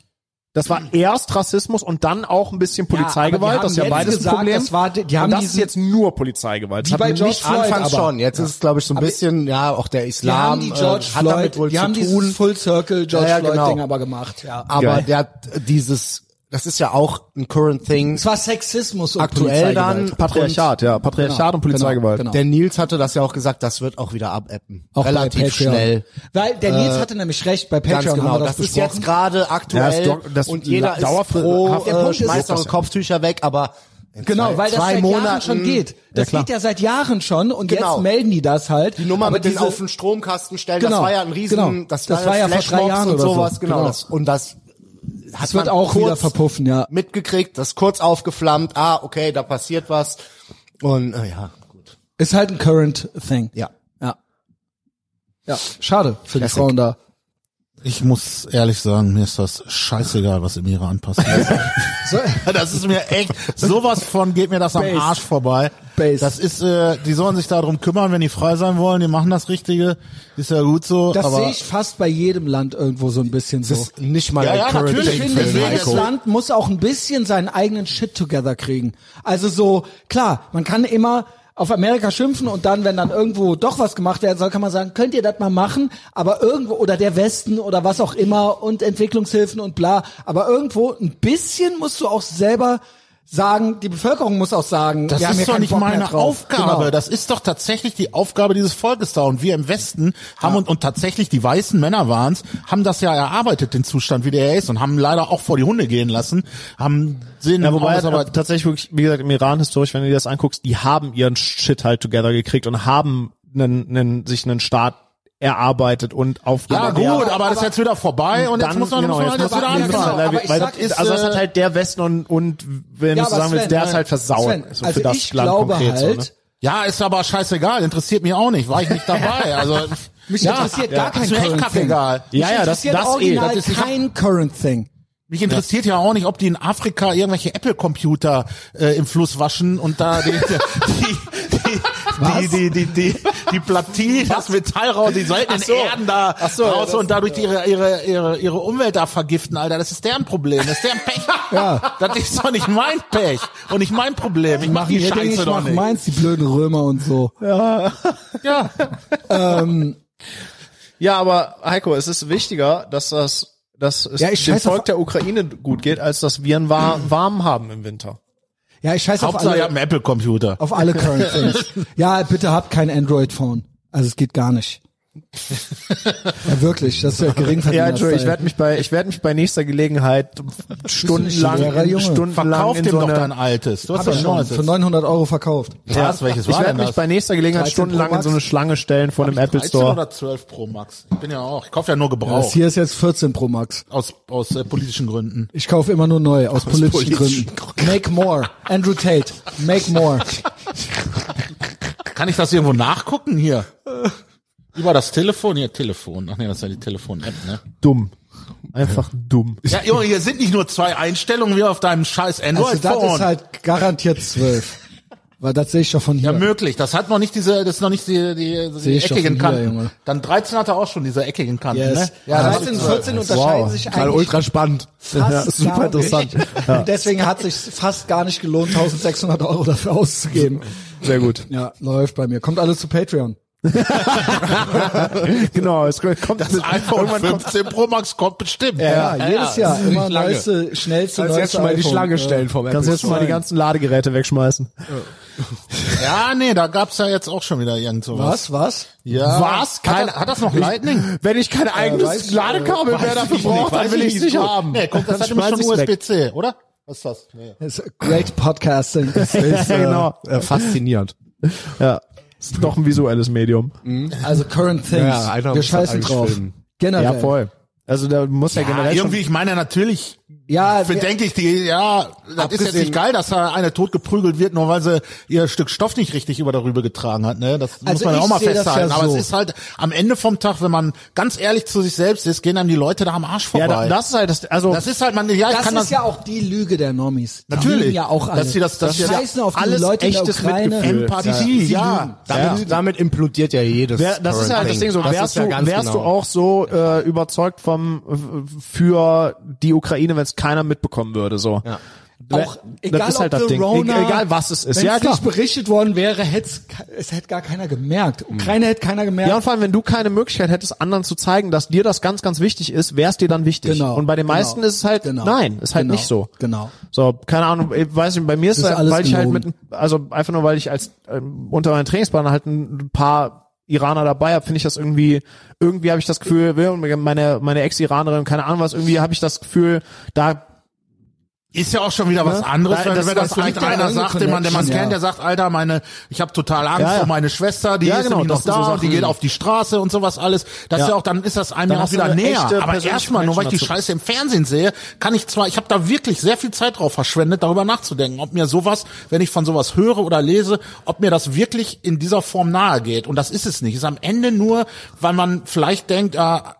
Das war erst Rassismus und dann auch ein bisschen die Polizeigewalt. das ist ja haben beides jetzt gesagt, Problem. das war- die haben und das diesen- ist jetzt nur Polizeigewalt. Das bei George nicht Floyd, Anfangs aber- schon. Jetzt ist es, glaube ich, so ein bisschen, ja, auch der die Islam haben die George äh, hat damit Floyd, wohl die zu haben tun. Full Circle George Ja, ja, Floyd genau. Ding aber gemacht, ja. aber Geil. der hat dieses, das ist ja auch ein current thing. Es war Sexismus und Aktuell dann Polizeigewalt. Patriarchat, ja. Patriarchat Genau, und Polizeigewalt. genau, Der Nils hatte das ja auch gesagt, das wird auch wieder abappen. Auch Relativ schnell. Weil der Nils hatte nämlich recht, bei Patreon Ganz genau. haben wir Das, das, ist jetzt gerade aktuell Ja, das, das und jeder ist dauerfroh- froh, Der äh, schmeißt eure das ja. Kopftücher weg, aber in Genau, zwei, weil das zwei seit Monaten Jahren schon geht. Das klar. geht ja seit Jahren schon und Genau. jetzt melden die das halt. Die Nummer Aber mit den diese- auf den Stromkasten stellen, Genau, das war ja ein riesen, genau. das, Das war, war ja vor drei Jahren und oder so. sowas, genau. Genau. Das, und das hat Das wird man auch wieder verpuffen, ja. mitgekriegt, das kurz aufgeflammt, ah, okay, da passiert was. Und äh, ja, gut. Ist halt ein current thing. Ja. Ja. Ja, schade für die Classic. Frauen da. Ich muss ehrlich sagen, mir ist das scheißegal, was im Iran passiert. [LAUGHS] Das ist mir echt sowas von geht mir das am Base. Arsch vorbei. Base. Das ist, äh, die sollen sich darum kümmern, wenn die frei sein wollen, die machen das Richtige, ist ja gut so. das sehe ich fast bei jedem Land irgendwo so ein bisschen so. Ist nicht mal Ja, ja, natürlich. Ich finde, jedes. Land muss auch ein bisschen seinen eigenen Shit together kriegen. Also so, klar, man kann immer auf Amerika schimpfen und dann, wenn dann irgendwo doch was gemacht werden soll, kann man sagen, könnt ihr das mal machen, aber irgendwo, oder der Westen oder was auch immer und Entwicklungshilfen und bla, aber irgendwo ein bisschen musst du auch selber sagen, die Bevölkerung muss auch sagen, Das wir haben hier ist doch nicht Bock meine. Aufgabe. Genau. Das ist doch tatsächlich die Aufgabe dieses Volkes da. Und wir im Westen haben und, und tatsächlich die weißen Männer waren's, haben das ja erarbeitet, den Zustand, wie der ist, und haben leider auch vor die Hunde gehen lassen, haben sehen Ja, wobei aber aber tatsächlich wirklich, wie gesagt, im Iran historisch, wenn du dir das anguckst, die haben ihren Shit halt together gekriegt und haben einen, einen, sich einen Staat erarbeitet und auf ja aber gut, der- aber, das ist jetzt wieder vorbei und jetzt dann, muss man, genau, muss man jetzt halt jetzt wieder man- genau, anfangen. weil, sag, das, ist, also das äh, hat halt der Westen und, und wenn Ja, du sagen willst, der ist halt versaut. Sven, so also für das ich Land glaube konkret halt, so, ne? Ja, ist aber scheißegal, interessiert mich auch nicht, war ich nicht [LAUGHS] dabei. Also mich ja, interessiert gar kein ist mir echt Current Thing. egal. Mich Ja, ja, das, interessiert das eh. original Das ist- kein Current Thing. Mich interessiert ja. auch nicht, ob die in Afrika irgendwelche Apple-Computer äh, im Fluss waschen und da die die die die die die, die Platine, das Metall raus, die seltenen Ach so. Erden da so, ja, raus und dadurch ihre ihre ihre ihre Umwelt da vergiften, Alter. Das ist deren Problem, das ist deren Pech. [LAUGHS] Ja. Das ist doch nicht mein Pech und nicht mein Problem. Ich mach die ihr Ding, Scheiße ich doch mach nicht. meins, die blöden Römer und so. Ja. Ja, [LAUGHS] aber Heiko, es ist wichtiger, dass das dass es Ja, dem Volk der Ukraine gut geht, als dass wir einen war warm haben im Winter. Ja, ich scheiß auf Hauptsache, ihr habt alle, einen Apple-Computer. auf alle Current Things. [LAUGHS] Ja, bitte habt kein Android-Phone. Also es geht gar nicht. Ja, wirklich, das ist ja gering Ja, Entschuldigung, ich werde mich bei ich werde mich bei nächster Gelegenheit stundenlang stundenlang Verkauf dem so doch dein altes. Du hast ich doch schon für 900 Euro verkauft. Was? Welches ich war werde denn mich das? bei nächster Gelegenheit 13 stundenlang in so eine? Schlange stellen vor dem Apple 13 Store. oder 12 Pro Max. Ich bin ja auch. Ich kaufe ja nur Das Gebrauch. hier ist jetzt 14 Pro Max. aus aus äh, politischen Gründen. Ich kaufe immer nur neu, aus, politischen, politischen Gründen. Make more. Andrew Tate. Make more. Kann ich das irgendwo nachgucken hier? [LAUGHS] Über das Telefon? Hier, Telefon. Ach nee, das ist ja die Telefon-App, ne? Dumm. Einfach dumm. Ja, Junge, hier sind nicht nur zwei Einstellungen wie auf deinem scheiß Also das ist halt garantiert 12. Weil das sehe ich doch von hier. ja, möglich. Das hat noch nicht diese, das ist noch nicht die, die, die eckigen hier, Kanten. Junge. Dann 13 hat er auch schon diese eckigen Kanten, Yes. ne? Ja, das 13 und ist- 14 unterscheiden sich Gerade eigentlich ultra spannend. fast super interessant. [LAUGHS] Und deswegen hat sich fast gar nicht gelohnt, 1600 Euro dafür auszugeben. Sehr gut. Ja, läuft bei mir. Kommt alles zu Patreon. [LAUGHS] Genau, es kommt Das iPhone 15 Pro Max kommt bestimmt. Ja, jedes Jahr. das ist Immer neueste, schnellste, Kannst neueste jetzt schon mal die. Schlange Ja. stellen vom Kannst Apple jetzt schon mal die ganzen Ladegeräte wegschmeißen. Ja, nee, da gab's ja jetzt auch schon wieder irgend sowas. Was, was? Ja. Was? Hat, Keine- das, hat das noch Lightning? Wenn ich kein eigenes weiß ich, Ladekabel mehr dafür brauche, dann will ich es nicht haben. Nee, guck, das Dann hat nämlich schon. USB-C, oder? Was ist das? Nee. Das ist great Podcasting. [LAUGHS] ist äh, genau. äh, faszinierend. Ja. Ist doch ein visuelles Medium. Also Current Things. Ja, einer Wir muss scheißen eigentlich drauf. filmen. Generell. Ja, voll. Also da muss ja, Ja, generell schon irgendwie, ich meine natürlich, Ja, bedenke ich die, ja, das ist jetzt nicht geil, dass da eine tot geprügelt wird, nur weil sie ihr Stück Stoff nicht richtig über darüber getragen hat, ne? Das muss Also man ja ich auch mal das festhalten. ja Aber so. es ist halt am Ende vom Tag, wenn man ganz ehrlich zu sich selbst ist, gehen einem die Leute da am Arsch Ja, vorbei. da, das ist halt das, also das ist halt man, ja, ich das kann ist das, ja auch die Lüge der Normis. Die Natürlich. ja auch alle. Dass sie das- dass die sie ja scheißen auf die alles Leute in der echtes Ukraine. Mitgefühl. Empathie, ja. Damit, damit implodiert ja jedes. Wer, das ist Current halt das Ding so, Das wärst ja du, ganz wärst genau. du auch so äh, überzeugt vom äh, für die Ukraine, wenn es keiner mitbekommen würde, so. Ja. Auch das egal, ist halt ob das Ding. Corona, E- egal was es ist. Wenn Ja, klar. nicht berichtet worden wäre, hätte es hätte gar keiner gemerkt. Ukraine hätte keiner gemerkt. Ja, und vor allem, wenn du keine Möglichkeit hättest, anderen zu zeigen, dass dir das ganz, ganz wichtig ist, wäre es dir dann wichtig. Genau, Und bei den genau, meisten ist es halt, genau, nein, ist halt genau, nicht so. Genau. So, keine Ahnung, ich weiß nicht, bei mir ist es halt, weil ich halt gelogen. mit, also einfach nur, weil ich als ähm, unter meinen Trainingspartner halt ein paar Iraner dabei habe, finde ich das irgendwie, irgendwie habe ich das Gefühl, meine, meine Ex-Iranerin, keine Ahnung was, irgendwie habe ich das Gefühl, da Ist ja auch schon wieder was anderes, Da- wenn, das- wenn das das vielleicht ja einer sagt, den man, den man Connection, kennt, ja. der sagt, Alter, meine, ich habe total Angst Ja, ja. um meine Schwester, die Ja, ist genau, noch so da und die geht auf die Straße und sowas alles. Das Ja. ist ja auch, dann ist das einem Dann ja auch wieder näher. Aber erstmal, nur weil ich die dazu. Scheiße im Fernsehen sehe, kann ich zwar, ich habe da wirklich sehr viel Zeit drauf verschwendet, darüber nachzudenken, ob mir sowas, wenn ich von sowas höre oder lese, ob mir das wirklich in dieser Form nahe geht. Und das ist es nicht. Es ist am Ende nur, weil man vielleicht denkt, ah,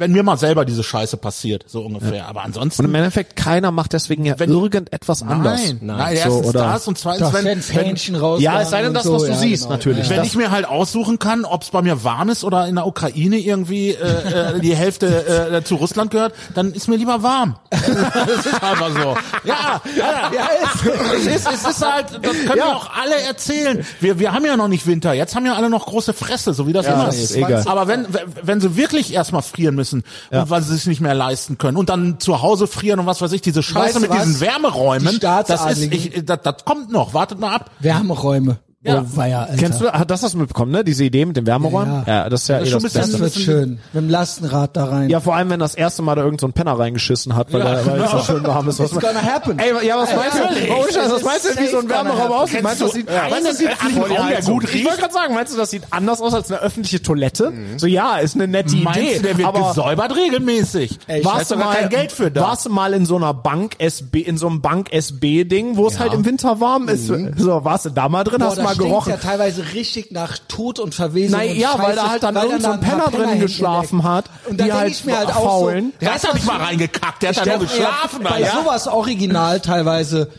wenn mir mal selber diese Scheiße passiert, so ungefähr. Aber Und ansonsten. im Endeffekt, keiner macht deswegen ja irgendetwas anders. Nein, nein, so, erstens oder? das und zweitens, wenn, wenn wenn, raus. Ja, es sei denn das, was du siehst, natürlich. wenn Das- ich mir halt aussuchen kann, ob es bei mir warm ist oder in der Ukraine irgendwie äh, äh, die Hälfte äh, zu Russland gehört, dann ist mir lieber warm. [LAUGHS] das ist einfach so. Ja, ja, Ja, ist, es ist, es ist halt, das können wir auch alle erzählen. Wir, wir haben ja noch nicht Winter. Jetzt haben ja alle noch große Fresse, so wie das Ja, immer ist egal. Aber wenn, wenn sie wirklich erstmal frieren müssen und weil sie es nicht mehr leisten können und dann zu Hause frieren und was weiß ich, diese Scheiße Weißt du mit was? diesen Wärmeräumen, Die das ist, Staatsadligen- ich, das, das kommt noch. Wartet mal ab. Wärmeräume. Ja. Oh, weia, Alter. Kennst du, hat das hast du mitbekommen, ne? Diese Idee mit den Wärmeräumen? Ja, Ja, das ist ja Das eh schon das ein bisschen- Beste. Das wird schön. Mit dem Lastenrad da rein. Ja, vor allem, wenn das erste Mal da irgend so ein Penner reingeschissen hat, weil, er, weil es so schön warm ist. Was It's gonna happen. Ey, ja, was meinst du? Oh, Scheiße, was meinst du, wie so ein Wärmeraum aussieht? Meinst du, das sieht, Ja, meinst du, das sieht anders aus? Ich wollte gerade sagen, meinst du, das sieht anders aus als eine öffentliche Toilette? So, ja, ist eine nette Meinst Idee. du, der wird aber gesäubert regelmäßig? Ey, warst du mal, kein Geld für da. warst du mal in so einer Bank SB, in so einem Bank SB Ding, wo es halt im Winter warm ist? So, warst du da mal drin, hast du das mal stinkt gerochen? ja teilweise richtig nach Tod und Verwesung. Nein, ja, weil da halt dann weil irgend so ein Penner drin geschlafen hat, Und da die denke halt ich mir halt auch so, Der hat doch nicht mal reingekackt, der hat da nur geschlafen. Bei sowas original teilweise,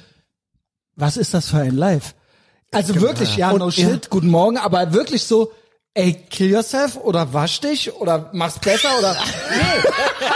was ist das für ein Live? Also wirklich, ja, no shit, guten Morgen, aber wirklich so, ey, kill yourself oder wasch dich oder mach's besser oder, [LAUGHS] nee,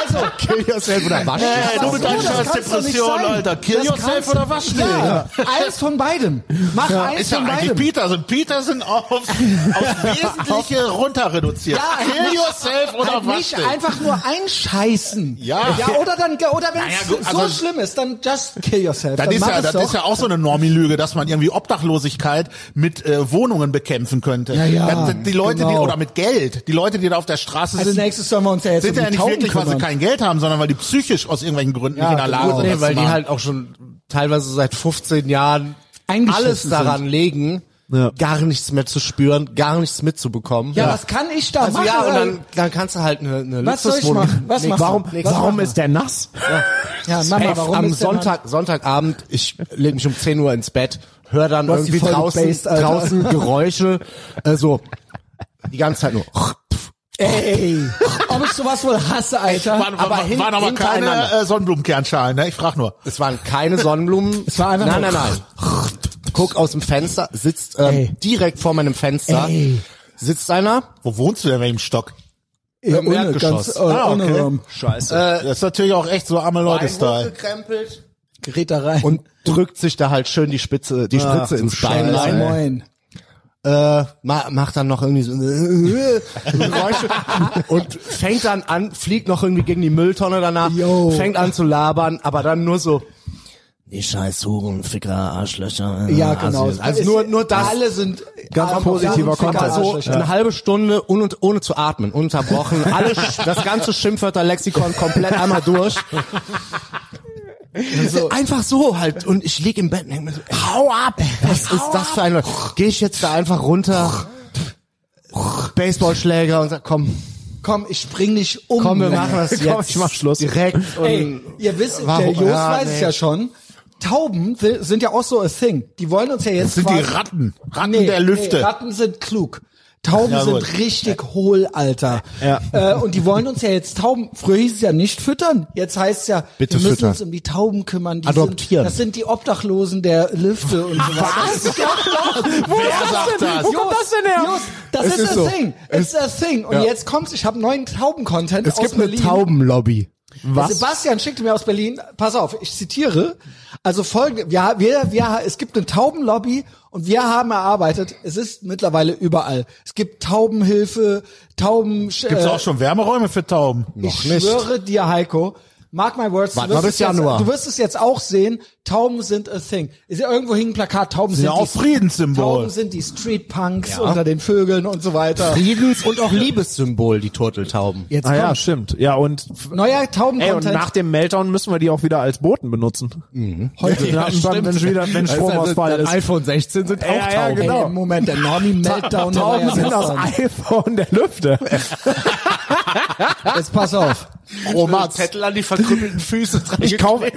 also, Kill yourself oder wasch dich. Ey, du mit so, deiner scheiß nicht Depression. Alter. Kill Das yourself oder wasch dich. Ja, eins von beidem. Mach eins Ist ja von eigentlich beidem. Peterson. Peterson auf, [LAUGHS] aufs Wesentliche runter reduziert. Ja, Kill nicht- yourself oder halt wasch nicht dich. einfach nur einscheißen. Ja. ja oder dann, oder wenn Naja, es so also- schlimm ist, dann just kill yourself. Das dann ist ja, das doch. ist ja auch so eine Normilüge, dass man irgendwie Obdachlosigkeit mit äh, Wohnungen bekämpfen könnte. Ja, ja, Das- die Leute, die genau. oder mit Geld, die Leute, die da auf der Straße Als sind, nächstes sollen wir uns ja jetzt sind um ja die nicht Tauben wirklich, weil sie kümmern. kein Geld haben, sondern weil die psychisch aus irgendwelchen Gründen Ja, nicht in der Lage genau. sind. Nee, weil die halt auch schon teilweise seit 15 Jahren alles daran legen, Ja. gar nichts mehr zu spüren, gar nichts mitzubekommen. Ja, was kann ich da Also machen? ja, und dann, dann kannst du halt eine, eine Was soll ich machen? Was Nee, machst du? Warum, Was warum ist der nass? ja, Mama, Ey, warum am ist der Sonntag, Sonntagabend, ich lege mich um 10 Uhr ins Bett, höre dann die irgendwie draußen, Alter. draußen Geräusche, äh, so die ganze Zeit nur. Ey, ob ich sowas wohl hasse, Alter. Waren, aber war, hin- waren aber keine äh, Sonnenblumenkernschalen, ne? Ich frag nur. Es waren keine Sonnenblumen. Es war einfach nein, nur- nein, nein. Guck aus dem Fenster, sitzt ähm, Ey. direkt vor meinem Fenster, Ey. sitzt einer. Wo wohnst du denn in welchem Stock? ja, im ohne, Erdgeschoss. ganz, äh, Ah, okay. Scheiße. Das ist natürlich auch echt so arme Leute-Style. Gerät da rein. und drückt sich da halt schön die Spitze, die Spritze du ins Bein. Moin. Äh, ma- macht dann noch irgendwie so äh, Geräusche und fängt dann an, fliegt noch irgendwie gegen die Mülltonne danach, Yo. fängt an zu labern, aber dann nur so die scheiß Huren, Ficker, Arschlöcher. äh, Ja, genau. Assis. Also nur, nur das. Alle sind Ganz alle- positiver alle Content. Also eine halbe Stunde ohne, ohne zu atmen, unterbrochen, alles, [LAUGHS] das ganze Schimpfwörter-Lexikon komplett einmal durch. So, einfach so halt. Und ich lieg im Bett und denk mir so, hau ab! Was ist das für eine... Gehe ich jetzt da einfach runter, Baseballschläger und sag, komm, Komm, ich spring nicht um. komm, wir machen das [LAUGHS] jetzt. Komm, ich mach Schluss. Direkt und... Ey, ihr wisst, Warum? der Jos Ja, weiß nee. es ja schon. Tauben si- sind ja auch so a thing. Die wollen uns ja jetzt sind die Ratten. Ratten Nee, der Lüfte. Nee, Ratten sind klug. Tauben Ja, sind richtig hohl, Alter. Ja. Äh, und die wollen uns ja jetzt Tauben, früher hieß es ja nicht füttern, jetzt heißt es ja, Bitte wir müssen füttern. uns um die Tauben kümmern. Die Adoptieren. Sind, das sind die Obdachlosen der Lüfte und so. [LAUGHS] Das ist ja klar. Wer sagt das? Wo kommt das denn her? Das Es ist, ist a so. thing. It's a thing. Und Ja. jetzt kommt's, ich habe neuen Tauben-Content Es aus gibt eine Berlin. Taubenlobby. Was? Sebastian schickte mir aus Berlin, pass auf, ich zitiere, also folgende, wir, wir, wir, es gibt eine Taubenlobby und wir haben erarbeitet, es ist mittlerweile überall. Es gibt Taubenhilfe, Tauben, Gibt's äh, auch schon Wärmeräume für Tauben? ich nicht. schwöre dir, Heiko, mark my words, du Warte mal wirst, bis es jetzt, Januar. du wirst es jetzt auch sehen, Tauben sind a thing. Ist ja irgendwo hing ein Plakat, Tauben sind, ja auch die, Friedenssymbol. Tauben sind die Street Punks unter den Vögeln und so weiter. Friedens- und auch Liebessymbol, die Turteltauben. Jetzt Ah ja, stimmt. Ja, und neuer Ey, und Tauben-Content. nach dem Meltdown müssen wir die auch wieder als Boten benutzen. Heute, ja, wenn, wenn, wieder, wenn Stromausfall ist. iPhone 16 sind auch Ja, ja, Tauben. genau. Ey, Moment, der Normie Meltdown. Tauben ja sind das iPhone der Lüfte. Jetzt pass auf. Oh, Mats. Zettel an die verkrüppelten Füße dran Ich kaufe,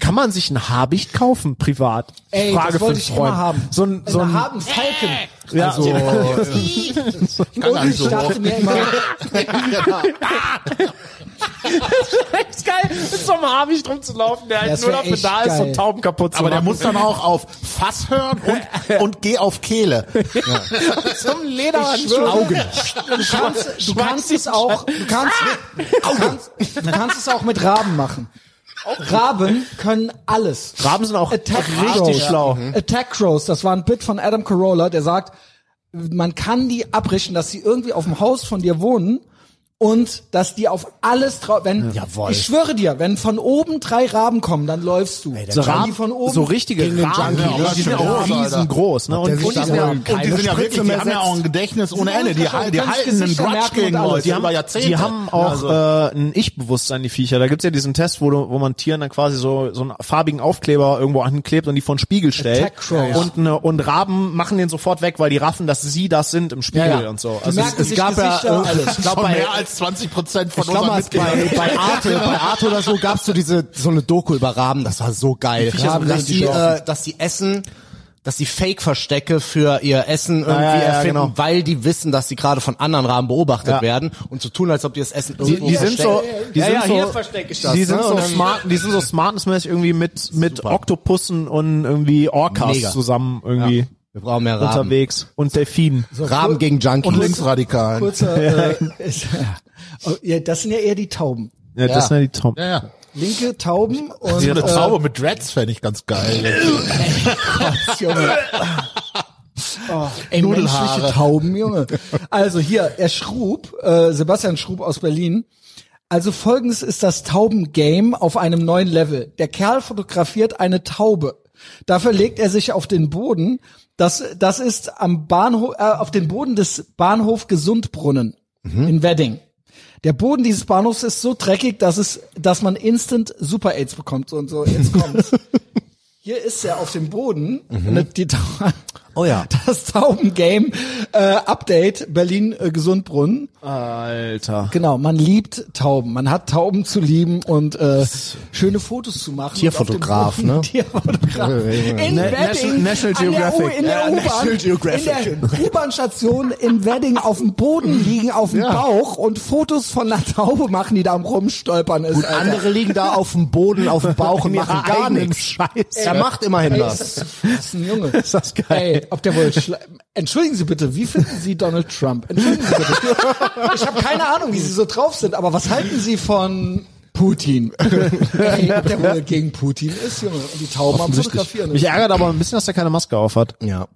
kann man sich ein Habicht kaufen, privat? Ey, Frage das wollte ich einen Freund. immer haben. So ein, so ein, haben Falken. Ja, Also, so, [LAUGHS] Ich kann und ich so dachte mir immer, [LAUGHS] [LAUGHS] echt geil, mit so einem Habicht rumzulaufen, der halt Das nur dafür da ist, um Tauben kaputt zu Aber der machen. muss dann auch auf Fass hören und, und geh auf Kehle. zum Lederhandschuh. Augen. Du kannst, du kannst es auch, du kannst, du kannst, du kannst es auch mit Raben machen. Raben können alles. Raben sind auch Attack richtig Crows. schlau. Attack Crows, das war ein Bit von Adam Carolla, der sagt, man kann die abrichten, dass sie irgendwie auf dem Haus von dir wohnen und dass die auf alles drauf, wenn, Jawohl. ich schwöre dir, wenn von oben drei Raben kommen, dann läufst du. So, Wenn Raben, die von oben, so richtige Raben, Junkie, ne? ne? die sind Ja, auch riesengroß. Ne? Und, und die sind, Und die sind ja wirklich, die mehr haben ja auch ein Gedächtnis ohne Ende. Die, Kannst die halten einen Grudge gegen. Leute die haben, über Jahrzehnte. die haben auch Also, äh, ein Ich-Bewusstsein, die Viecher. Da gibt's ja diesen Test, wo, du, wo man Tieren dann quasi so, so einen farbigen Aufkleber irgendwo anklebt und die vor den Spiegel stellt. Und, ne, und Raben machen den sofort weg, weil die raffen, dass sie das sind im Spiegel Ja, ja. und so. Die Also es, es gab ja, glaube [LAUGHS] schon bei, als 20 Prozent von Ich mal, bei, bei Arte, [LAUGHS] bei Arte oder so gab's so diese, so eine Doku über Raben, das war so geil. Raben dass die die, äh, dass die essen, dass die Fake-Verstecke für ihr Essen irgendwie ja, ja, erfinden, genau. weil die wissen, dass sie gerade von anderen Raben beobachtet Ja. werden und so tun, als ob die das Essen die, irgendwo die sind so, die sind ja, so, hier verstecke ich das. die sind ne? so smart, die sind so smartnessmäßig irgendwie mit, mit Oktopussen und irgendwie Orcas Mega. zusammen irgendwie Wir brauchen mehr Raben. unterwegs und Delfinen. Raben gegen Junkies. Und Linksradikalen. kurzer, [LAUGHS] äh, ist, ja. Oh, ja, das sind ja eher die Tauben. Ja, das sind ja die Tom. Ja, ja. Linke Tauben und So eine äh, Taube mit Dreads fände ich ganz geil. [LAUGHS] Junge. [LAUGHS] Oh, ey, Nudelhaare. menschliche Tauben, Junge. Also hier, er Schrub, äh, Sebastian Schrub aus Berlin. Also folgendes ist das Taubengame auf einem neuen Level. Der Kerl fotografiert eine Taube. Dafür legt er sich auf den Boden. Das, das ist am Bahnhof, äh, auf den Boden des Bahnhof Gesundbrunnen in Wedding. Der Boden dieses Bahnhofs ist so dreckig, dass es, dass man instant Super AIDS bekommt. Und so, jetzt kommt's. [LAUGHS] Hier ist er auf dem Boden. Ne, die Tau Oh ja. [LAUGHS] Das Taubengame äh, Update Berlin äh, Gesundbrunnen. Alter. Genau, man liebt Tauben. Man hat Tauben zu lieben und äh, schöne Fotos zu machen. Tierfotograf, Und ne? Tierfotograf. [LAUGHS] In Na- Wedding, National- Geographic. in der Ja, U-Bahn, National Geographic. [LAUGHS] in U-Bahn-Station Wedding auf dem Boden liegen, auf dem Bauch und Fotos von einer Taube machen, die da am rumstolpern ist. Alter. Andere liegen da auf dem Boden, auf dem Bauch und machen gar nichts. Scheiß. Er macht immerhin Ey, das. ist das, das ist ein Junge. Ist das geil. Ey, ob der wohl Entschuldigen Sie bitte, wie finden Sie Donald Trump? Entschuldigen Sie bitte. Ich habe keine Ahnung, wie Sie so drauf sind, aber was halten Sie von Putin? [LAUGHS] Ey, ob der wohl gegen Putin ist, Junge, und die Tauben am Fotografieren. Mich ärgert aber ein bisschen, dass er keine Maske auf hat. Ja.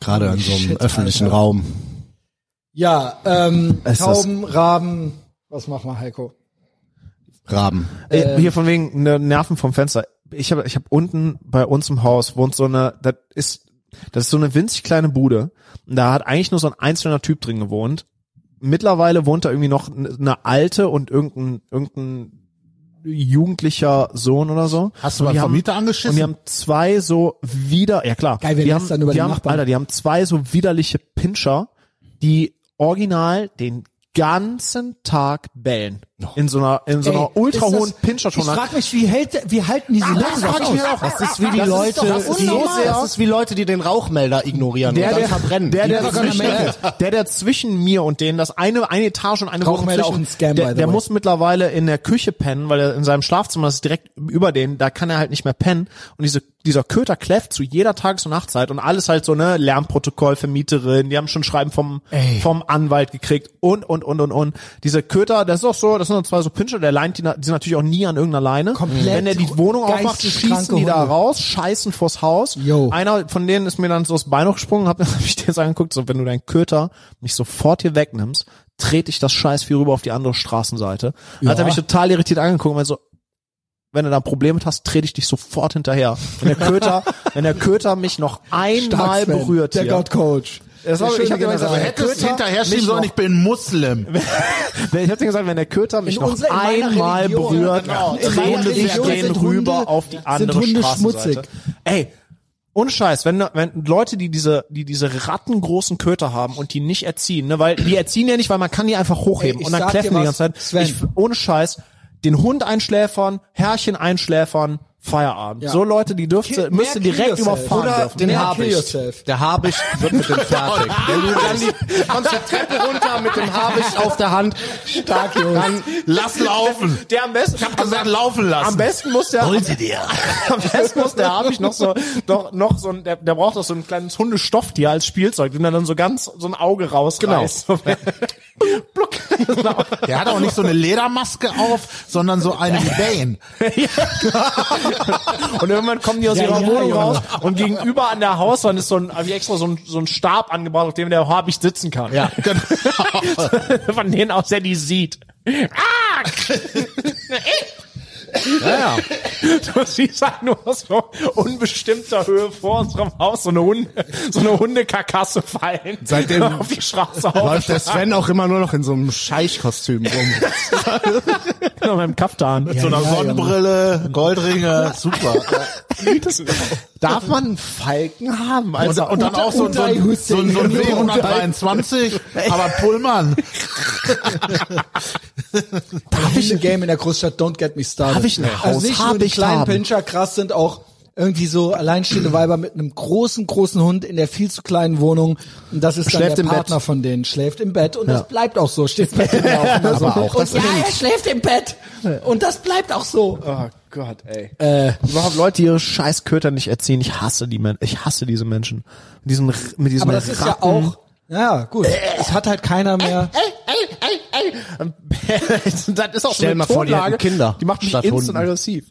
Gerade in so einem Shit, öffentlichen Alter. Raum. Ja, ähm, Ist das- Tauben, Raben, was machen wir, Heiko? Raben. Äh, Hier von wegen ne, Nerven vom Fenster. Ich habe ich hab unten bei uns im Haus wohnt so eine, das ist das ist so eine winzig kleine Bude und da hat eigentlich nur so ein einzelner Typ drin gewohnt. Mittlerweile wohnt da irgendwie noch eine alte und irgendein irgendein jugendlicher Sohn oder so. Hast du haben- Vermieter angeschissen? Und die haben zwei so wieder, ja klar. Geil, wir die haben, lästern über die die haben. Alter, die haben zwei so widerliche Pinscher, die original den ganzen Tag bellen. In so einer, in so einer Ey, ultra ist hohen Pinschertonne. Ich frag mich, wie hält, wie halten diese Leute das aus? Das ist wie die Das ist Leute, doch das die, das ist wie Leute, die den Rauchmelder ignorieren der, und dann der, verbrennen. der, der, zwischen, der, der zwischen mir und denen, das eine, eine Etage und eine Rauchmelder zwischen, auch ein Scam, der, der muss mittlerweile in der Küche pennen, weil er in seinem Schlafzimmer das ist direkt über den, da kann er halt nicht mehr pennen. Und diese, dieser Köter kläfft zu jeder Tages- und Nachtzeit und alles halt so, ne, Lärmprotokoll, Vermieterin, die haben schon Schreiben vom, vom Anwalt gekriegt und, und, und, und, und. Diese Köter, das ist auch so, das sind zwei so Pinscher, der leint die, die sind natürlich auch nie an irgendeiner Leine. Komplett Wenn er die Wohnung aufmacht, schießen die da raus, scheißen vors Haus. Yo. Einer von denen ist mir dann so das Bein hochgesprungen, hab, [LAUGHS] hab ich dir jetzt angeguckt, so wenn du deinen Köter nicht sofort hier wegnimmst, trete ich das Scheißvieh rüber auf die andere Straßenseite. Dann hat er mich total irritiert angeguckt und meinte so, wenn du da ein Problem mit hast, trete ich dich sofort hinterher. Wenn der Köter, [LAUGHS] wenn der Köter mich noch einmal Stark, berührt Der hier. Gottcoach. Das war, ich hab dir mal gesagt, Du wenn der hättest Köter hinterher stehen mich sollen, ich bin Muslim. [LAUGHS] ich hab dir gesagt, wenn der Köter mich In noch unser- in meiner einmal Religion, berührt, genau. Trete ich den rüber Hunde- auf die sind andere Hunde Straßenseite. schmutzig. Ey, Ohne Scheiß, wenn, wenn Leute, die diese, die diese rattengroßen Köter haben und die nicht erziehen, ne, weil die erziehen ja nicht, weil man kann die einfach hochheben Ey, und dann kläffen die ganze Zeit. Sven. Ich, ohne Scheiß, den Hund einschläfern, Herrchen einschläfern, Feierabend. Ja. So Leute, die dürfte, müsste direkt überfahren Oder dürfen. den Den Habicht. kill yourself. Der Habicht wird mit dem [LAUGHS] fertig. Wenn du dann die, kommst die Treppe runter mit dem Habicht auf der Hand. Stark, Jungs. Dann Lass laufen. Der am besten, Ich hab gesagt, laufen lassen. am besten muss der, Wollen Sie dir? [LAUGHS] am besten muss der habe ich noch so, doch, noch so ein, der, der braucht doch so ein kleines Hundestofftier als Spielzeug, dem er dann so ganz, so ein Auge rausreißt. Genau. [LAUGHS] [LAUGHS] Der hat auch nicht so eine Ledermaske auf, sondern so eine wie Bane. Und irgendwann kommen die aus Ja, ihrer ja, Wohnung Junge. raus und gegenüber an der Hauswand ist so ein, ich extra so ein, so ein Stab angebaut, auf dem der Habicht sitzen kann. Ja. [LAUGHS] Von denen aus er die sieht. Ah! [LAUGHS] Ja, ja. [LAUGHS] Du siehst halt nur aus so unbestimmter Höhe vor unserem Haus so eine Hunde, so eine Hundekarkasse fallen. Seitdem [LAUGHS] auf die Straße läuft der. Sven auch immer nur noch in so einem Scheichkostüm rum. Genau, beim Kaftan. Mit so einer ja, Sonnenbrille, Goldringe, super. Darf man einen Falken haben? Und, Also, und dann auch so, ein- so, ein- so, ein- so ein W123, aber Pullman. Darf ich ein Game in der Großstadt? Don't get me started. Darf ich ein Also Haus? nicht nur die kleinen haben. Pinscher krass sind, auch irgendwie so alleinstehende Weiber mit einem großen, großen Hund in der viel zu kleinen Wohnung. Und das ist dann Schläft der im Bett. Partner von denen. Schläft im Bett und das bleibt auch so. Steht bei immer so. Aber auch und das ja, er schläft im Bett. Und das bleibt auch so. Oh Gott, ey. Äh, Überhaupt Leute, die ihre scheiß Köter nicht erziehen. Ich hasse die Men Ich hasse diese Menschen. Mit diesen, R- mit diesen Aber das ist ja Ratten. auch, ja gut, es hat halt keiner mehr. Ey, ey, ey. [LAUGHS] das ist auch Stell so eine mal vor, die Tonlage, Kinder Die macht mich instant Hunden. aggressiv.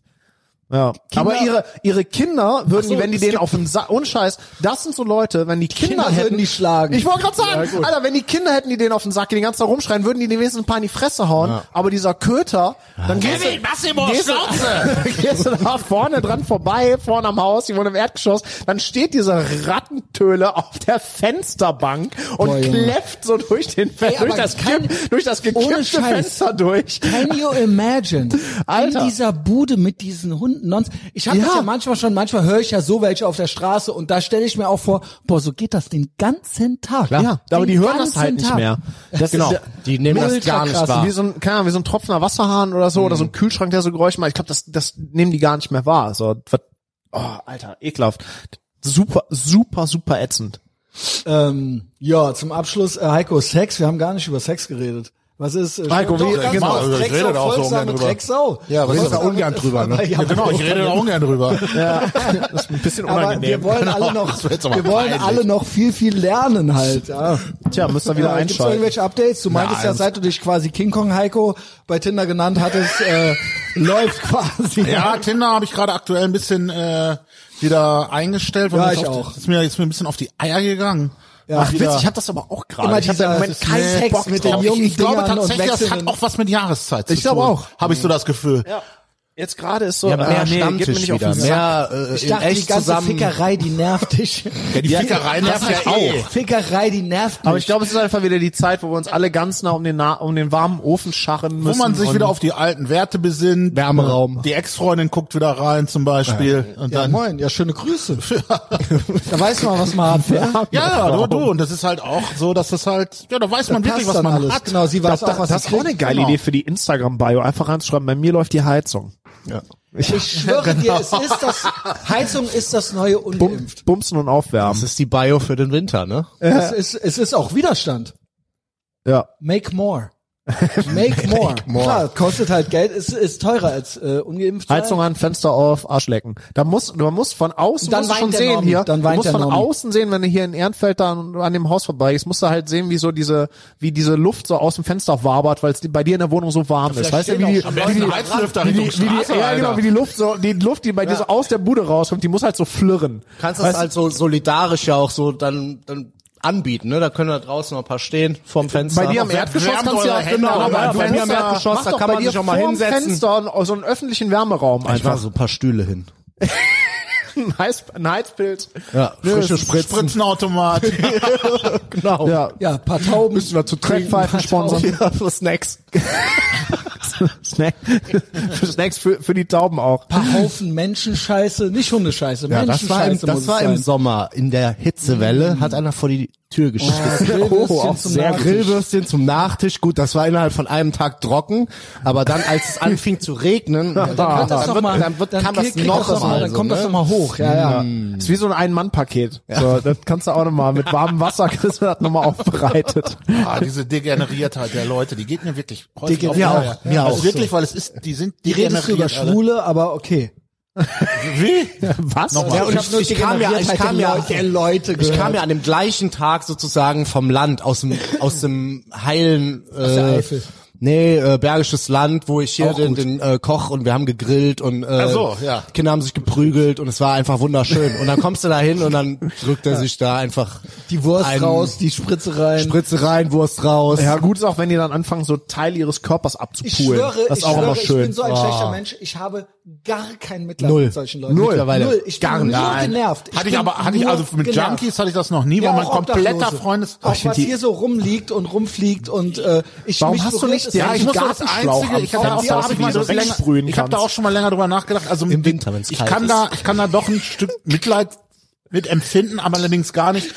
Ja. Aber ihre, ihre Kinder würden so, die, wenn die denen gibt- auf den Sack, ohne Scheiß, das sind so Leute, wenn die Kinder, Kinder hätten, die schlagen. Ich wollte gerade sagen, Alter, wenn die Kinder hätten, die denen auf den Sack, die den ganzen Tag rumschreien, würden die den wenigstens ein paar in die Fresse hauen, aber dieser Köter, dann gehst Kevin, du, Massimo, gehst du, [LAUGHS] gehst du da vorne dran vorbei, vorne am Haus, die wohnen im Erdgeschoss, dann steht dieser Rattentöle auf der Fensterbank und Boah, kläfft so durch den, Ey, durch das, kein- Kipp, durch das gekippte. Fenster durch. Can you imagine? Alter. In dieser Bude mit diesen Hunden nonst. Ich habe Ja. das ja manchmal schon, manchmal höre ich ja so welche auf der Straße und da stelle ich mir auch vor, boah, so geht das den ganzen Tag. Ja, aber Den die hören das ganzen halt nicht Tag. mehr. Das Genau. ist, Die nehmen das gar nicht krass. wahr. wie so ein, keine Ahnung, wie so ein tropfender Wasserhahn oder so, oder so ein Kühlschrank, der so Geräusche macht. Ich glaube, das, das nehmen die gar nicht mehr wahr. So, was- oh, Alter, ekelhaft. Super, super, super ätzend. Ähm, ja, zum Abschluss, äh, Heiko, Sex. Wir haben gar nicht über Sex geredet. Was ist? Äh, Heiko, Doch, wie- ganz genau, kurz, ich rede da auch so ungern drüber. Drecksau. Ja, aber Folgsame da ungern drüber, ne? [LAUGHS] Ja, Ja, genau, ich rede da ungern drüber. [LAUGHS] Das ist ein bisschen Aber unangenehm. wir wollen alle noch, aber wir wollen peinlich. alle noch viel, viel lernen halt. Ja. Tja, müsst ihr wieder Ja, Gibt's einschalten. irgendwelche Updates? Du meintest ja, seit du dich quasi King Kong Heiko bei Tinder genannt hattest, äh, [LAUGHS] läuft quasi. Ja, Tinder habe ich gerade aktuell ein bisschen äh, wieder eingestellt. weil Ja, mir ich ist auch. Ist mir jetzt mir ein bisschen auf die Eier gegangen. Ja, Ach, wieder. witzig, ich habe das aber auch gerade. Immer Ich hab da dieser- im Moment keinen Bock Sex mit drauf. den Ich, jungen ich glaube Dingern und tatsächlich, das hat auch was mit Jahreszeit zu Ich glaube tun. auch. Habe ich so das Gefühl. Ja. Jetzt gerade ist so, Ja, mehr ah, nee, geht mir Stammtisch nicht auf wieder. den Sack. Mehr äh, ich dachte, die echt ganze zusammen. Fickerei, die nervt dich. [LAUGHS] Ja, die Fickerei nervt ja auch. Fickerei, die nervt mich. Aber ich glaube, es ist einfach wieder die Zeit, wo wir uns alle ganz nah um den, nah, um den warmen Ofen scharren Wo müssen. man sich und- wieder auf die alten Werte besinnt. Wärmeraum. Die Ex-Freundin guckt wieder rein zum Beispiel. Und ja, dann, moin, ja, schöne Grüße. [LAUGHS] da weiß man, was man hat. [LAUGHS] Ja, ja, du, du. Und das ist halt auch so, dass das halt, ja, da weiß man wirklich, was man alles. hat. Genau, sie weiß Das, auch, was das ist auch eine geile Genau. Idee für die Instagram-Bio. Einfach reinzuschreiben, bei mir läuft die Heizung. Ja. Ich schwöre dir, es ist das, [LAUGHS] Heizung ist das neue Ungeimpft. Bumsen und aufwärmen. Das ist die Bio für den Winter, ne? Es ist, es ist auch Widerstand. Ja. Make more. [LAUGHS] Make more. Klar, kostet halt Geld, ist, ist teurer als äh, ungeimpft. Heizung an, Fenster auf, Arsch lecken. Da muss, du musst von außen Dann musst du schon weint der sehen Normi, hier. dann du weint musst der von Normi. außen sehen, wenn du hier in Ehrenfeld da an, an dem Haus vorbei gehst, musst du halt sehen, wie so diese, wie diese Luft so aus dem Fenster wabert, weil es bei dir in der Wohnung so warm ist. Weißt du, wie die, wie die, Heizlüfter wie die, wie die, ja genau, wie die Luft so, die Luft, die bei dir so aus der Bude rauskommt, die muss halt so flirren. Kannst das halt so solidarisch ja auch so dann, dann anbieten, ne? Da können da draußen noch ein paar stehen vorm Fenster. Bei dir am Erdgeschoss kannst du ja, genau, meinem bei mir am. Erdgeschoss, Mach da doch kann bei man dir sich auch mal hinsetzen. Fenster Fenster, so einen öffentlichen Wärmeraum ich einfach. mach so ein paar Stühle hin. [LAUGHS] ein, Heiz, ein Heizpilz. Ja, frische Spritzen. Spritzenautomat. [LAUGHS] [LAUGHS] Genau. Ja. Ja, paar Tauben. Müssen wir zu trinken. Crackpfeifen sponsern. Ja, für Snacks. [LAUGHS] Snack, für Snacks für, für die Tauben auch. paar Haufen Menschenscheiße, nicht Hundescheiße, Ja, das war, im, Menschenscheiße muss das war im. Sommer. In der Hitzewelle hat einer vor die Tür geschissen. [LAUGHS] Grillwürstchen auch zum sehr Nachtisch. Grillwürstchen zum Nachtisch. Gut, das war innerhalb von einem Tag trocken. Aber dann, als es anfing zu regnen, [LAUGHS] dann, Kann das dann, noch wird, mal- dann, wird, dann kam das noch das mal. Dann kommt das ne? nochmal hoch, ja, ja. Ist wie so ein Ein-Mann-Paket. So, das kannst du auch nochmal mit warmem Wasser, [LAUGHS] das nochmal aufbereitet. Ah, diese Degeneriertheit der Leute, die geht mir wirklich häufig Degen- auf mir die auch, mir also auch wirklich, so. weil es ist, die sind Die redest du über. Schwule, aber okay. Wie? Was? Nochmal. Ja, nur ich, ich kam ja, ich kam ja, Leute- Leute ich kam ja an dem gleichen Tag sozusagen vom Land, aus dem, aus dem heilen, äh, der Eifel. Nee, äh, Bergisches Land, wo ich hier Auch den, den äh, Koch und wir haben gegrillt und äh, Ach so, ja. Kinder haben sich geprügelt und es war einfach wunderschön. Und dann kommst du da hin und dann drückt er sich da einfach Die Wurst raus, die Spritze rein. Spritze rein, Wurst raus. Ja, gut ist auch, wenn die dann anfangen, so Teile ihres Körpers ich abzupulen. schwöre, das ich ist auch schwöre, immer ich schön. bin so ein schlechter Mensch. Ich habe gar kein Mitleid Null. mit solchen Leuten. Null. Mittlerweile Null. Ich bin gar nur nicht. genervt. Ich Hatte ich aber, hatte ich also mit genervt. Junkies hatte ich das noch nie, Ja, weil mein kompletter. Freundes, Auch ich was die- hier so rumliegt und rumfliegt und äh, ich Warum mich hast du nicht es Ja, ich muss das einzige, ich habe da auch, hab ich mal du länger, ich habe da auch schon mal länger drüber nachgedacht. Also Im Winter, wenn's ich kalt kann ist. da, ich kann da doch ein Stück Mitleid mit empfinden, aber allerdings gar nicht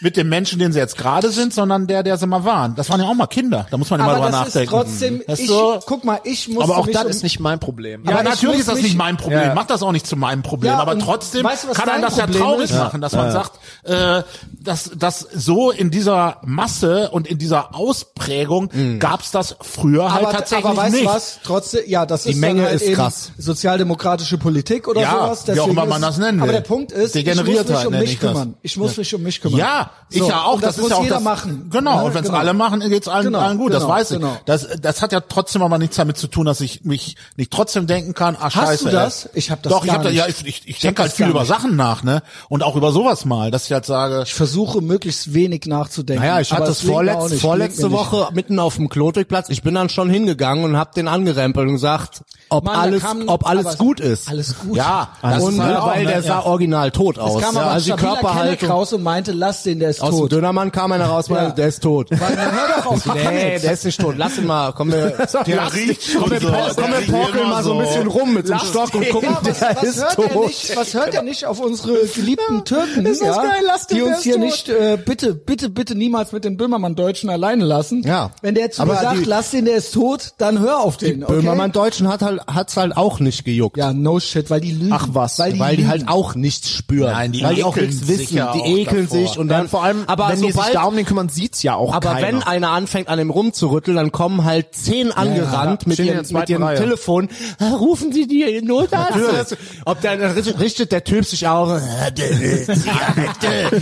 mit dem Menschen, den sie jetzt gerade sind, sondern der, der sie mal waren. Das waren ja auch mal Kinder. Da muss man immer Aber drüber das nachdenken. ist trotzdem, Weißt ich, guck mal, ich muss Aber auch mich das um, ist nicht mein Problem. Ja, Aber ich natürlich ist das mich- nicht mein Problem. Ja. Mach das auch nicht zu meinem Problem. Ja, aber trotzdem weißt du, kann dein das ja Problem traurig ist? machen, dass man sagt, äh, dass, dass so in dieser Masse und in dieser Ausprägung gab's das früher halt aber, tatsächlich aber weißt du nicht. was? Trotzdem, ja, das ist Menge halt ist eben krass. sozialdemokratische Politik oder Ja, sowas. wie auch immer man das nennen Aber will. der Punkt ist, ich muss mich um mich ich das. kümmern. Ich muss mich um mich kümmern. Ja, ich So, ja auch. Und Das, das, ist muss ja auch jeder das, machen. Genau. Ne? Und wenn es Genau. alle machen, geht's allen, Genau, allen gut. Das genau, weiß ich. genau. Das, das hat ja trotzdem aber nichts damit zu tun, dass ich mich nicht trotzdem denken kann. Ah, scheiße. du das? ey. Ich hab das Doch, ich gar hab da, ja, ich, ich, ich Ich denke halt das viel über nicht. Sachen nach, ne? Und auch über sowas mal, dass ich halt sage, Ich versuche möglichst wenig nachzudenken. Naja, ich hatte auch vorletz, nicht, vorletzte nicht. Woche mitten auf dem Klotwigplatz. Ich bin dann schon hingegangen und hab den angerempelt und gesagt, ob Mann, alles, kam- ob alles gut ist. Alles gut. ja, das und halt weil ne? der sah ja. original tot aus. Es kam ja, aber also die Körperhaltung. Raus und meinte, lass den, der ist Aus dem tot. Dönermann kam einer raus, Ja. ja. der ist tot. Weil, na, hör doch auf, Nee, der ist nicht tot. Lass ihn mal. Komm, wir, [LAUGHS] Der riecht schon komm, wir, so. komm, wir porkeln mal so ein bisschen rum mit so einem Stock und gucken, Ja, was, der was, ist hört er tot. nicht, was hört er nicht auf unsere geliebten Türken, ist das ja, geil, lass den, die uns hier tot. nicht äh, bitte, bitte, bitte niemals mit den Böhmermann-Deutschen alleine lassen. Ja. Wenn der zu Aber mir sagt, lass den, der ist tot, dann hör auf den. Okay? Böhmermann Deutschen hat halt, hat's halt auch nicht gejuckt. Ja, no shit, weil die lügen. Ach was, weil die, weil halt auch nichts spüren. Nein, die weil die auch ekeln nichts sich wissen. die ekeln davor. sich und dann vor allem, aber wenn die sich sobald, da um den kümmern, sieht's ja auch aber keiner. wenn einer anfängt an dem rumzurütteln, dann kommen halt zehn angerannt Ja, mit zweiten mit ihrem Reihe. Telefon. "Ah, Rufen Sie die Notarzt? Ob der, richtet der Typ sich auch. "Ah, der will Zigarette.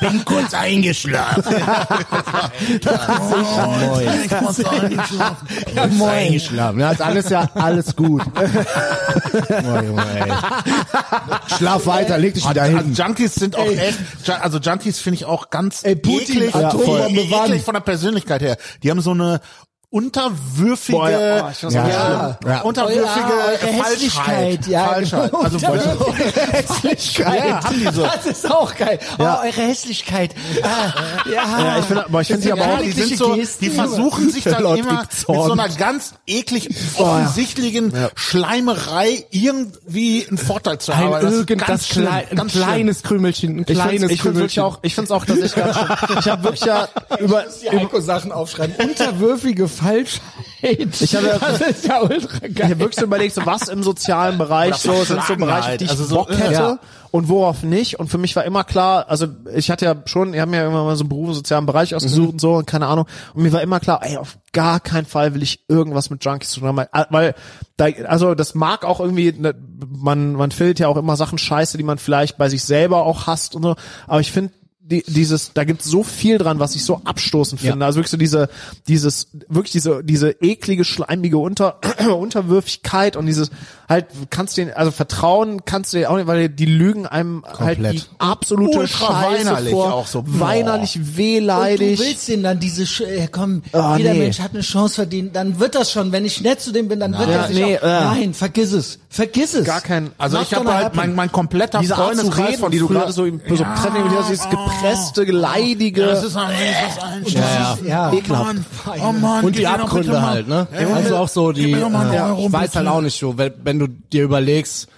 Bin kurz eingeschlafen. [LAUGHS] Moin. Ich muss eingeschlafen. Moin. Eingeschlafen. Ja, ist alles ja alles gut. [LAUGHS] Schlaf weiter, leg dich wieder hin. Junkies sind auch echt, also Junkies finde ich auch ganz Ey, Putin, eklig, Atombombe eklig von der Persönlichkeit her. Die haben so eine unterwürfige, Boah, ja, oh, ich auch ja, schlimm. Ja. unterwürfige Ja, eure Falschheit. Hässlichkeit, ja, Falschheit. genau. Also wollte- [LAUGHS] Hässlichkeit. Ja, haben die so. Das ist auch geil. Oh, eure Hässlichkeit. Ah, ja. ja, ich finde, ich finde sie aber Ja, auch, die sind so, Gesten. die versuchen sich dann immer mit so einer ganz eklig offensichtlichen Schleimerei irgendwie einen Vorteil zu haben. Ein, Das ist irgend, ganz das schlimm, klein, ein ganz schlimm. kleines Krümelchen, ein ich kleines finde ich Krümelchen. auch, ich finde es auch tatsächlich ganz schön. Ich habe wirklich ja [LAUGHS] über, die Heiko-Sachen aufschreiben. Unterwürfige Falschheit. Ich habe ja- das ist ja ultra ich geil. habe wirklich so überlegt, so was im sozialen Bereich so sind so. Bereiche, die ich Also so, Bock hätte ja. und worauf nicht. Und für mich war immer klar, also ich hatte ja schon, wir haben ja immer mal so einen Beruf im sozialen Bereich ausgesucht und so und keine Ahnung. Und mir war immer klar, ey, auf gar keinen Fall will ich irgendwas mit Junkies zu tun haben, weil- weil da, also das mag auch irgendwie, ne, man man findet ja auch immer Sachen scheiße, die man vielleicht bei sich selber auch hasst und so. Aber ich finde die, dieses, da gibt's so viel dran, was ich so abstoßend finde. Also wirklich so diese, dieses, wirklich diese, diese eklige, schleimige Unter, [CLEARS THROAT] Unterwürfigkeit und dieses, halt kannst du den, also vertrauen kannst du dir auch nicht, weil die lügen einem halt die Komplett. absolute Ultra Scheiße weinerlich vor. auch so. Boah. Weinerlich, Und wehleidig. du willst denen dann diese, Sch äh, komm, Ah, jeder nee. Mensch hat eine Chance verdient, dann wird das schon. Wenn ich nett zu dem bin, dann wird Ja, er sich nee, auch, äh. Nein, vergiss es. Vergiss es. Gar kein, Also Not ich habe halt mein, mein kompletter diese Art zu Freundeskreis reden, von die du gerade so, im- so Ja, treffen, dieses gepresste, leidige. Das ist eigentlich was ein Ja, Ja. Oh Mann, oh Mann, Und die Abgründe halt, ne? Ja, Also auch so die, äh, ich weiß halt auch nicht so, wenn, wenn du dir überlegst,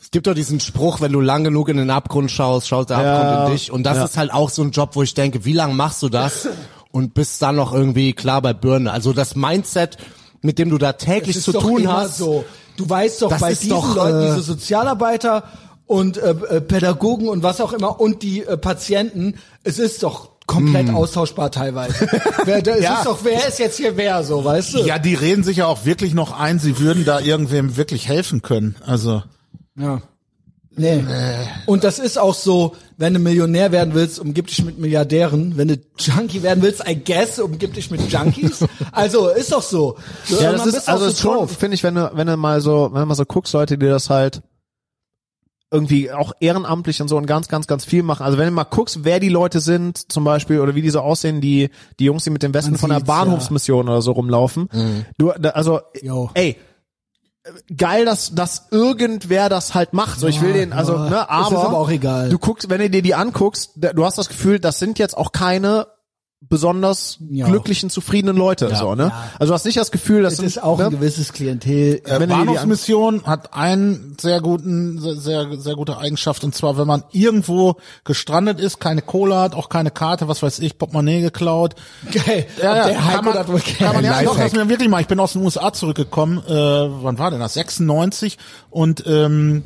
es gibt doch diesen Spruch, wenn du lang genug in den Abgrund schaust, schaut der Ja. Abgrund in dich. Und das Ja. ist halt auch so ein Job, wo ich denke, wie lange machst du das? Und bist dann noch irgendwie klar bei Birne. Also das Mindset, mit dem du da täglich zu tun hast. So. Du weißt doch bei diesen doch, Leuten, äh, diese Sozialarbeiter und äh, äh, Pädagogen und was auch immer und die äh, Patienten, es ist doch komplett Hm. austauschbar teilweise. [LAUGHS] wer, da, es Ja. ist doch, wer ist jetzt hier wer, so, weißt du? Ja, die reden sich ja auch wirklich noch ein, sie würden da irgendwem wirklich helfen können. Also Ja. Nee. Und das ist auch so, wenn du Millionär werden willst, umgib dich mit Milliardären. Wenn du Junkie werden willst, I guess, umgib dich mit Junkies. [LAUGHS] Also, ist doch so. Ja, das ist also so schon, finde ich, wenn du wenn du mal so wenn du mal so guckst, Leute, die das halt irgendwie auch ehrenamtlich und so und ganz ganz ganz viel machen. Also wenn du mal guckst, wer die Leute sind, zum Beispiel oder wie die so aussehen, die die Jungs, die mit dem Westen Man von der sieht's, ja. Bahnhofsmission oder so rumlaufen. Du da, also Jo. ey geil, dass dass irgendwer das halt macht. So, ich will den, also, ne, aber, ist aber auch egal. Du guckst, wenn du dir die anguckst, du hast das Gefühl, das sind jetzt auch keine besonders Ja. glücklichen, zufriedenen Leute, so, ne? Also du hast nicht das Gefühl, dass Es ist auch ne? ein gewisses Klientel. Äh, Bahnhofsmission hat einen sehr guten, sehr, sehr, sehr gute Eigenschaft und zwar, wenn man irgendwo gestrandet ist, keine Kohle hat, auch keine Karte, was weiß ich, Portemonnaie geklaut. Geil. Ja, ja, der Heiko kann man, kann man ja, doch, das mir wirklich mal. Ich bin aus den USA zurückgekommen. Äh, wann war denn das? 96 und ähm,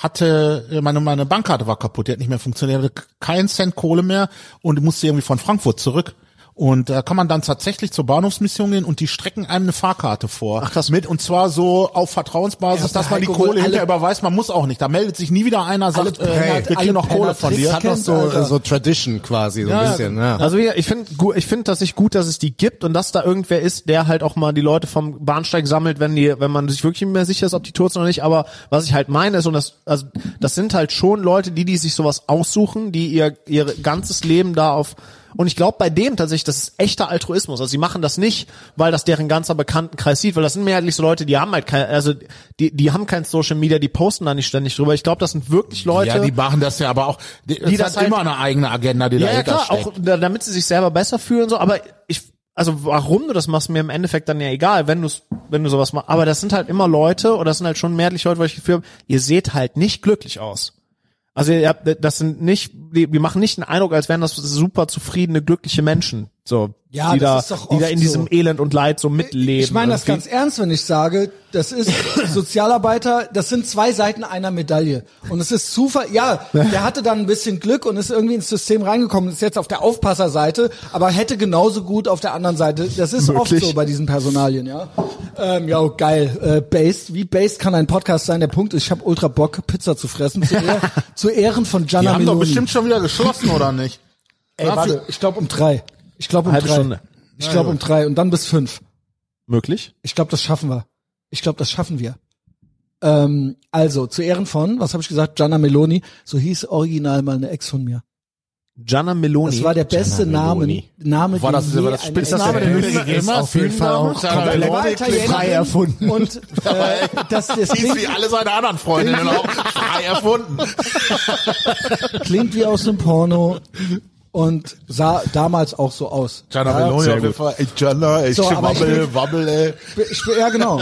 hatte äh, meine meine Bankkarte war kaputt, die hat nicht mehr funktioniert, hatte keinen Cent Kohle mehr und musste irgendwie von Frankfurt zurück. Und da kann man dann tatsächlich zur Bahnhofsmission gehen und die strecken einem eine Fahrkarte vor. Ach, das mit und zwar so auf Vertrauensbasis, dass man die Kohle hinterher überweist. Man muss auch nicht. Da meldet sich nie wieder einer, sagt, äh, hey, wir kriegen noch Kohle von dir. hat doch so, so Tradition quasi, so ein Ja, bisschen, ja. Also ich finde ich finde das nicht gut, dass es die gibt und dass da irgendwer ist, der halt auch mal die Leute vom Bahnsteig sammelt, wenn die wenn man sich wirklich nicht mehr sicher ist, ob die tot sind oder nicht, aber was ich halt meine ist und das also das sind halt schon Leute, die die sich sowas aussuchen, die ihr ihr ganzes Leben da auf und ich glaube bei dem tatsächlich, das ist echter Altruismus. Also sie machen das nicht, weil das deren ganzer Bekanntenkreis sieht, weil das sind mehrheitlich so Leute, die haben halt kein, also die, die haben kein Social Media, die posten da nicht ständig drüber. Ich glaube, das sind wirklich Leute. Ja, die machen das ja aber auch. Die, Die das das hat halt- immer eine eigene Agenda, die Ja, ja dahinter klar, steckt. auch da- damit sie sich selber besser fühlen und so, aber ich also warum du das machst, mir im Endeffekt dann ja egal, wenn du wenn du sowas machst, aber das sind halt immer Leute oder das sind halt schon mehrheitlich Leute, wo ich das Gefühl habe, ihr seht halt nicht glücklich aus. Also ihr habt, das sind nicht, die machen nicht den Eindruck, als wären das super zufriedene, glückliche Menschen, so, Ja, die das da, ist doch die da oft in diesem so. Elend und Leid so mitleben. Ich meine das ganz ernst, wenn ich sage, das ist [COUGHS] Sozialarbeiter, das sind zwei Seiten einer Medaille. Und es ist Zufall, ja, der hatte dann ein bisschen Glück und ist irgendwie ins System reingekommen, ist jetzt auf der Aufpasserseite, aber hätte genauso gut auf der anderen Seite. Das ist oft Möglich. so bei diesen Personalien, ja. Ähm, ja, geil. Äh, based, wie based kann ein Podcast sein? Der Punkt ist, ich habe ultra Bock, Pizza zu fressen, zu, Ehr, [LAUGHS] zu Ehren von Die Gianna haben doch Meloni. bestimmt schon wieder geschlossen, oder nicht? Ey, warte, ich glaube um drei. Ich glaube um Halbe drei. Stunde. Ich glaube um drei und dann bis fünf. möglich. Ich glaube, das schaffen wir. Ich glaube, das schaffen wir. Ähm, also, zu Ehren von, was habe ich gesagt, Gianna Meloni, so hieß original mal eine Ex von mir. Gianna Meloni. Das war der beste Name, Meloni. Name, War das- war das eine Spitzname Ex- der Bühne ist auf jeden Fall auch komplett frei erfunden. Und äh, das, [LAUGHS] das klingt, wie alle seine anderen Freundinnen auch frei erfunden. [LAUGHS] klingt wie aus einem Porno und sah damals auch so aus. Gianna Ja, Meloni auf jeden Fall. Ey, Gianna, ey, So, aber ich wabbel, bin- wabbel, ey. Ich bin, ja, genau.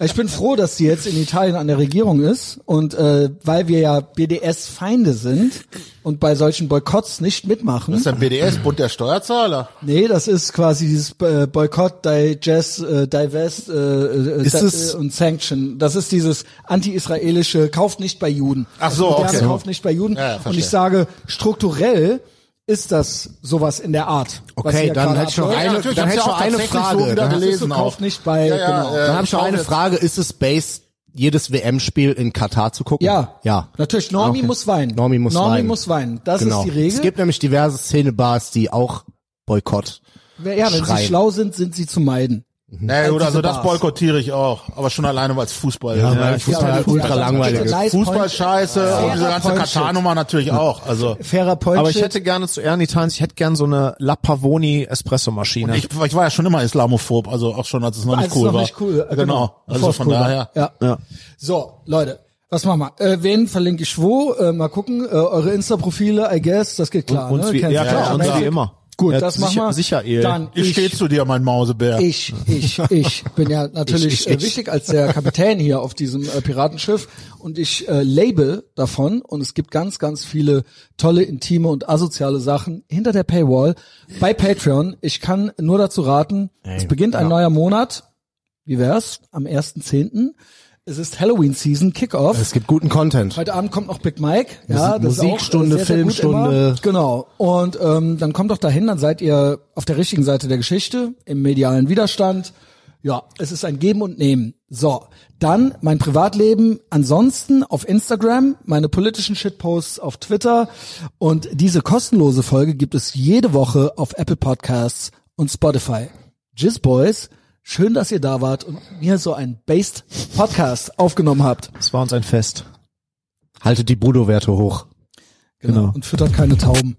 Ich bin froh, dass sie jetzt in Italien an der Regierung ist und äh, weil wir ja BDS-Feinde sind und bei solchen Boykotts nicht mitmachen. Das ist der BDS, Bund der Steuerzahler. Nee, das ist quasi dieses äh, Boykott, Digest, äh, Divest äh, äh, Ist da- es- äh, und Sanction. Das ist dieses anti-israelische Kauft nicht bei Juden. Ach so, okay. Kauft nicht bei Juden. Ja, ja, und ich sage, strukturell ist das sowas in der Art. Okay, dann hätte ich noch eine, natürlich, dann hätte ich ja noch eine Frage. so Dann- gelesen auch. nicht bei, Ja, ja, genau. äh, Dann habe ich noch auch eine Frage. Ist es based, jedes WM-Spiel in Katar zu gucken? Ja, Ja. Natürlich, Normi Okay. muss weinen. Normi muss Normi weinen. muss weinen. Das genau. ist die Regel. Es gibt nämlich diverse Szenebars, die auch Boykott. ja, wenn schreien. sie schlau sind, sind sie zu meiden. Nee, gut, diese also das boykottiere ich auch. Aber schon alleine, weil es Fußball Ja, ist. weil Fußball halt ultra langweilig ist. Fußball scheiße und diese ganze. Katar-Nummer natürlich auch. Also Fairer Point. Aber ich hätte gerne zu Ehren Italiens, ich hätte gerne so eine La Pavoni Espresso-Maschine. ich, ich war ja schon immer islamophob, also auch schon, als es noch Als nicht es cool noch war. nicht cool, äh, Genau. Also es von cool daher. Ja. Ja. So, Leute, was machen wir? Äh, wen verlinke ich wo? Äh, mal gucken. Äh, eure Insta-Profile, I guess, das geht klar. uns ne? wie, ja klar, uns Magic. wie immer. Gut, Ja, das machen wir. Sicher, eh. Dann Ich ich, stehe zu dir, mein Mausebär. ich, ich, ich bin ja [LAUGHS] natürlich Ich, ich, äh, ich. wichtig als der Kapitän hier auf diesem äh, Piratenschiff und ich äh, label davon und es gibt ganz, ganz viele tolle, intime und asoziale Sachen hinter der Paywall bei Patreon. Ich kann nur dazu raten, es beginnt ein neuer Monat. Wie wär's? Am 1.10. Es ist Halloween Season, Kickoff. Es gibt guten Content. Heute Abend kommt noch Big Mike. Ja, das Musikstunde, ist sehr, sehr Filmstunde. immer. Genau. Und ähm, dann kommt doch dahin, dann seid ihr auf der richtigen Seite der Geschichte, im medialen Widerstand. Ja, es ist ein Geben und Nehmen. So, dann mein Privatleben. Ansonsten auf Instagram, meine politischen Shitposts auf Twitter. Und diese kostenlose Folge gibt es jede Woche auf Apple Podcasts und Spotify. Jizz Boys, schön, dass ihr da wart und mir so ein Based Podcast aufgenommen habt. Es war uns ein Fest. Haltet die Brudo-Werte hoch. Genau. Genau. Und füttert keine Tauben.